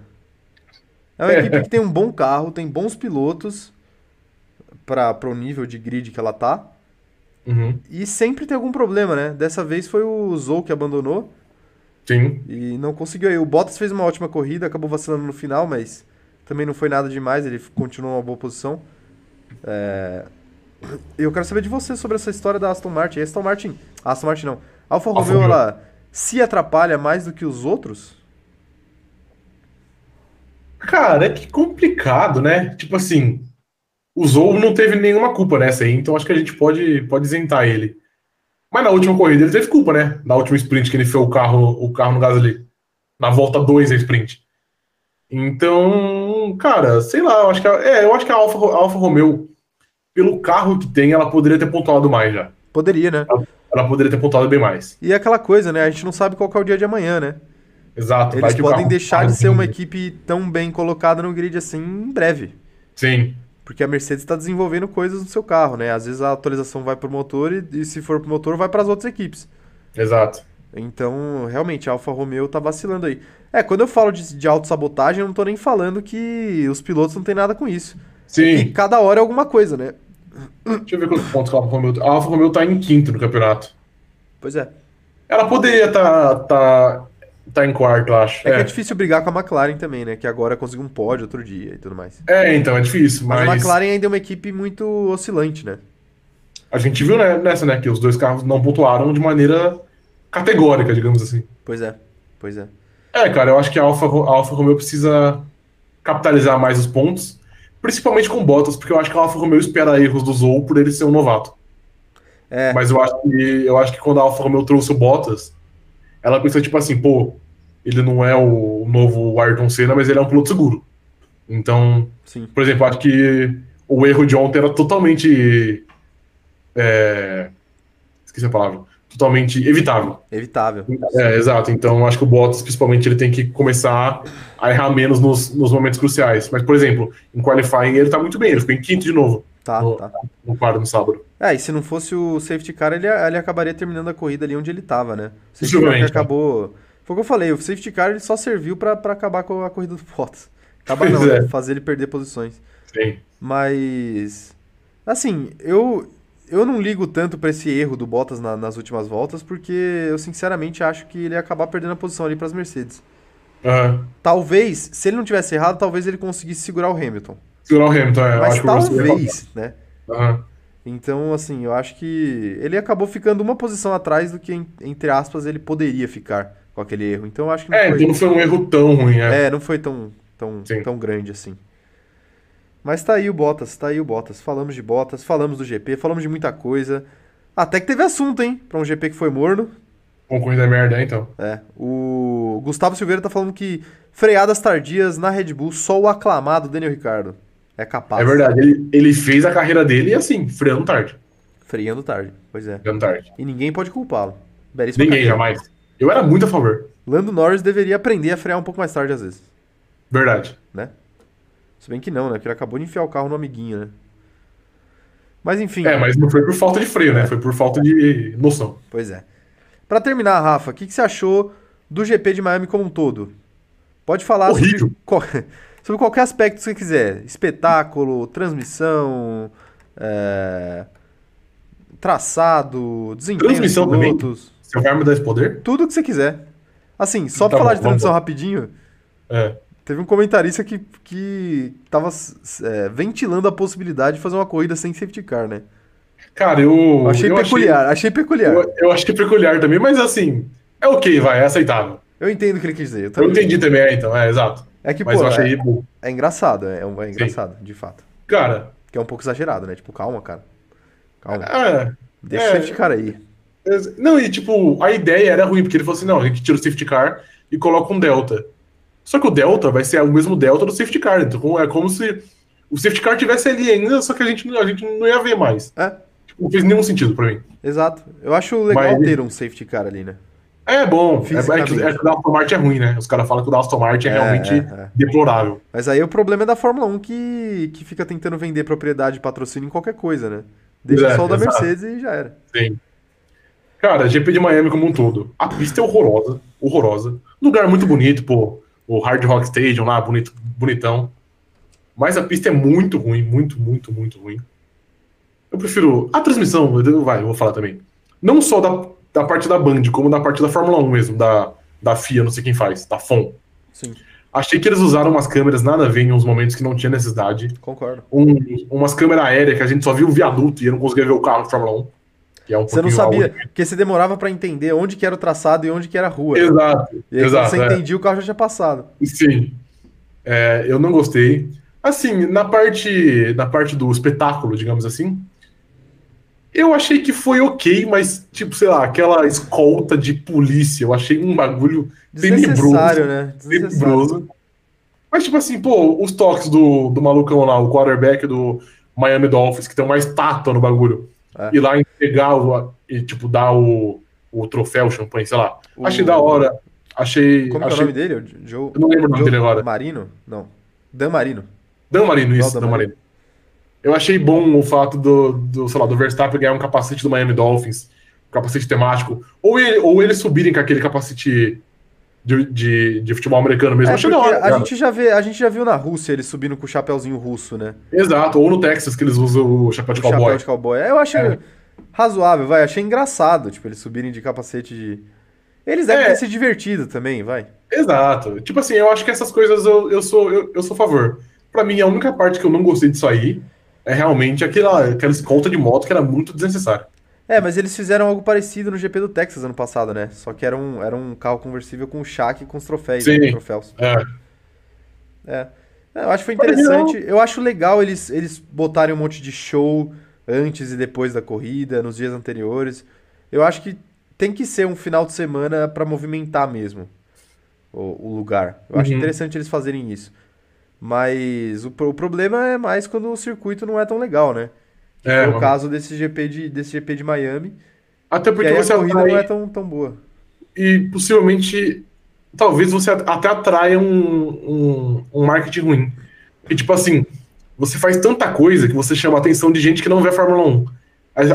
Speaker 1: É uma
Speaker 2: É.
Speaker 1: equipe que tem um bom carro, tem bons pilotos para o nível de grid que ela tá.
Speaker 2: Uhum.
Speaker 1: E sempre tem algum problema, né? Dessa vez foi o Zou que abandonou
Speaker 2: Sim.
Speaker 1: e não conseguiu aí. O Bottas fez uma ótima corrida, acabou vacilando no final, mas também não foi nada demais, ele continuou uma boa posição. É... Eu quero saber de você sobre essa história da Aston Martin. A Aston Martin, Aston Martin não. A Alfa Romeo. ela se atrapalha mais do que os outros?
Speaker 2: Cara, é que complicado, né? Tipo assim, o Zou não teve nenhuma culpa nessa aí, então acho que a gente pode, pode isentar ele. Mas na última corrida ele teve culpa, né? Na última sprint que ele fez o carro, o carro no Gasly. na volta 2 da sprint. Então, cara, sei lá, eu acho que a, é, eu acho que a Alfa, a Alfa Romeo, pelo carro que tem, ela poderia ter pontuado mais já.
Speaker 1: Poderia, né?
Speaker 2: Ela, ela poderia ter pontuado bem mais.
Speaker 1: E é aquela coisa, né? A gente não sabe qual é o dia de amanhã, né?
Speaker 2: Exato.
Speaker 1: Eles podem deixar de ser uma equipe tão bem colocada no grid assim em breve.
Speaker 2: Sim.
Speaker 1: Porque a Mercedes está desenvolvendo coisas no seu carro, né? Às vezes a atualização vai para o motor e, e, se for para o motor, vai para as outras equipes.
Speaker 2: Exato.
Speaker 1: Então, realmente, a Alfa Romeo tá vacilando aí. É, quando eu falo de, de autossabotagem, eu não tô nem falando que os pilotos não tem nada com isso.
Speaker 2: Sim. É
Speaker 1: cada hora é alguma coisa, né?
Speaker 2: Deixa eu ver quantos pontos a Alfa Romeo... A Alfa Romeo tá em quinto no campeonato.
Speaker 1: Pois é.
Speaker 2: Ela poderia estar tá, tá, tá em quarto, eu acho.
Speaker 1: É, é, que é difícil brigar com a McLaren também, né? Que agora conseguiu um pódio outro dia e tudo mais.
Speaker 2: É, então, é difícil, mas...
Speaker 1: mas... a McLaren ainda é uma equipe muito oscilante, né?
Speaker 2: A gente viu né, nessa, né? Que os dois carros não pontuaram de maneira categórica, digamos assim.
Speaker 1: Pois é, pois é.
Speaker 2: É, cara, eu acho que a Alfa, a Alfa Romeo precisa capitalizar mais os pontos, principalmente com Bottas, porque eu acho que a Alfa Romeo espera erros do Zou por ele ser um novato. É. Mas eu acho, que, eu acho que quando a Alfa Romeo trouxe o Bottas, ela pensou tipo assim, pô, ele não é o novo Ayrton Senna, mas ele é um piloto seguro. Então, Sim. por exemplo, acho que o erro de ontem era totalmente. É, esqueci a palavra totalmente evitável.
Speaker 1: Evitável.
Speaker 2: É, exato. Então, acho que o Bottas, principalmente, ele tem que começar a errar menos nos, nos momentos cruciais. Mas, por exemplo, em qualifying ele tá muito bem, ele ficou em quinto de novo.
Speaker 1: Tá,
Speaker 2: no,
Speaker 1: tá.
Speaker 2: No quarto no sábado.
Speaker 1: É, e se não fosse o safety car, ele, ele acabaria terminando a corrida ali onde ele tava, né? O safety car acabou. Foi o que eu falei, o safety car ele só serviu para acabar com a corrida do Bottas. Acabar não, é. né? Fazer ele perder posições.
Speaker 2: Sim.
Speaker 1: Mas. Assim, eu, eu não ligo tanto para esse erro do Bottas na, nas últimas voltas, porque eu sinceramente acho que ele ia acabar perdendo a posição ali para as Mercedes.
Speaker 2: Uhum.
Speaker 1: Talvez, se ele não tivesse errado, talvez ele conseguisse segurar o Hamilton.
Speaker 2: Segurar o Hamilton, é.
Speaker 1: Mas talvez, né?
Speaker 2: Uhum.
Speaker 1: Então, assim, eu acho que ele acabou ficando uma posição atrás do que, entre aspas, ele poderia ficar com aquele erro. Então, eu acho que
Speaker 2: não é, foi... então não foi um erro tão ruim,
Speaker 1: é. É, não foi tão, tão, tão grande assim. Mas tá aí o Bottas, tá aí o Bottas. Falamos de Bottas, falamos do GP, falamos de muita coisa. Até que teve assunto, hein? Pra um GP que foi morno.
Speaker 2: Com corrida merda, então.
Speaker 1: É. O Gustavo Silveira tá falando que freadas tardias na Red Bull, só o aclamado Daniel Ricardo é capaz.
Speaker 2: É verdade, ele, ele fez a carreira dele assim, freando tarde.
Speaker 1: Freando tarde, pois é.
Speaker 2: Freando tarde.
Speaker 1: E ninguém pode culpá-lo.
Speaker 2: Ninguém, carreira. jamais. Eu era muito a favor.
Speaker 1: Lando Norris deveria aprender a frear um pouco mais tarde às vezes.
Speaker 2: Verdade.
Speaker 1: Né? Se bem que não, né? Porque ele acabou de enfiar o carro no amiguinho, né? Mas enfim.
Speaker 2: É, mas não foi por falta de freio, né? Foi por falta de noção.
Speaker 1: Pois é. Para terminar, Rafa, o que, que, você achou do GP de Miami como um todo? Pode falar
Speaker 2: Horrível.
Speaker 1: sobre, sobre qualquer aspecto que você quiser. Espetáculo, transmissão, é... traçado, desempenho
Speaker 2: transmissão dos pilotos. Também? Você vai me dar esse poder?
Speaker 1: Tudo que você quiser. Assim, só tá pra bom, falar de transmissão rapidinho.
Speaker 2: É.
Speaker 1: Teve um comentarista que, que tava é, ventilando a possibilidade de fazer uma corrida sem safety car, né?
Speaker 2: Cara, eu. eu
Speaker 1: achei
Speaker 2: eu
Speaker 1: peculiar, achei, achei peculiar.
Speaker 2: Eu, eu, achei peculiar também, mas assim, é ok, vai, é aceitável.
Speaker 1: Eu entendo o que ele quis dizer.
Speaker 2: Eu, eu entendi também, é, então, é, exato.
Speaker 1: É que,
Speaker 2: mas
Speaker 1: pô,
Speaker 2: eu achei...
Speaker 1: é, é engraçado, é, é engraçado, Sim. de fato.
Speaker 2: Cara.
Speaker 1: Que é um pouco exagerado, né? Tipo, calma, cara. Calma.
Speaker 2: É,
Speaker 1: Deixa é, o safety car aí.
Speaker 2: Não, e tipo, a ideia era ruim, porque ele falou assim: não, a gente tira o safety car e coloca um Delta. Só que o Delta vai ser o mesmo Delta do safety car. Então é como se o safety car tivesse ali ainda, só que a gente, a gente não ia ver mais.
Speaker 1: É.
Speaker 2: Tipo, não fez nenhum sentido pra mim.
Speaker 1: Exato. Eu acho legal Mas... ter um safety car ali, né?
Speaker 2: É bom. É, é, que, é que o da Aston Martin é ruim, né? Os caras falam que o da Aston Martin é, é realmente é, é. deplorável.
Speaker 1: Mas aí o problema é da Fórmula 1 que, que fica tentando vender propriedade e patrocínio em qualquer coisa, né? Deixa é, só o da. Mercedes e já era.
Speaker 2: Sim. Cara, GP de Miami como um todo. A pista é horrorosa, horrorosa. Lugar muito bonito, pô o Hard Rock Stadium lá, bonito, bonitão. Mas a pista é muito ruim, muito, muito, muito ruim. Eu prefiro. A transmissão, vai, eu vou falar também. Não só da, da parte da Band, como da parte da Fórmula 1 mesmo, da, da FIA, não sei quem faz, da FOM.
Speaker 1: Sim.
Speaker 2: Achei que eles usaram umas câmeras nada a ver em uns momentos que não tinha necessidade.
Speaker 1: Concordo.
Speaker 2: Um, umas câmeras aéreas que a gente só viu o viaduto e eu não conseguia ver o carro da Fórmula 1.
Speaker 1: É um você não sabia, porque você demorava para entender onde que era o traçado e onde que era a rua.
Speaker 2: Exato.
Speaker 1: E aí,
Speaker 2: exato,
Speaker 1: você é. entendia, o carro já tinha passado.
Speaker 2: Sim. É, eu não gostei. Assim, na parte, na parte do espetáculo, digamos assim, Eu achei que foi ok, mas, tipo, sei lá, aquela escolta de polícia, eu achei um bagulho tenebroso.
Speaker 1: né?
Speaker 2: Tenebroso. Mas, tipo assim, pô, os toques do, do malucão lá, o quarterback do Miami Dolphins, que tem uma estátua no bagulho, é. ir lá entregar o, e, tipo, dar o, o troféu, o champanhe, sei lá. O... Achei da hora. Achei.
Speaker 1: Como
Speaker 2: achei...
Speaker 1: é o nome dele? Joe...
Speaker 2: Eu não lembro o nome dele agora.
Speaker 1: Marino? Não. Dan Marino.
Speaker 2: Dan Marino, isso, Dan, Dan Marino. Marino. Eu achei bom o fato do, do, sei lá, do Verstappen ganhar um capacete do Miami Dolphins, um capacete temático, ou ele, ou eles subirem com aquele capacete de, de, de futebol americano mesmo.
Speaker 1: É, achei da hora, a gente já vê, a gente já viu na Rússia eles subindo com o chapéuzinho russo, né?
Speaker 2: Exato, ou no Texas que eles usam o chapéu de o cowboy. Chapéu de
Speaker 1: cowboy. Eu achei é. razoável, vai, achei engraçado, tipo, eles subirem de capacete de eles devem é. ter se divertido também, vai.
Speaker 2: Exato. Tipo assim, eu acho que essas coisas eu, eu sou eu, eu sou a favor. Para mim, a única parte que eu não gostei disso aí é realmente aquela, aquela escolta de moto que era muito desnecessária.
Speaker 1: É, mas eles fizeram algo parecido no GP do Texas ano passado, né? Só que era um, era um carro conversível com chaque e com os troféus.
Speaker 2: Sim,
Speaker 1: né? troféus.
Speaker 2: É.
Speaker 1: é. Eu acho que foi interessante. Eu acho legal eles, eles botarem um monte de show antes e depois da corrida, nos dias anteriores. Eu acho que tem que ser um final de semana para movimentar mesmo o, o lugar. Eu uhum. acho interessante eles fazerem isso. Mas o, o problema é mais quando o circuito não é tão legal, né? Que é, foi o caso desse GP de, desse GP de Miami.
Speaker 2: Até porque você
Speaker 1: a corrida atrai... não é tão, tão boa.
Speaker 2: E possivelmente, talvez você até atraia um, um, um marketing ruim. E tipo assim, você faz tanta coisa que você chama a atenção de gente que não vê a Fórmula 1.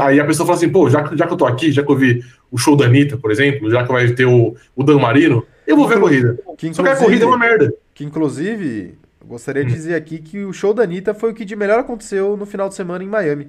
Speaker 2: Aí a pessoa fala assim, pô, já, já que eu tô aqui, já que eu vi o show da Anitta, por exemplo, já que vai ter o, o Dan Marino, eu vou ver a corrida. Que Só que a corrida é uma merda.
Speaker 1: Que inclusive, Gostaria de hum. dizer aqui que o show da Anitta foi o que de melhor aconteceu no final de semana em Miami.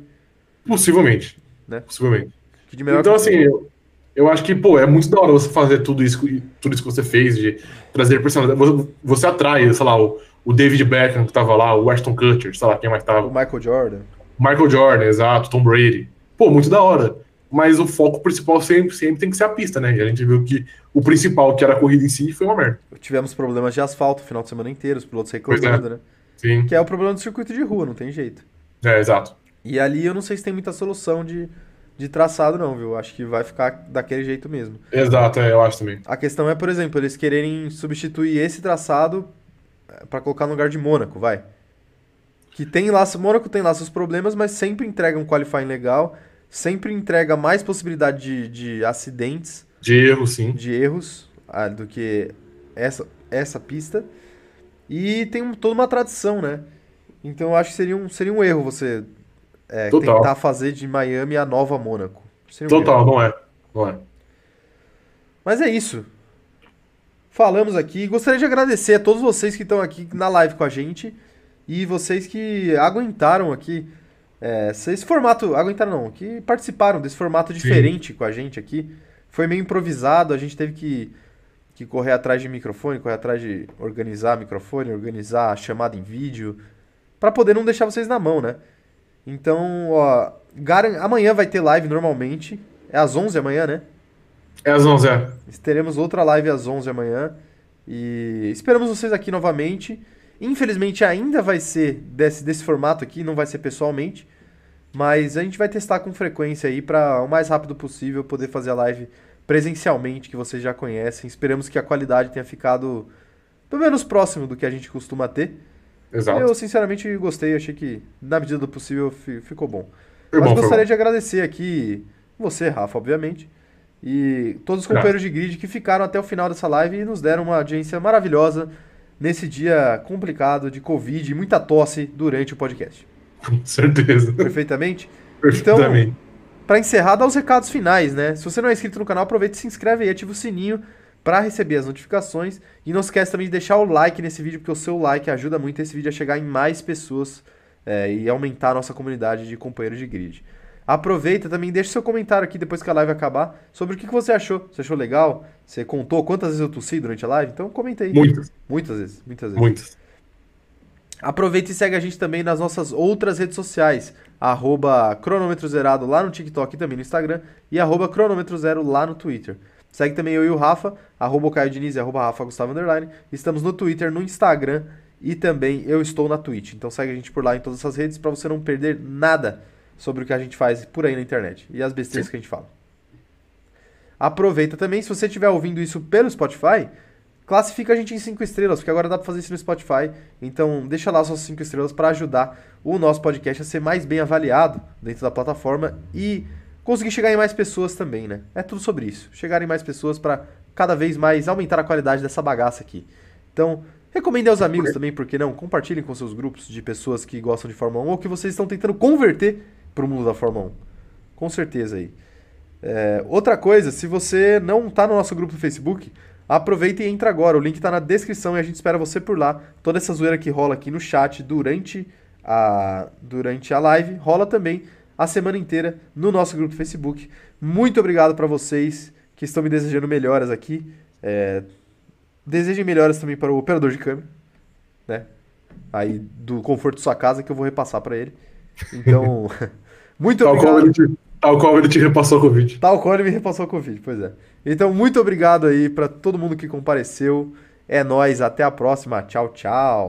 Speaker 2: Possivelmente. Né? Possivelmente. então, aconteceu. assim, eu, eu, acho que, pô, é muito da hora você fazer tudo isso, tudo isso que você fez, de trazer personalidade. Você, você atrai, sei lá, o, o David Beckham que tava lá, o Ashton Kutcher, sei lá, quem mais tava.
Speaker 1: O Michael Jordan.
Speaker 2: Michael Jordan, exato, Tom Brady. Pô, muito da hora. Mas o foco principal sempre, sempre tem que ser a pista, né? E a gente viu que o principal, que era a corrida em si, foi uma merda.
Speaker 1: Tivemos problemas de asfalto o final de semana inteiro, os pilotos reclamando,
Speaker 2: é.
Speaker 1: né?
Speaker 2: Sim.
Speaker 1: Que é o problema do circuito de rua, não tem jeito.
Speaker 2: É, exato.
Speaker 1: E ali eu não sei se tem muita solução de, de traçado, não, viu? Acho que vai ficar daquele jeito mesmo.
Speaker 2: Exato, é, eu acho também.
Speaker 1: A questão é, por exemplo, eles quererem substituir esse traçado é, para colocar no lugar de Mônaco, vai. Que tem lá, Mônaco tem lá seus problemas, mas sempre entrega um qualifying legal sempre entrega mais possibilidade de, de acidentes.
Speaker 2: De erros, sim.
Speaker 1: De erros ah, do que essa, essa pista. E tem toda uma tradição, né? Então eu acho que seria um, seria um erro você é, tentar fazer de Miami a nova Mônaco.
Speaker 2: Um Total, erro. não é. Não é.
Speaker 1: Mas é isso. Falamos aqui. Gostaria de agradecer a todos vocês que estão aqui na live com a gente e vocês que aguentaram aqui é, esse formato, aguentaram não, que participaram desse formato diferente Sim. com a gente aqui. Foi meio improvisado, a gente teve que, que correr atrás de microfone, correr atrás de organizar microfone, organizar a chamada em vídeo, para poder não deixar vocês na mão, né? Então, ó, amanhã vai ter live normalmente. É às 11 amanhã, né?
Speaker 2: É às 11, é.
Speaker 1: Teremos outra live às 11 amanhã. E esperamos vocês aqui novamente. Infelizmente ainda vai ser desse, desse formato aqui, não vai ser pessoalmente. Mas a gente vai testar com frequência aí para o mais rápido possível poder fazer a live presencialmente, que vocês já conhecem. Esperamos que a qualidade tenha ficado pelo menos próximo do que a gente costuma ter.
Speaker 2: Exato.
Speaker 1: Eu sinceramente gostei, achei que na medida do possível ficou bom. Foi Mas bom, gostaria de agradecer aqui você, Rafa, obviamente, e todos os companheiros de grid que ficaram até o final dessa live e nos deram uma audiência maravilhosa nesse dia complicado de Covid e muita tosse durante o podcast.
Speaker 2: Com certeza.
Speaker 1: Perfeitamente?
Speaker 2: Perfeitamente.
Speaker 1: Então, para encerrar, dá os recados finais, né? Se você não é inscrito no canal, aproveita e se inscreve e ativa o sininho para receber as notificações. E não esquece também de deixar o like nesse vídeo, porque o seu like ajuda muito esse vídeo a chegar em mais pessoas é, e aumentar a nossa comunidade de companheiros de grid. Aproveita também, deixa seu comentário aqui depois que a live acabar sobre o que você achou. Você achou legal? Você contou quantas vezes eu tossi durante a live? Então comenta aí.
Speaker 2: Muitas.
Speaker 1: Muitas vezes, muitas vezes.
Speaker 2: Muitas.
Speaker 1: Aproveita e segue a gente também nas nossas outras redes sociais. Arroba cronômetro zerado lá no TikTok e também no Instagram. E arroba cronômetro zero lá no Twitter. Segue também eu e o Rafa, arroba Caio Diniz e arroba Rafa Gustavo Underline. Estamos no Twitter, no Instagram e também eu estou na Twitch. Então segue a gente por lá em todas essas redes para você não perder nada sobre o que a gente faz por aí na internet e as besteiras Sim. que a gente fala. Aproveita também, se você estiver ouvindo isso pelo Spotify, classifica a gente em 5 estrelas, porque agora dá para fazer isso no Spotify. Então, deixa lá suas 5 estrelas para ajudar o nosso podcast a ser mais bem avaliado dentro da plataforma e conseguir chegar em mais pessoas também, né? É tudo sobre isso. Chegar em mais pessoas para cada vez mais aumentar a qualidade dessa bagaça aqui. Então, recomende aos amigos também, porque não? Compartilhem com seus grupos de pessoas que gostam de Fórmula 1 ou que vocês estão tentando converter para o mundo da Fórmula 1. Com certeza aí. É, outra coisa, se você não está no nosso grupo do Facebook, aproveita e entra agora. O link está na descrição e a gente espera você por lá. Toda essa zoeira que rola aqui no chat durante a, durante a live rola também a semana inteira no nosso grupo do Facebook. Muito obrigado para vocês que estão me desejando melhoras aqui. É, desejem melhoras também para o operador de câmera, né? Aí do conforto de sua casa que eu vou repassar para ele. Então, muito
Speaker 2: tal
Speaker 1: obrigado.
Speaker 2: Qual te, tal qual ele te repassou a Covid.
Speaker 1: Tal qual ele me repassou a Covid, pois é. Então, muito obrigado aí para todo mundo que compareceu. É nós, até a próxima. Tchau, tchau.